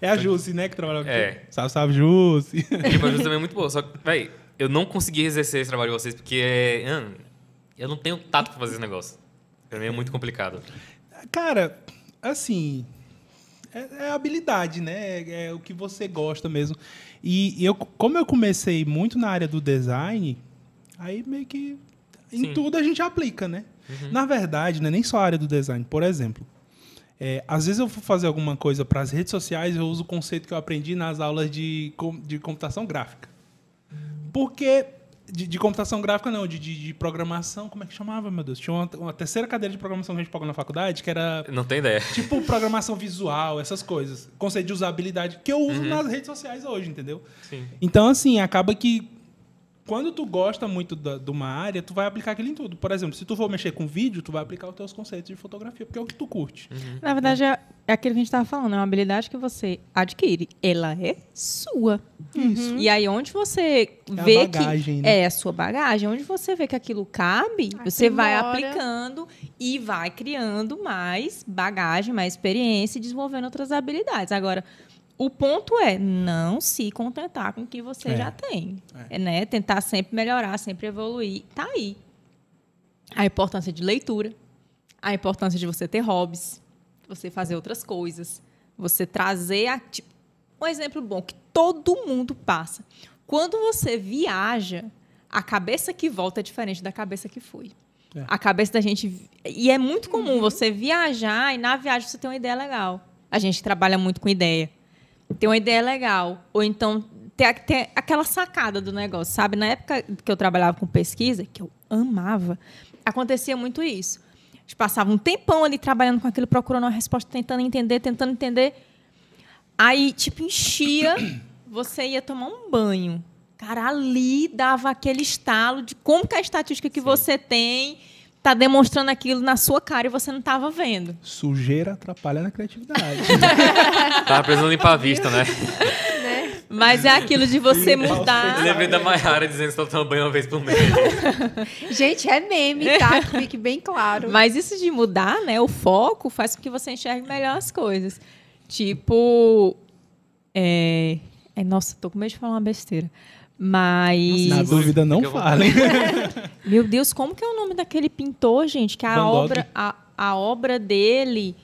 É a Jussi, né, que trabalha com É. Salve, salve, Jussi. Tipo, a Jus também é muito boa. Só que, véi, eu não consegui exercer esse trabalho de vocês porque é. hum, Eu não tenho tato pra fazer esse negócio. Pra mim é muito complicado. Cara, assim, é, é habilidade, né? É, é o que você gosta mesmo. E, e eu, como eu comecei muito na área do design, aí meio que em Sim. tudo a gente aplica, né? Na verdade, não é nem só a área do design. Por exemplo, É, às vezes eu vou fazer alguma coisa para as redes sociais, eu uso o conceito que eu aprendi nas aulas de, com- de computação gráfica. Porque. De, de computação gráfica, não, de, de, de programação, como é que chamava, meu Deus? Tinha uma, uma terceira cadeira de programação que a gente pagou na faculdade, que era Não tem ideia. tipo programação visual, essas coisas. Conceito de usabilidade, que eu uso nas redes sociais hoje, entendeu? Sim. Então, assim, acaba que quando tu gosta muito da- de uma área, tu vai aplicar aquilo em tudo. Por exemplo, se tu for mexer com vídeo, tu vai aplicar os teus conceitos de fotografia, porque é o que tu curte. Na verdade, é, é aquilo que a gente estava falando, é uma habilidade que você adquire. Ela é sua. Isso. E aí, onde você É a vê bagagem, que né? é a sua bagagem, onde você vê que aquilo cabe, você vai aplicando e vai criando mais bagagem, mais experiência e desenvolvendo outras habilidades. Agora, o ponto é não se contentar com o que você É. já tem. É, né? Tentar sempre melhorar, sempre evoluir. Tá aí. A importância de leitura, a importância de você ter hobbies, você fazer outras coisas, você trazer a, tipo, um exemplo bom que todo mundo passa. Quando você viaja, a cabeça que volta é diferente da cabeça que foi. É. A cabeça da gente. E é muito comum você viajar e na viagem você ter uma ideia legal. A gente trabalha muito com ideia. Ter uma ideia legal. Ou então ter, ter aquela sacada do negócio, sabe? Na época que eu trabalhava com pesquisa, que eu amava, acontecia muito isso. A gente passava um tempão ali trabalhando com aquilo, procurando uma resposta, tentando entender, tentando entender. Aí, tipo, enchia, você ia tomar um banho. Cara, ali dava aquele estalo de como que a estatística que você tem tá demonstrando aquilo na sua cara e você não estava vendo. Sujeira atrapalha na criatividade. Tava precisando limpar a vista, né? Mas é aquilo de você mudar. Eu lembrei da Mayara dizendo que só toma banho uma vez por mês. Gente, é meme, tá? Que fique bem claro. Mas isso de mudar, né, o foco faz com que você enxergue melhor as coisas. Tipo, é, é nossa, tô com medo de falar uma besteira. Mas Na dúvida, não falem. meu Deus, como que é o nome daquele pintor, gente? Que a Van obra a, a obra dele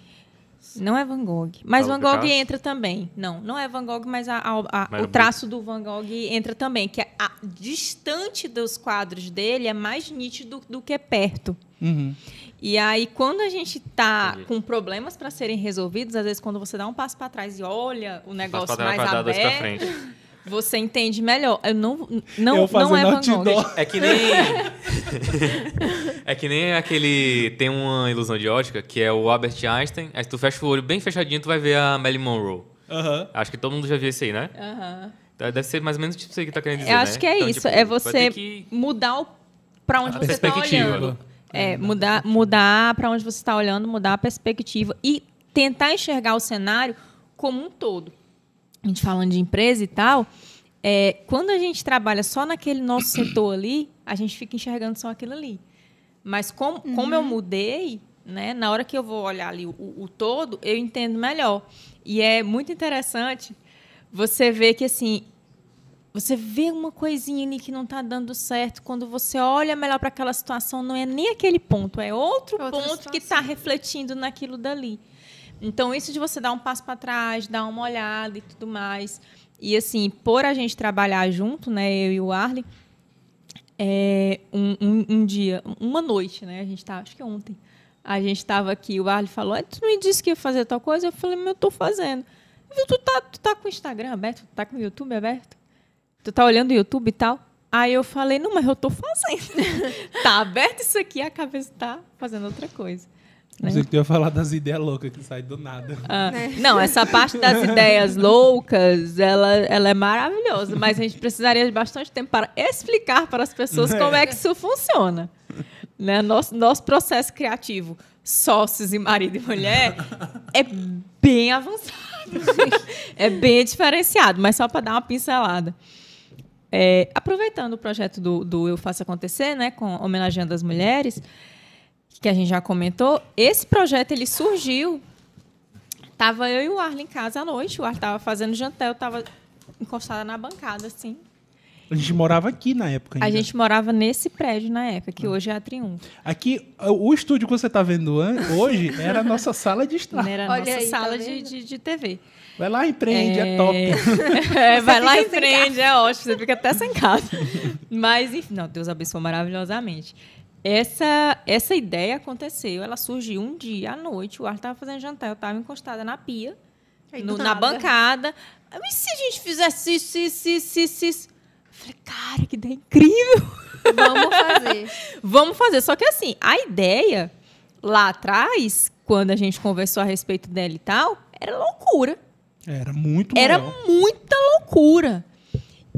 não é Van Gogh, mas Van Gogh Picasso? entra também. Não, não é Van Gogh, mas a- a- a- Mas o é traço do Van Gogh entra também, que é a- distante dos quadros dele é mais nítido do que perto. Uhum. E aí, quando a gente está Entendi. com problemas para serem resolvidos, às vezes quando você dá um passo para trás e olha o negócio mais aberto, frente. você entende melhor. Eu não, não, eu não é Van Gogh. outdoor. É que nem. é que nem aquele. Tem uma ilusão de ótica que é o Albert Einstein. Aí tu fecha o olho bem fechadinho, tu vai ver a Marilyn Monroe. Acho que todo mundo já viu isso aí, né? Aham. Deve ser mais ou menos tipo isso aí que tá querendo dizer. Eu acho né? que é Então, isso. tipo, é você que- mudar para onde A você está olhando. É, mudar, mudar para onde você está olhando, mudar a perspectiva e tentar enxergar o cenário como um todo. A gente falando de empresa e tal, é, quando a gente trabalha só naquele nosso setor ali, a gente fica enxergando só aquilo ali. Mas como, como eu mudei, né, na hora que eu vou olhar ali o, o todo, eu entendo melhor. E é muito interessante você ver que assim você vê uma coisinha ali que não está dando certo, quando você olha melhor para aquela situação, não é nem aquele ponto, é outro Outra ponto que situação. está refletindo naquilo dali. Então, isso de você dar um passo para trás, dar uma olhada e tudo mais. E, assim, por a gente trabalhar junto, né, eu e o Arley, é, um, um- um dia, uma noite, né, a gente tá, acho que ontem, a gente estava aqui, o Arley falou, "Ah, tu não me disse que ia fazer tal coisa? Eu falei, mas eu estou fazendo. Tu tá, tu tá com o Instagram aberto? Tu tá com o YouTube aberto? Tu tá olhando o YouTube e tal? Aí eu falei, não, mas eu tô fazendo. tá aberto isso aqui, a cabeça tá fazendo outra coisa. Né? Não sei que tu ia falar das ideias loucas que saem do nada. Ah, Não, essa parte das ideias loucas, ela, ela é maravilhosa, mas a gente precisaria de bastante tempo para explicar para as pessoas como é que isso funciona. Né? Nosso, nosso processo criativo, sócios e marido e mulher, é bem avançado. é bem diferenciado, mas só para dar uma pincelada. É, aproveitando o projeto do, do Eu Faço Acontecer, né, com homenageando as mulheres, que a gente já comentou, esse projeto ele surgiu. Tava eu e o Arlen em casa à noite, o Arlen tava fazendo jantar, eu tava encostada na bancada, assim. A gente morava aqui na época ainda. A gente morava nesse prédio na época, que hoje é a Triunfo. Aqui, o estúdio que você tá vendo hoje era a nossa sala de estar. Era a Olha nossa aí, tá sala de, vendo? de, de TV. Vai lá, empreende, é, top. É, vai lá em frente, é ótimo, você fica até sem casa. Mas, enfim, não, Deus abençoe maravilhosamente. Essa, essa ideia aconteceu, ela surgiu um dia à noite, o Arthur estava fazendo jantar, eu estava encostada na pia, Aí, no- na bancada. Mas se a gente fizesse isso, isso, isso, isso, isso? Eu falei, cara, que ideia incrível! Vamos fazer. Vamos fazer. Só que assim, a ideia lá atrás, quando a gente conversou a respeito dela e tal, era loucura. Era muito Era maior. muita loucura.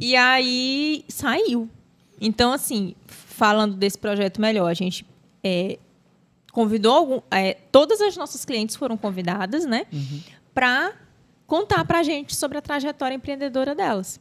E aí saiu. Então, assim, falando desse projeto melhor, a gente é, convidou algum, é, todas as nossas clientes foram convidadas, né, para contar para a gente sobre a trajetória empreendedora delas.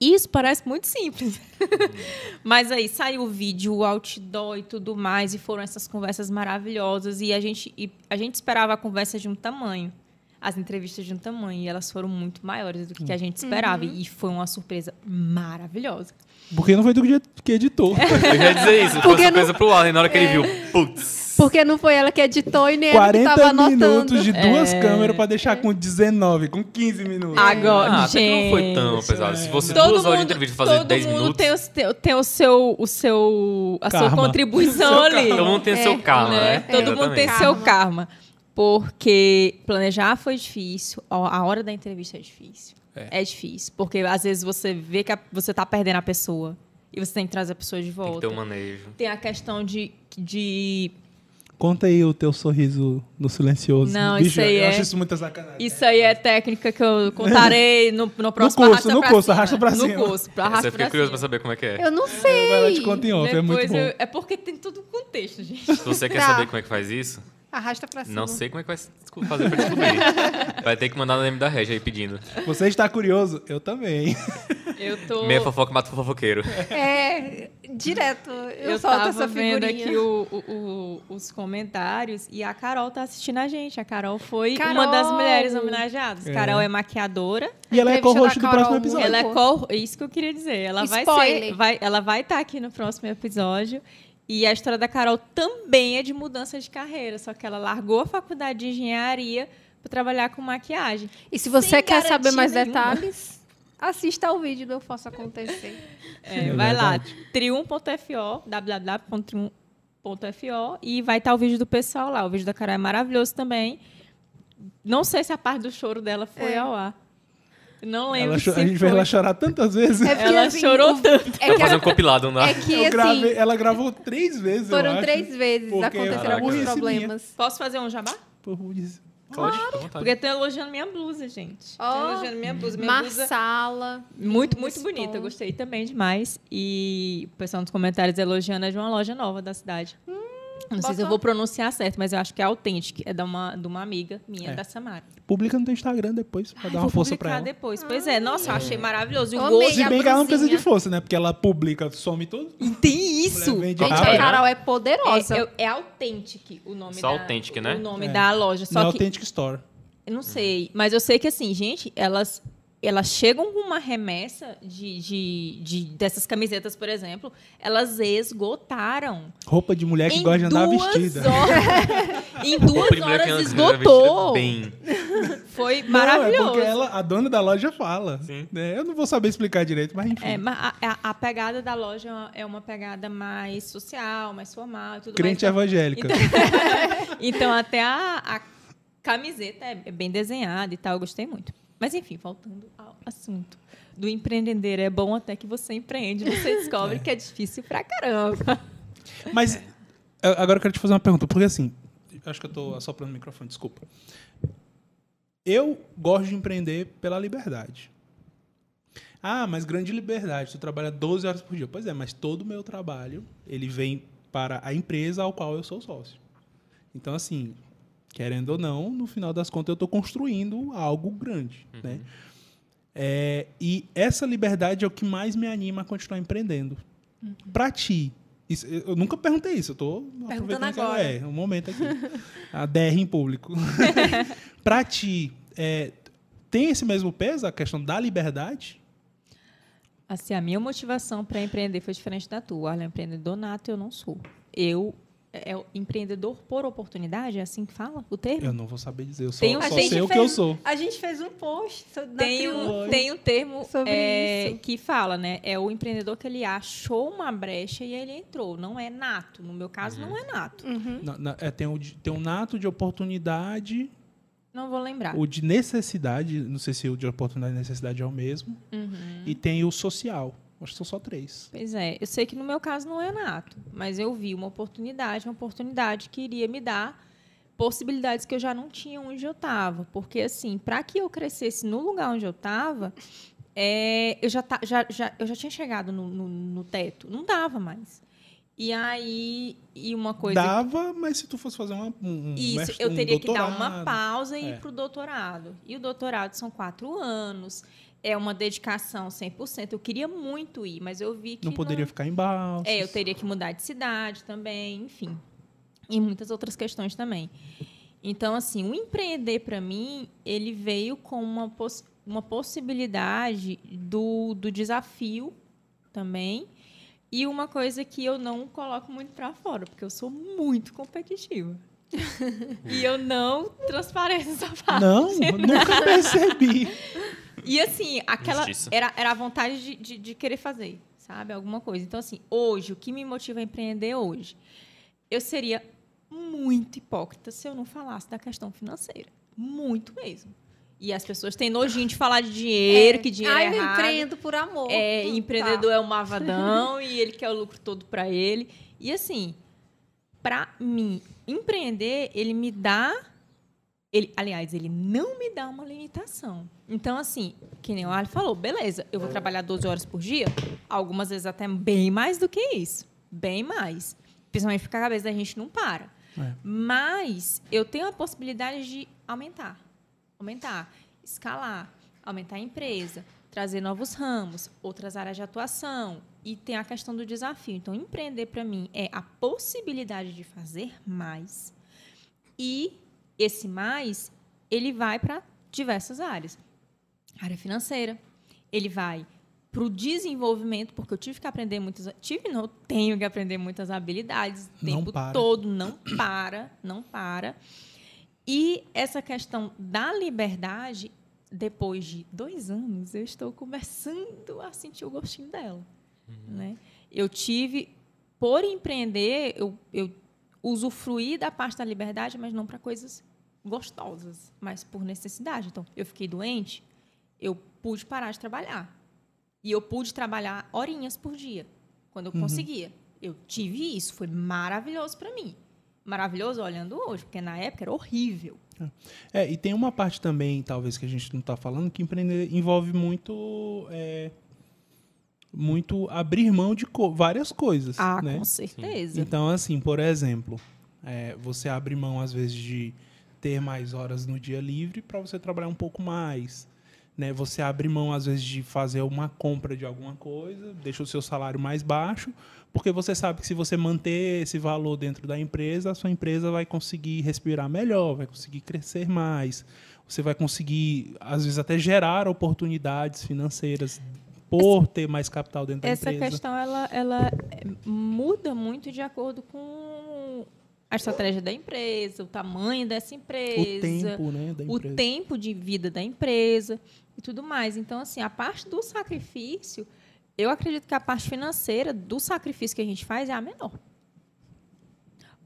Isso parece muito simples. Mas aí saiu o vídeo, o outdoor e tudo mais, e foram essas conversas maravilhosas. E a gente, e a gente esperava a conversa de um tamanho, as entrevistas de um tamanho, e elas foram muito maiores do que a gente esperava. E foi uma surpresa maravilhosa. Porque não foi tu que que editou. Eu ia dizer isso. Foi Porque surpresa pro Alan. Na hora que ele viu, É. putz. Porque não foi ela que editou e nem ela que 40 tava anotando. minutos de duas É. câmeras pra deixar com 19, com 15 minutos. Agora, Ah, que não foi gente. tão pesado. Se fosse Todo duas horas de mundo, entrevista fazer todo 10 mundo minutos, tem, o, tem, o seu, o seu, a sua Karma. contribuição ali. todo mundo tem É, seu karma, né? né? Todo mundo tem Exatamente. seu Karma. Porque planejar foi difícil, a hora da entrevista é difícil. É, difícil. Porque às vezes você vê que a- você tá perdendo a pessoa. E você tem que trazer a pessoa de Tem que volta. ter um manejo. Tem a questão de. de Conta aí o teu sorriso no silencioso. Não, Bicho, isso aí eu é- acho isso muita sacanagem. isso aí é técnica que eu contarei no, no próximo curso, Arrasta no curso, cima. arrasta pra cima. No curso, pra Essa arrasta eu fiquei pra curioso pra saber como é que é. Eu não sei. Vai lá te conta em off, é muito Depois bom. eu- é porque tem tudo um contexto, gente. Se você quer Tá. saber como é que faz isso, Arrasta pra cima. não sei como é que vai fazer pra descobrir. Vai ter que mandar no nome da Regia aí pedindo. Você está curioso? Eu também. Eu tô. Meia fofoca mata o fofoqueiro. É, direto. Eu, Eu solto tava essa vendo figurinha. aqui o- o- o- os comentários e a Carol tá assistindo a gente. A Carol foi Carol! uma das mulheres homenageadas. É. Carol é maquiadora. E ela é co-host do próximo episódio. Ela é co isso que eu queria dizer. Ela vai Spoiler. ser, vai, ela vai estar aqui no próximo episódio. E a história da Carol também é de mudança de carreira, só que ela largou a faculdade de engenharia para trabalhar com maquiagem. E se você quer saber mais nenhuma. detalhes, assista ao vídeo do Eu Faço Acontecer. É, vai lá, trium.fo, www.trium.fo e vai estar o vídeo do pessoal lá. O vídeo da Carol é maravilhoso também. Não sei se a parte do choro dela foi É. ao ar. Não lembro Ela a gente foi. vê ela chorar tantas vezes. É porque, Ela assim, chorou o- tanto. É que, fazer um compilado, não dá? é que assim, ela gravou três vezes, eu foram acho. três vezes, Porque aconteceram alguns problemas. Posso fazer um jabá? Por. Pode, vontade. Porque estão elogiando minha blusa, gente. Ó, elogiando minha blusa. Minha blusa Marsala. muito, muito Esse bonita. gostei também demais. E o pessoal nos comentários elogiando é de uma loja nova da cidade. Não sei se eu vou pronunciar certo, mas eu acho que é autêntica. É de uma, de uma amiga minha, É. da Samara. Publica no teu Instagram depois, pra Ai, dar uma força pra ela. depois. Pois é, nossa, eu achei maravilhoso. E o gosto. Se a bem que ela não precisa de força, né? Porque ela publica, some tudo. E tem isso! Gente, a Carol é poderosa. É, é, é Authentic o nome Só da... Authentic, né? O nome É. da loja. Só que Authentic Store. Eu não sei, mas eu sei que assim, gente, elas elas chegam com uma remessa de, de, de- dessas camisetas, por exemplo, elas esgotaram. Roupa de mulher que em gosta de andar vestida. horas. em duas horas esgotou. Bem. Foi Não, maravilhoso. é porque ela, a dona da loja fala. Sim. né? Eu não vou saber explicar direito, mas enfim. É, mas a, a- a pegada da loja é uma pegada mais social, mais formal e tudo Crente mais. evangélica. Então, até a, a camiseta é é bem desenhada e tal, eu gostei muito. Mas, enfim, voltando ao assunto. Do empreender é bom até que você empreende, você descobre que é difícil pra caramba. Mas eu- agora eu quero te fazer uma pergunta, porque assim, acho que eu tô assoprando o microfone, desculpa. Eu gosto de empreender pela liberdade. Ah, mas grande liberdade, tu trabalha 12 horas por dia. Pois é, mas todo o meu trabalho, ele vem para a empresa ao qual eu sou sócio. Então, assim, querendo ou não, no final das contas eu estou construindo algo grande, né? É, e essa liberdade é o que mais me anima a continuar empreendendo. Pra ti, isso- eu nunca perguntei isso, eu tô aproveitando que agora. É, um momento aqui. A DR em público. pra ti, é, tem esse mesmo peso, a questão da liberdade? Assim, a minha motivação para empreender foi diferente da tua. Olha, empreendedor nato eu não sou. Eu é o empreendedor por oportunidade, é assim que fala o termo? Eu não vou saber dizer, eu só, Tem um- só sei o que eu sou. A gente fez um post Tem um, tem um termo Sobre é, isso. que fala, né? É o empreendedor que ele achou uma brecha e ele entrou. Não é nato. No meu caso, não é nato. Uhum. Na- na- é, tem, o, tem um nato de oportunidade, Não vou lembrar. o de necessidade, não sei se o de oportunidade e necessidade é o mesmo, Uhum. e tem o social. Acho que são só três. Pois é, eu sei que no meu caso não é nato, mas eu vi uma oportunidade, uma oportunidade que iria me dar possibilidades que eu já não tinha onde eu estava. Porque, assim, para que eu crescesse no lugar onde eu estava, eu, já, ta- já, já, eu já tinha chegado no, no, no teto. Não dava mais. E aí, e uma coisa Dava, mas se tu fosse fazer uma, um, um Isso, mestre- eu um teria que dar uma pausa e É. ir para o doutorado. E o doutorado são quatro anos, é uma dedicação 100%. Eu queria muito ir, mas eu vi que. Não poderia ficar em balsas. É, eu teria que mudar de cidade também, enfim. E muitas outras questões também. Então, assim, o empreender, para mim, ele veio com uma, poss uma possibilidade do, do desafio também. E uma coisa que eu não coloco muito para fora, porque eu sou muito competitiva. e eu não transpareço essa parte. Não, nunca percebi. E assim, aquela Justiça. era, era a vontade de, de, de querer fazer, sabe? Alguma coisa. Então, assim, hoje, o que me motiva a empreender hoje? Eu seria muito hipócrita se eu não falasse da questão financeira. Muito mesmo. E as pessoas têm nojinho de falar de dinheiro, que dinheiro Ai, é eu errado. empreendo por amor. É, Tá. empreendedor é um mavadão e ele quer o lucro todo para ele. E assim, para mim, empreender, ele me dá. Ele, aliás, ele não me dá uma limitação. Então, assim, que nem o Ali falou, beleza, eu vou trabalhar 12 horas por dia, algumas vezes até bem mais do que isso. Bem mais. Principalmente porque a cabeça da gente não para. É. Mas eu tenho a possibilidade de aumentar. Aumentar, escalar, aumentar a empresa, trazer novos ramos, outras áreas de atuação. E tem a questão do desafio. Então, empreender para mim é a possibilidade de fazer mais. E esse mais, ele vai para diversas áreas. Área financeira, ele vai para o desenvolvimento, porque eu tive que aprender muitas. Tive, não, eu tenho que aprender muitas habilidades o tempo para. todo, não para, não para. E essa questão da liberdade, depois de dois anos, eu estou começando a sentir o gostinho dela. Né? Eu tive, por empreender, eu, eu usufruí da parte da liberdade, mas não para coisas gostosas, mas por necessidade. Então, eu fiquei doente, eu pude parar de trabalhar. E eu pude trabalhar horinhas por dia, quando eu conseguia. Eu tive isso, foi maravilhoso para mim. Maravilhoso olhando hoje, porque na época era horrível. É, e tem uma parte também, talvez, que a gente não está falando, que empreender envolve muito. é, muito abrir mão de co- várias coisas. Ah, né? com certeza. Então, assim, por exemplo, é, você abre mão, às vezes, de ter mais horas no dia livre para você trabalhar um pouco mais. Né? Você abre mão, às vezes, de fazer uma compra de alguma coisa, deixa o seu salário mais baixo, porque você sabe que se você manter esse valor dentro da empresa, a sua empresa vai conseguir respirar melhor, vai conseguir crescer mais. Você vai conseguir, às vezes, até gerar oportunidades financeiras por ter mais capital dentro Essa da empresa. questão ela, ela é, muda muito de acordo com a estratégia da empresa, o tamanho dessa empresa, O tempo, né, da o tempo de vida da empresa e tudo mais. Então, assim, a parte do sacrifício, eu acredito que a parte financeira do sacrifício que a gente faz é a menor.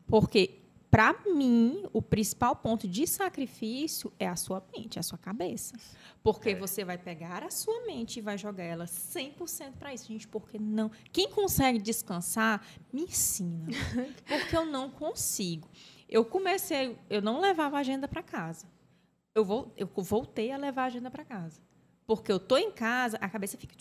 Porque, para mim, o principal ponto de sacrifício é a sua mente, a sua cabeça. Porque você vai pegar a sua mente e vai jogar ela 100% para isso. Gente, porque não? Quem consegue descansar, me ensina. Porque eu não consigo. Eu comecei, eu não levava a agenda para casa. Eu, vou, eu voltei a levar a agenda para casa. Porque eu tô em casa, a cabeça fica.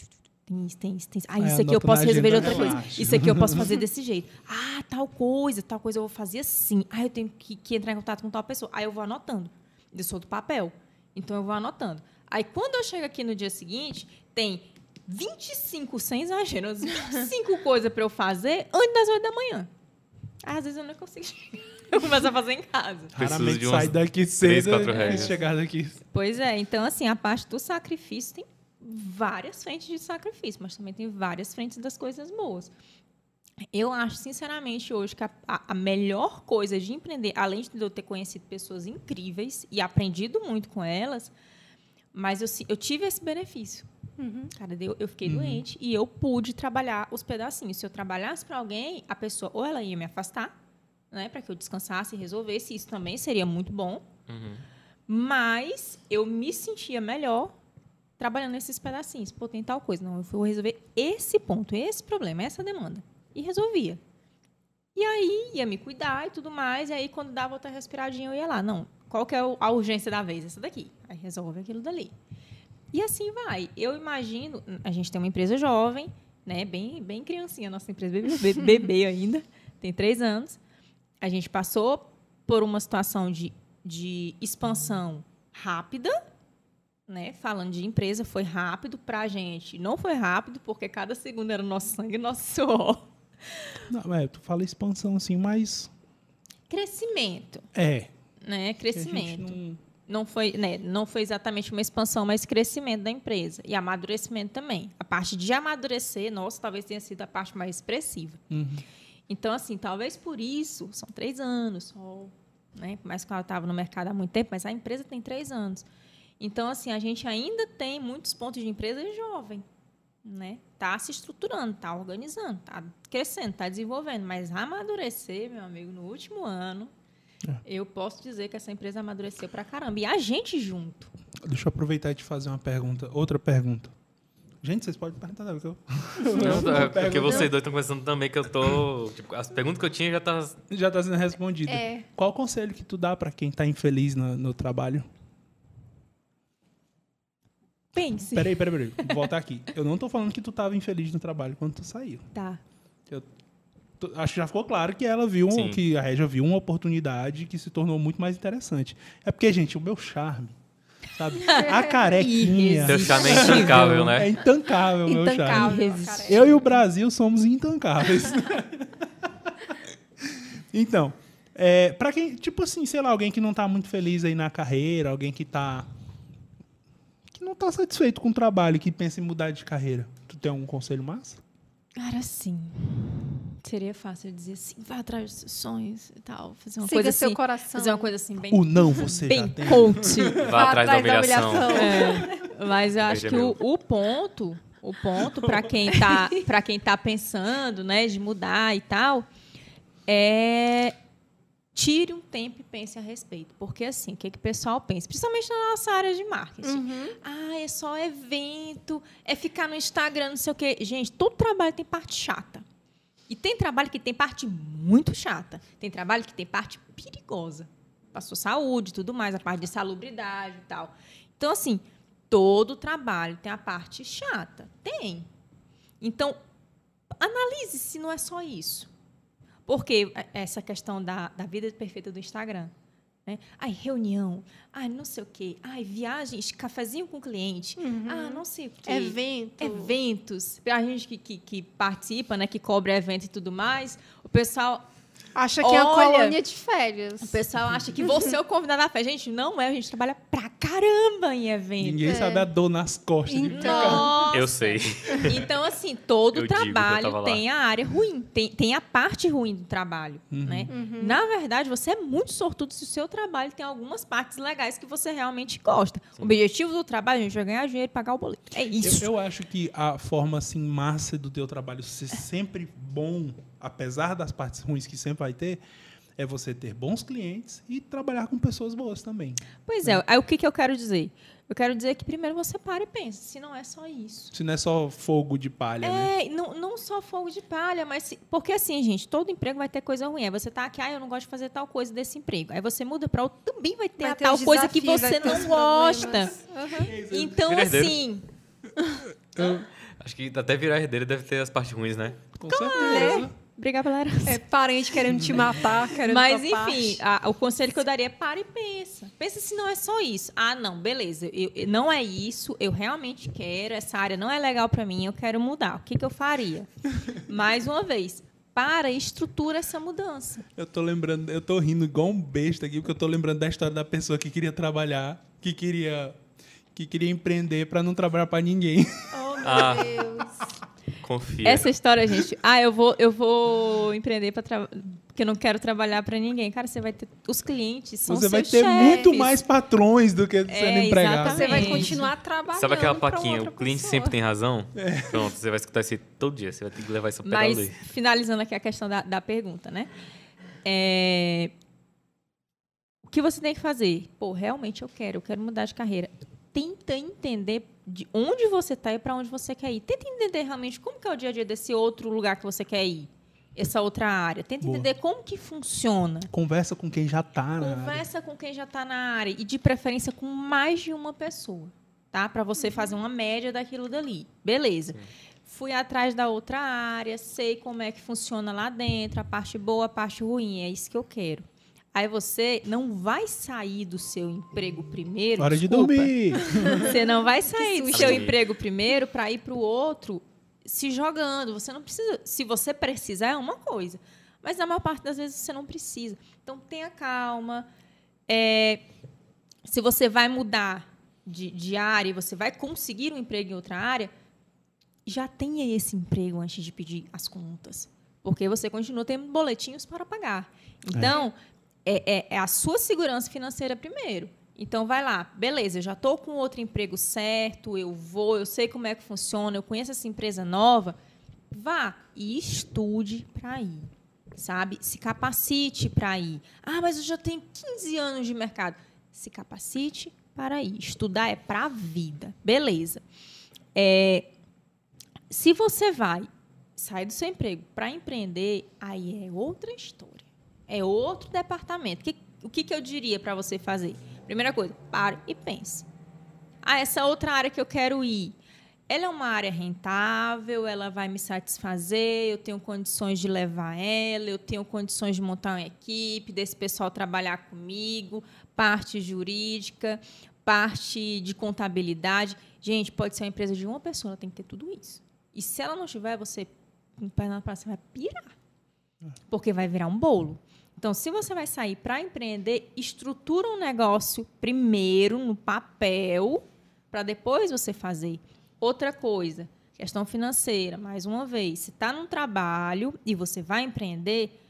Tem isso, tem isso, tem isso. Ah, Aí isso aqui eu posso resolver de outra coisa. relaxa. Isso aqui eu posso fazer desse jeito. Ah, tal coisa, tal coisa eu vou fazer assim. Ah, eu tenho que, que entrar em contato com tal pessoa. Aí eu vou anotando. Eu sou do papel. Então eu vou anotando. Aí quando eu chego aqui no dia seguinte, tem 25, sem exagero, umas 25 coisas para eu fazer antes das 8 da manhã. Ah, Às vezes eu não consigo chegar. Eu começo a fazer em casa. Raramente sai daqui cedo três, quatro e regras. chegar daqui. Pois é, então assim, a parte do sacrifício tem várias frentes de sacrifício, mas também tem várias frentes das coisas boas. Eu acho, sinceramente, hoje que a, a- melhor coisa de empreender, além de eu ter conhecido pessoas incríveis e aprendido muito com elas, mas eu, eu tive esse benefício. Cara, eu, eu fiquei doente e eu pude trabalhar os pedacinhos. Se eu trabalhasse para alguém, a pessoa ou ela ia me afastar, né, para que eu descansasse e resolvesse. Isso também seria muito bom. Uhum. Mas eu me sentia melhor trabalhando nesses pedacinhos. Pô, tem tal coisa. Não, eu vou resolver esse ponto, esse problema, essa demanda. E resolvia. E aí ia me cuidar e tudo mais. E aí, quando dava outra respiradinha, eu ia lá. Não, qual que é a urgência da vez? Essa daqui. Aí resolve aquilo dali. E assim vai. Eu imagino, a gente tem uma empresa jovem, né? Bem, bem criancinha, nossa empresa bebê, bebê- bebê ainda, tem três anos. A gente passou por uma situação de, de expansão rápida, né? Falando de empresa, foi rápido para a gente. Não foi rápido, porque cada segundo era nosso sangue e nosso suor. Não, é, tu fala expansão assim, mas. Crescimento, É. né? Crescimento. não- não foi, né, não foi exatamente uma expansão, mas crescimento da empresa e amadurecimento também. A parte de amadurecer, nossa, talvez tenha sido a parte mais expressiva. Uhum. Então, assim, talvez por isso, são três anos só, né? Por mais que ela estava no mercado há muito tempo, mas a empresa tem três anos. Então, assim, a gente ainda tem muitos pontos de empresa jovem, né? Tá se estruturando, tá organizando, tá crescendo, tá desenvolvendo, mas amadurecer, meu amigo, no último ano, eu posso dizer que essa empresa amadureceu pra caramba. E a gente junto. Deixa eu aproveitar e te fazer uma pergunta. Outra pergunta. Gente, vocês podem perguntar, não, porque eu. Não, é porque vocês dois estão conversando também que eu tô. Tipo, as perguntas que eu tinha já tá. Já está sendo respondida. É. Qual o conselho que tu dá para quem tá infeliz no, no trabalho? Pense. Peraí, peraí, peraí. Vou voltar aqui. Eu não tô falando que tu tava infeliz no trabalho quando tu saiu. Tá. Tu- Acho que já ficou claro que ela viu, um- que a Regia viu uma oportunidade que se tornou muito mais interessante. É porque, gente, o meu charme, sabe? A carequinha Seu charme é intancável, né? é intancável, meu charme. Intancável. Cara. Eu e o Brasil somos intancáveis. então, é, para quem, tipo assim, sei lá, alguém que não tá muito feliz aí na carreira, alguém que tá não tá satisfeito com o trabalho, e que pensa em mudar de carreira. Tu tem algum conselho massa? Cara, sim. Seria fácil dizer assim, vai atrás dos seus sonhos e tal. Fazer uma Siga coisa seu assim. coração. Fazer uma coisa assim, bem, O não você já bem tem. coach. Vá atrás da humilhação. É, mas eu acho que o, o ponto, o ponto para quem tá, para quem tá pensando, né, de mudar e tal, é tire um tempo e pense a respeito, porque assim, o que que o pessoal pensa, principalmente na nossa área de marketing. Ah, é só evento, é ficar no Instagram, não sei o quê. Gente, todo trabalho tem parte chata. E tem trabalho que tem parte muito chata. Tem trabalho que tem parte perigosa. Para sua saúde e tudo mais, a parte de salubridade e tal. Então, assim, todo trabalho tem a parte chata. Tem. Então, analise se não é só isso. Porque essa questão da, da vida perfeita do Instagram. Né? Ai, reunião. Ai, não sei o quê. Ai, viagens, cafezinho com cliente. Ah, não sei o quê. Evento. Eventos. A gente que, que, que participa, né, que cobre evento e tudo mais, o pessoal Acha que é uma Olha, colônia de férias. o pessoal acha que você é o convidado da festa. Gente, não é. A gente trabalha pra caramba em evento. Ninguém sabe a dor nas costas. Nossa. Eu sei. Então, assim, todo Eu trabalho tem a área ruim, tem, tem a parte ruim do trabalho. Né? Na verdade, você é muito sortudo se o seu trabalho tem algumas partes legais que você realmente gosta. O objetivo do trabalho, gente, é ganhar dinheiro e pagar o boleto. É isso. Eu, eu acho que a forma assim massa do teu trabalho ser sempre bom, apesar das partes ruins que sempre vai ter, é você ter bons clientes e trabalhar com pessoas boas também. Pois é, aí o que, que eu quero dizer? Eu quero dizer que primeiro você para e pensa, se não é só isso. Se não é só fogo de palha, né? É, não, não só fogo de palha, mas. se- porque assim, gente, todo emprego vai ter coisa ruim. Aí você tá aqui, ah, eu não gosto de fazer tal coisa desse emprego. Aí você muda para outro, também vai ter Vai a ter tal coisa que você não os gosta. problemas. Então, assim, Acho que até virar herdeiro deve ter as partes ruins, né? Com certeza. Obrigada, galera. É parente querendo te matar, querendo Mas, enfim, a- o conselho que eu daria é para e pensa. Pensa se não é só isso. Ah, não, beleza. eu- eu- não é isso, eu realmente quero, essa área não é legal para mim, eu quero mudar. O que, que eu faria? Mais uma vez, para e estrutura essa mudança. Eu tô lembrando, eu tô rindo igual um besta aqui, porque eu tô lembrando da história da pessoa que queria trabalhar, que queria que queria empreender para não trabalhar para ninguém. Oh, meu Ah. Deus. Confia. Essa história, gente. Ah, eu vou, eu vou empreender para trabalhar. Porque eu não quero trabalhar para ninguém. Cara, você vai ter. Os clientes são Você vai ter chefes. muito mais patrões do que sendo É, empregado. Você vai Exatamente. continuar trabalhando. Sabe aquela plaquinha? O cliente pessoa. sempre tem razão? É. Pronto, você vai escutar isso todo dia. Você vai ter que levar isso da Mas, lei. finalizando aqui a questão da, da pergunta, né? É, O que você tem que fazer? Pô, realmente eu quero, eu quero mudar de carreira. Tenta entender de onde você está e para onde você quer ir. Tenta entender realmente como que é o dia a dia desse outro lugar que você quer ir. Essa outra área. Tenta Boa. entender como que funciona. Conversa com quem já tá na área. Conversa com quem já está na área e de preferência com mais de uma pessoa, tá? Para você fazer uma média daquilo dali. Beleza. Fui atrás da outra área, sei como é que funciona lá dentro, a parte boa, a parte ruim, é isso que eu quero. Aí você não vai sair do seu emprego primeiro. Hora de dormir. Você não vai sair do seu emprego primeiro para ir para o outro se jogando. Você não precisa. Se você precisar, é uma coisa. Mas na maior parte das vezes você não precisa. Então tenha calma. É, se você vai mudar de, de área e você vai conseguir um emprego em outra área, já tenha esse emprego antes de pedir as contas. Porque você continua tendo boletinhos para pagar. Então, é, é- é a sua segurança financeira primeiro. Então, vai lá, beleza, eu já estou com outro emprego certo, eu vou, eu sei como é que funciona, eu conheço essa empresa nova. Vá e estude para ir, sabe? Se capacite para ir. Ah, mas eu já tenho 15 anos de mercado. Se capacite para ir. Estudar é para a vida. Beleza. É, se você vai sair do seu emprego para empreender, aí é outra história. É outro departamento. Que- o que, que eu diria para você fazer? Primeira coisa, pare e pense. Ah, essa outra área que eu quero ir, ela é uma área rentável, ela vai me satisfazer, eu tenho condições de levar ela, eu tenho condições de montar uma equipe, desse pessoal trabalhar comigo, parte jurídica, parte de contabilidade. Gente, pode ser uma empresa de uma pessoa, ela tem que ter tudo isso. E se ela não tiver, você, no pé na praça, vai pirar. Porque vai virar um bolo. Então, se você vai sair para empreender, estrutura um negócio primeiro no papel, para depois você fazer. Outra coisa, questão financeira, mais uma vez, se está num trabalho e você vai empreender,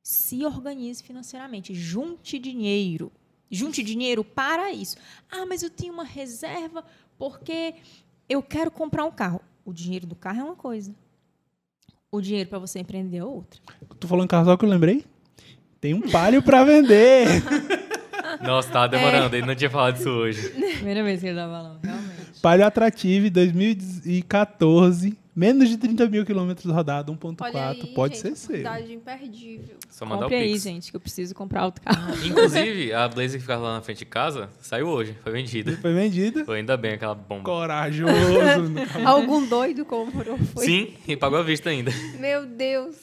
se organize financeiramente, junte dinheiro. Junte dinheiro para isso. Ah, mas eu tenho uma reserva porque eu quero comprar um carro. O dinheiro do carro é uma coisa. O dinheiro para você empreender é outra. Tu falou em só que eu lembrei? Tem um palio pra vender. Nossa, tava demorando. Ele não tinha falado isso hoje. Primeira vez que ele dá balão, realmente. palio Atrativo 2014. Menos de 30 mil quilômetros rodados, 1.4. Olha aí, Pode gente, ser seu. imperdível. Só mandar Compre o aí, Pix. gente, que eu preciso comprar outro carro. Inclusive, a Blazer que ficava lá na frente de casa saiu hoje. Foi vendida. Foi vendida. Foi ainda bem aquela bomba. Corajoso. Algum doido comprou. Foi. Sim, e pagou a vista ainda. Meu Deus.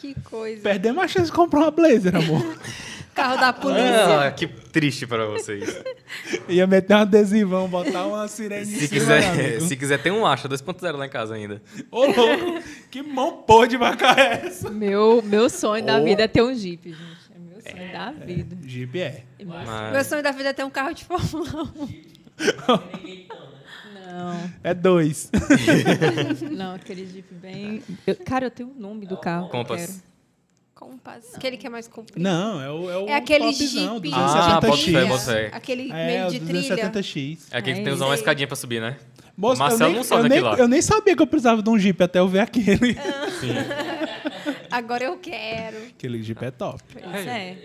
Que coisa. Perdemos a chance de comprar uma Blazer, amor. Carro da polícia. Ah, que triste pra vocês. Ia meter um adesivão, botar uma sirene em Se cima, quiser, se quiser, tem um Acha 2.0 lá em casa ainda. Ô, louco. Que mão pô de vaca é essa? Meu, meu sonho da vida é ter um Jeep, gente. É meu sonho da vida. Jeep é. Mas- Meu sonho da vida é ter um carro de Fórmula 1. Não, É dois. não, aquele Jeep bem... Eu- cara, eu tenho o nome do carro que eu Compass. Compass. Aquele que é mais comprido. Não, é o, é o É aquele Jeep. Ah, 270X. bota fé, bota fé. Aquele É, meio de trilha. 270X. É aquele que É tem que usar uma isso. escadinha pra subir, né? Moço, Marcelo eu nem, não sobe nem, daquele lá. eu nem sabia que eu precisava de um Jeep até eu ver aquele. Agora eu quero. Aquele Jeep é top. Pois é.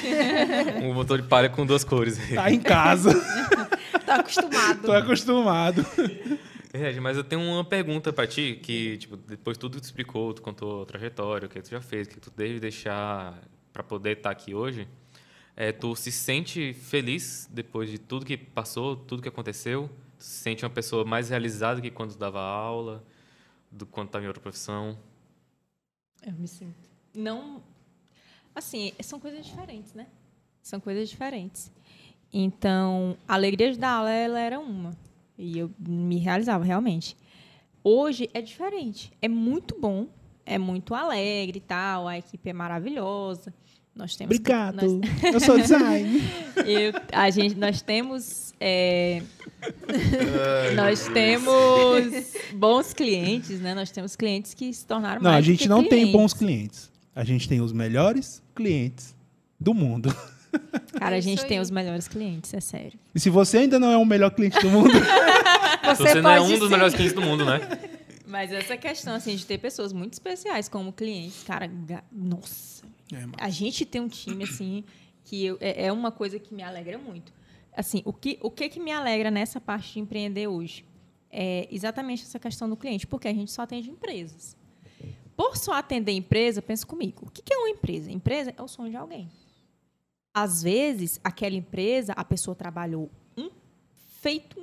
Um motor de palha com duas cores. Tá em casa. Tá acostumado. Tô acostumado. Verdade, mas eu tenho uma pergunta pra ti, que, tipo, depois tudo que tu explicou, tu contou a trajetória, o que tu já fez, o que tu deve deixar pra poder estar aqui hoje, é, tu se sente feliz depois de tudo que passou, tudo que aconteceu? Tu se sente uma pessoa mais realizada que quando dava aula, do quando estava em outra profissão? Eu me sinto. Não. Assim, são coisas diferentes, né? São coisas diferentes. Então, a alegria de dar aula ela era uma. E eu me realizava realmente. Hoje é diferente. É muito bom. é muito alegre e tal, a equipe é maravilhosa. Nós temos Obrigado. nós- Eu sou design. eu- a gente, nós temos. é, nós temos bons clientes, né? Nós temos clientes que se tornaram Não, mais a do gente que não tem clientes. bons clientes. A gente tem os melhores clientes do mundo. Cara, É a isso gente tem os melhores clientes, é sério. E se você ainda não é o melhor cliente do mundo, Se você não é um dos melhores clientes do mundo, né? Mas essa questão, assim, de ter pessoas muito especiais como clientes, cara, ga- nossa. A gente tem um time, assim, que eu- é, é uma coisa que me alegra muito. Assim, o que, o que que me alegra nessa parte de empreender hoje? É exatamente essa questão do cliente, porque a gente só atende empresas. Por só atender empresa, pensa comigo, o que é uma empresa? Empresa é o sonho de alguém. Às vezes, aquela empresa, a pessoa trabalhou um, feito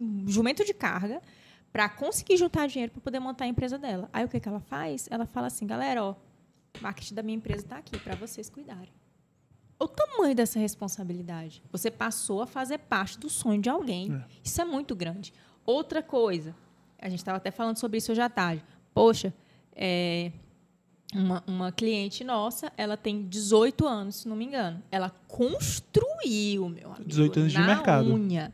um jumento de carga para conseguir juntar dinheiro para poder montar a empresa dela. Aí o que, que ela faz? Ela fala assim, galera, ó, o marketing da minha empresa está aqui para vocês cuidarem. O tamanho dessa responsabilidade. Você passou a fazer parte do sonho de alguém. Isso é muito grande. Outra coisa, a gente estava até falando sobre isso hoje à tarde. Poxa, é, uma, uma cliente nossa, ela tem 18 anos, se não me engano. Ela construiu, meu amigo. 18 anos de na mercado. Unha.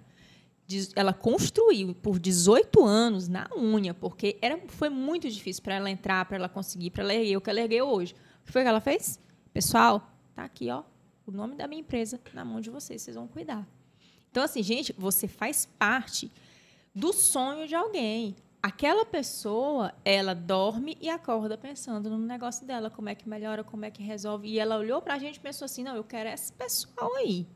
Ela construiu por 18 anos na unha, porque era, foi muito difícil para ela entrar, para ela conseguir, para ela erguer o que ela ergueu hoje. O que foi que ela fez? Pessoal, tá aqui, ó, o nome da minha empresa na mão de vocês, vocês vão cuidar. Então, assim, gente, você faz parte do sonho de alguém. Aquela pessoa, ela dorme e acorda pensando no negócio dela, como é que melhora, como é que resolve. E ela olhou pra gente e pensou assim: não, eu quero esse pessoal aí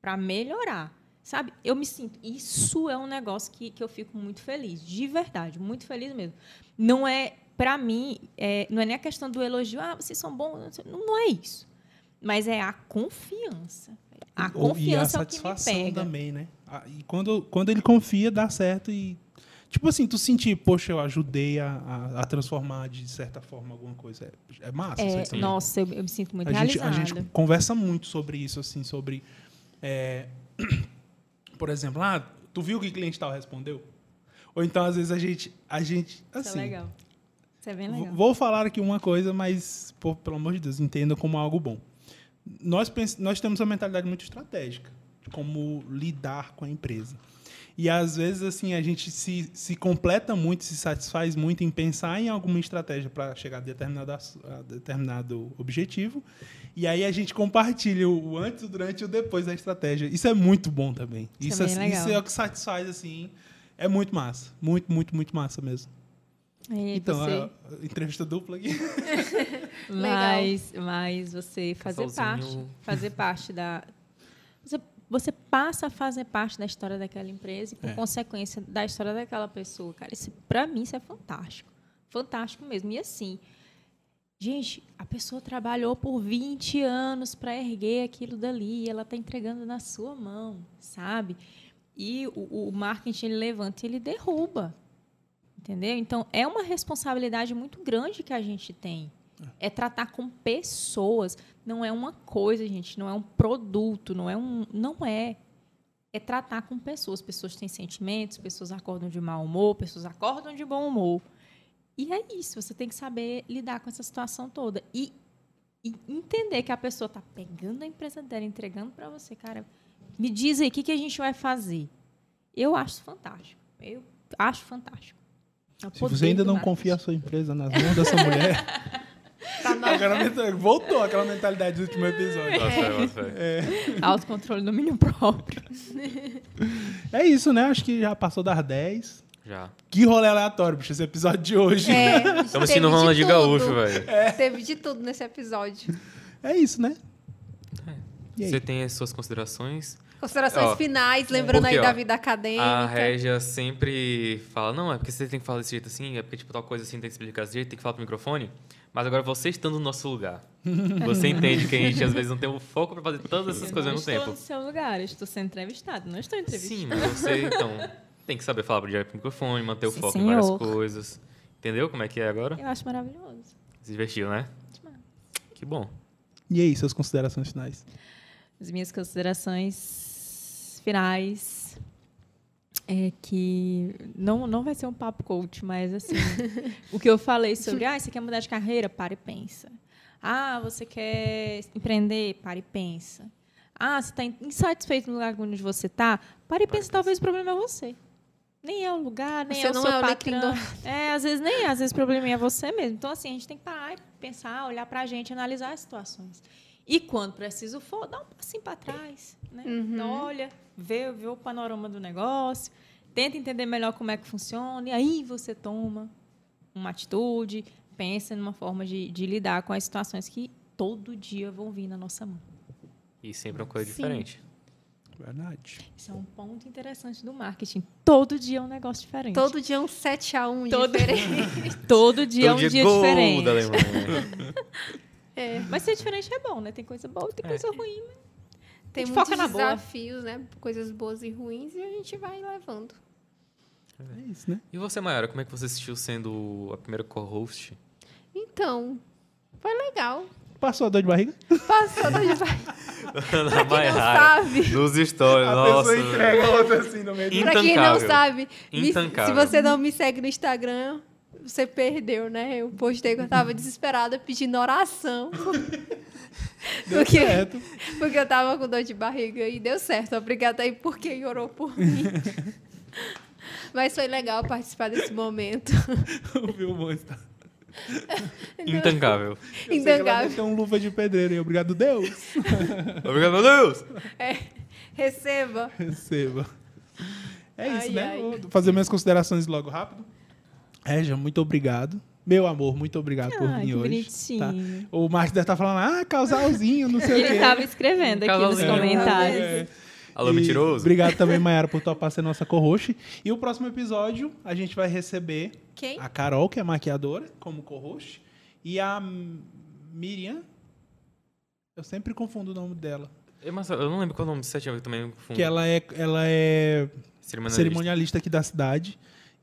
para melhorar. Sabe? Eu me sinto. Isso é um negócio que, que eu fico muito feliz, de verdade, muito feliz mesmo. Não é, para mim, é, não é nem a questão do elogio, ah, vocês são bons, não, não é isso. Mas é a confiança. A e a confiança é o que me satisfação pega. também, né? E quando, quando ele confia, dá certo e. Tipo assim, tu sentir, poxa, eu ajudei a, a, a transformar de certa forma alguma coisa. É, é massa isso É, nossa, eu, eu me sinto muito a gente, a realizada. gente conversa muito sobre isso, assim, sobre. é, por exemplo, ah, tu viu o que o cliente tal respondeu? Ou então, às vezes, a gente. A gente Isso assim, é legal. Isso é bem legal. Vou falar aqui uma coisa, mas, pô, pelo amor de Deus, entenda como algo bom. Nós, nós temos uma mentalidade muito estratégica de como lidar com a empresa. E às vezes, assim, a gente se, se completa muito, se satisfaz muito em pensar em alguma estratégia para chegar a determinado, a determinado objetivo. E aí a gente compartilha o antes, o durante e o depois da estratégia. Isso é muito bom também. Isso é Isso, bem é, isso é o que satisfaz, assim. É muito massa. Muito, muito, muito massa mesmo. E então, você- a, entrevista dupla aqui. Mas, mas você fazer Casalzinho. parte, fazer parte da. Você, passa a fazer parte da história daquela empresa e, por É. consequência, da história daquela pessoa. Cara, isso, pra mim, isso é fantástico. Fantástico mesmo. E assim, gente, a pessoa trabalhou por 20 anos para erguer aquilo dali ela está entregando na sua mão, sabe? E o, o marketing ele levanta e ele derruba. Entendeu? Então, é uma responsabilidade muito grande que a gente tem. É tratar com pessoas. Não é uma coisa, gente. Não é um produto. Não é um. Não é. É tratar com pessoas. Pessoas têm sentimentos, pessoas acordam de mau humor, pessoas acordam de bom humor. E é isso. Você tem que saber lidar com essa situação toda. E, e entender que a pessoa está pegando a empresa dela, entregando para você. Cara, me diz aí, o que, que a gente vai fazer? Eu acho fantástico. Eu acho fantástico. Se você ainda não confia a sua empresa nas mãos dessa mulher. Tá mentalidade- voltou aquela mentalidade do último episódio. Bota fé, bota fé. Autocontrole do domínio próprio. É isso, né? Acho que já passou das 10. Já. Que rolê aleatório, bicho, esse episódio de hoje. É, Estamos Ronald de. Gaúcho, velho. Teve de tudo nesse episódio. É isso, né? E aí? Você tem as suas considerações? Considerações Ó, finais, lembrando porque, aí da ó, vida acadêmica. A Régia sempre fala, não, é porque você tem que falar desse jeito assim, é porque tipo, tal coisa assim tem que explicar desse jeito, tem que falar pro microfone. Mas agora você estando no nosso lugar, você entende que a gente às vezes não tem o foco pra fazer todas essas Eu coisas ao não mesmo estou tempo. no seu lugar, eu estou sendo entrevistado, não estou entrevistando. Sim, mas você, então, tem que saber falar pro direto pro microfone, manter o Sim, foco em várias senhor. coisas. Entendeu como é que é agora? Eu acho maravilhoso. Se divertiu, né? Demais. Que bom. E aí, suas considerações finais? As minhas considerações finais. É que não, não vai ser um papo coach, mas assim, o que eu falei sobre, ah, você quer mudar de carreira? Para e pensa. Ah, você quer empreender? Para e pensa. Ah, você está insatisfeito no lugar onde você está? Para e pensa, talvez o problema é você. Nem é o lugar, nem Você é o não seu é o patrão. É, às vezes nem é, às vezes o problema é você mesmo. Então, assim, a gente tem que parar e pensar, olhar pra gente, analisar as situações. E quando preciso for, dá um passinho para trás. Né? Então, olha, vê, vê o panorama do negócio, tenta entender melhor como é que funciona, e aí você toma uma atitude, pensa numa forma de, de lidar com as situações que todo dia vão vir na nossa mão. E sempre uma coisa Sim. diferente. Verdade. Isso é um ponto interessante do marketing. Todo dia é um negócio diferente. Todo dia um 7x1 Todo- diferente. Todo dia é um Todo dia gol diferente. da Alemanha. É, Mas ser diferente é bom, né? Tem coisa boa e tem É. coisa ruim. Né? tem gente muitos foca na boa. desafios, né? Coisas boas e ruins e a gente vai levando. É isso, né? E você, Mayara, como é que você se sentiu sendo a primeira co-host? Então, foi legal. Passou a dor de barriga? Passou da gente. Ana Pra quem não sabe, nos stories, nossa. a outra assim no meio pra quem não sabe, me- se você não me segue no Instagram, você perdeu, né? Eu postei que eu tava desesperada pedindo oração. Deu Porque, certo. porque eu tava com dor de barriga e deu certo. Obrigada aí por quem orou por mim. Mas foi legal participar desse momento. Ouviu o monstro. Intancável. Eu deve ter um luva de pedreiro e obrigado, Deus. Obrigado, Deus! Receba. Receba. É isso, Ai, né? ai. Vou fazer minhas considerações logo rápido. Regia, muito obrigado. Meu amor, muito obrigado por Ai, vir hoje. bonitinho. tá? O Marcos deve estar falando, ah, casalzinho, não sei o Ele quê. estava escrevendo aqui nos Casalzinho. comentários. É. Alô, E mentiroso? Obrigado também, Mayara, por topar ser nossa co-host. E o próximo episódio, a gente vai receber Quem? a Carol, que é maquiadora, como co-host, e a Miriam. Eu sempre confundo o nome dela. Eu, mas eu não lembro qual é o nome set, eu também confundo. Que ela é, ela é Cerimonialista. cerimonialista aqui da cidade.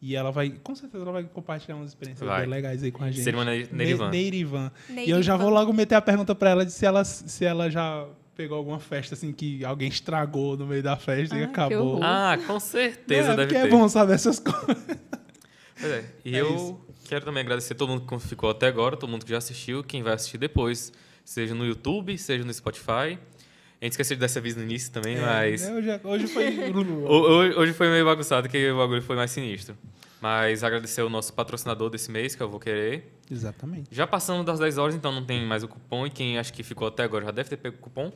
E ela vai, com certeza, ela vai compartilhar umas experiências Vai. bem legais aí com a gente. Cerimonialista Ne- Nerivan. Neirivan. E Neirivan. eu já vou logo meter a pergunta pra ela de se ela, se ela já pegou alguma festa assim que alguém estragou no meio da festa e Ah, que acabou. Ah, com certeza é, deve porque ter. é bom saber essas coisas. Pois é. E É eu isso. quero também agradecer todo mundo que ficou até agora, todo mundo que já assistiu, quem vai assistir depois, seja no YouTube, seja no Spotify. A gente esqueceu de dar esse aviso no início também, mas. É, hoje, hoje foi. Ho- Hoje, hoje foi meio bagunçado, que o bagulho foi mais sinistro. Mas agradecer o nosso patrocinador desse mês, que eu vou querer. Exatamente. Já passando das 10 horas, então não tem mais o cupom. E quem acha que ficou até agora já deve ter pego o cupom.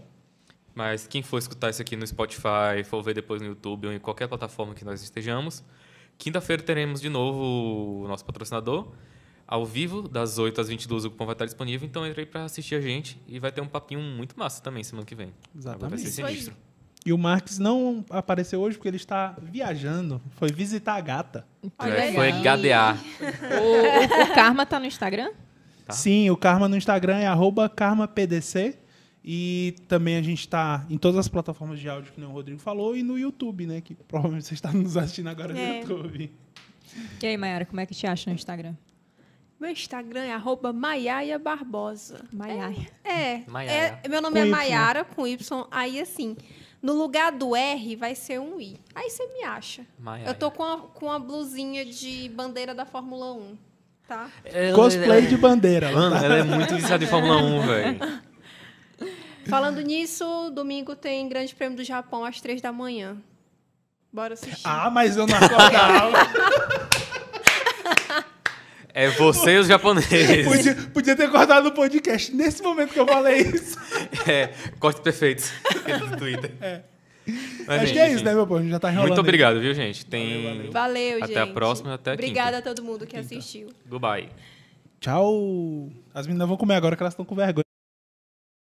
Mas quem for escutar isso aqui no Spotify, for ver depois no YouTube ou em qualquer plataforma que nós estejamos, quinta-feira teremos de novo o nosso patrocinador. Ao vivo, das 8 às 22, o cupom vai estar disponível. Então entre aí pra assistir a gente. E vai ter um papinho muito massa também semana que vem. Agora Vai ser Exatamente. Sinistro. E o Marques não apareceu hoje porque ele está viajando. Foi visitar a gata. É, foi GADA. O, o- o Karma tá no Instagram? Tá. Sim, o Karma no Instagram é arroba KarmaPDC. E também a gente está em todas as plataformas de áudio que o Rodrigo falou e no YouTube, né? Que provavelmente você está nos assistindo agora no É. YouTube. E aí, Mayara, como é que te acha no Instagram? Meu Instagram é arroba Maiaia Barbosa. Maiaia. É, Maiara. é, meu nome Com é. Maiara, com Y. Aí, assim, no lugar do R vai ser um I. Aí você me acha. Maiaia. Eu tô com a, com a blusinha de bandeira da Fórmula 1, tá? Ela- Cosplay ela- de bandeira. Mano, ela é muito viciada em Fórmula 1, velho. Falando nisso, domingo tem Grande Prêmio do Japão às três da manhã. Bora assistir. Ah, mas eu não acordava. É você e os japoneses. podia, podia ter cortado o podcast nesse momento que eu falei isso. É, cortes perfeitos do Twitter. Mas, Acho gente, que é isso, né, meu povo? A gente já tá enrolando. Muito aí. obrigado, viu, gente? Tem. Valeu, Até gente. a próxima, até a Obrigada a todo mundo que assistiu. Goodbye. Tchau. As meninas vão comer agora que elas estão com vergonha.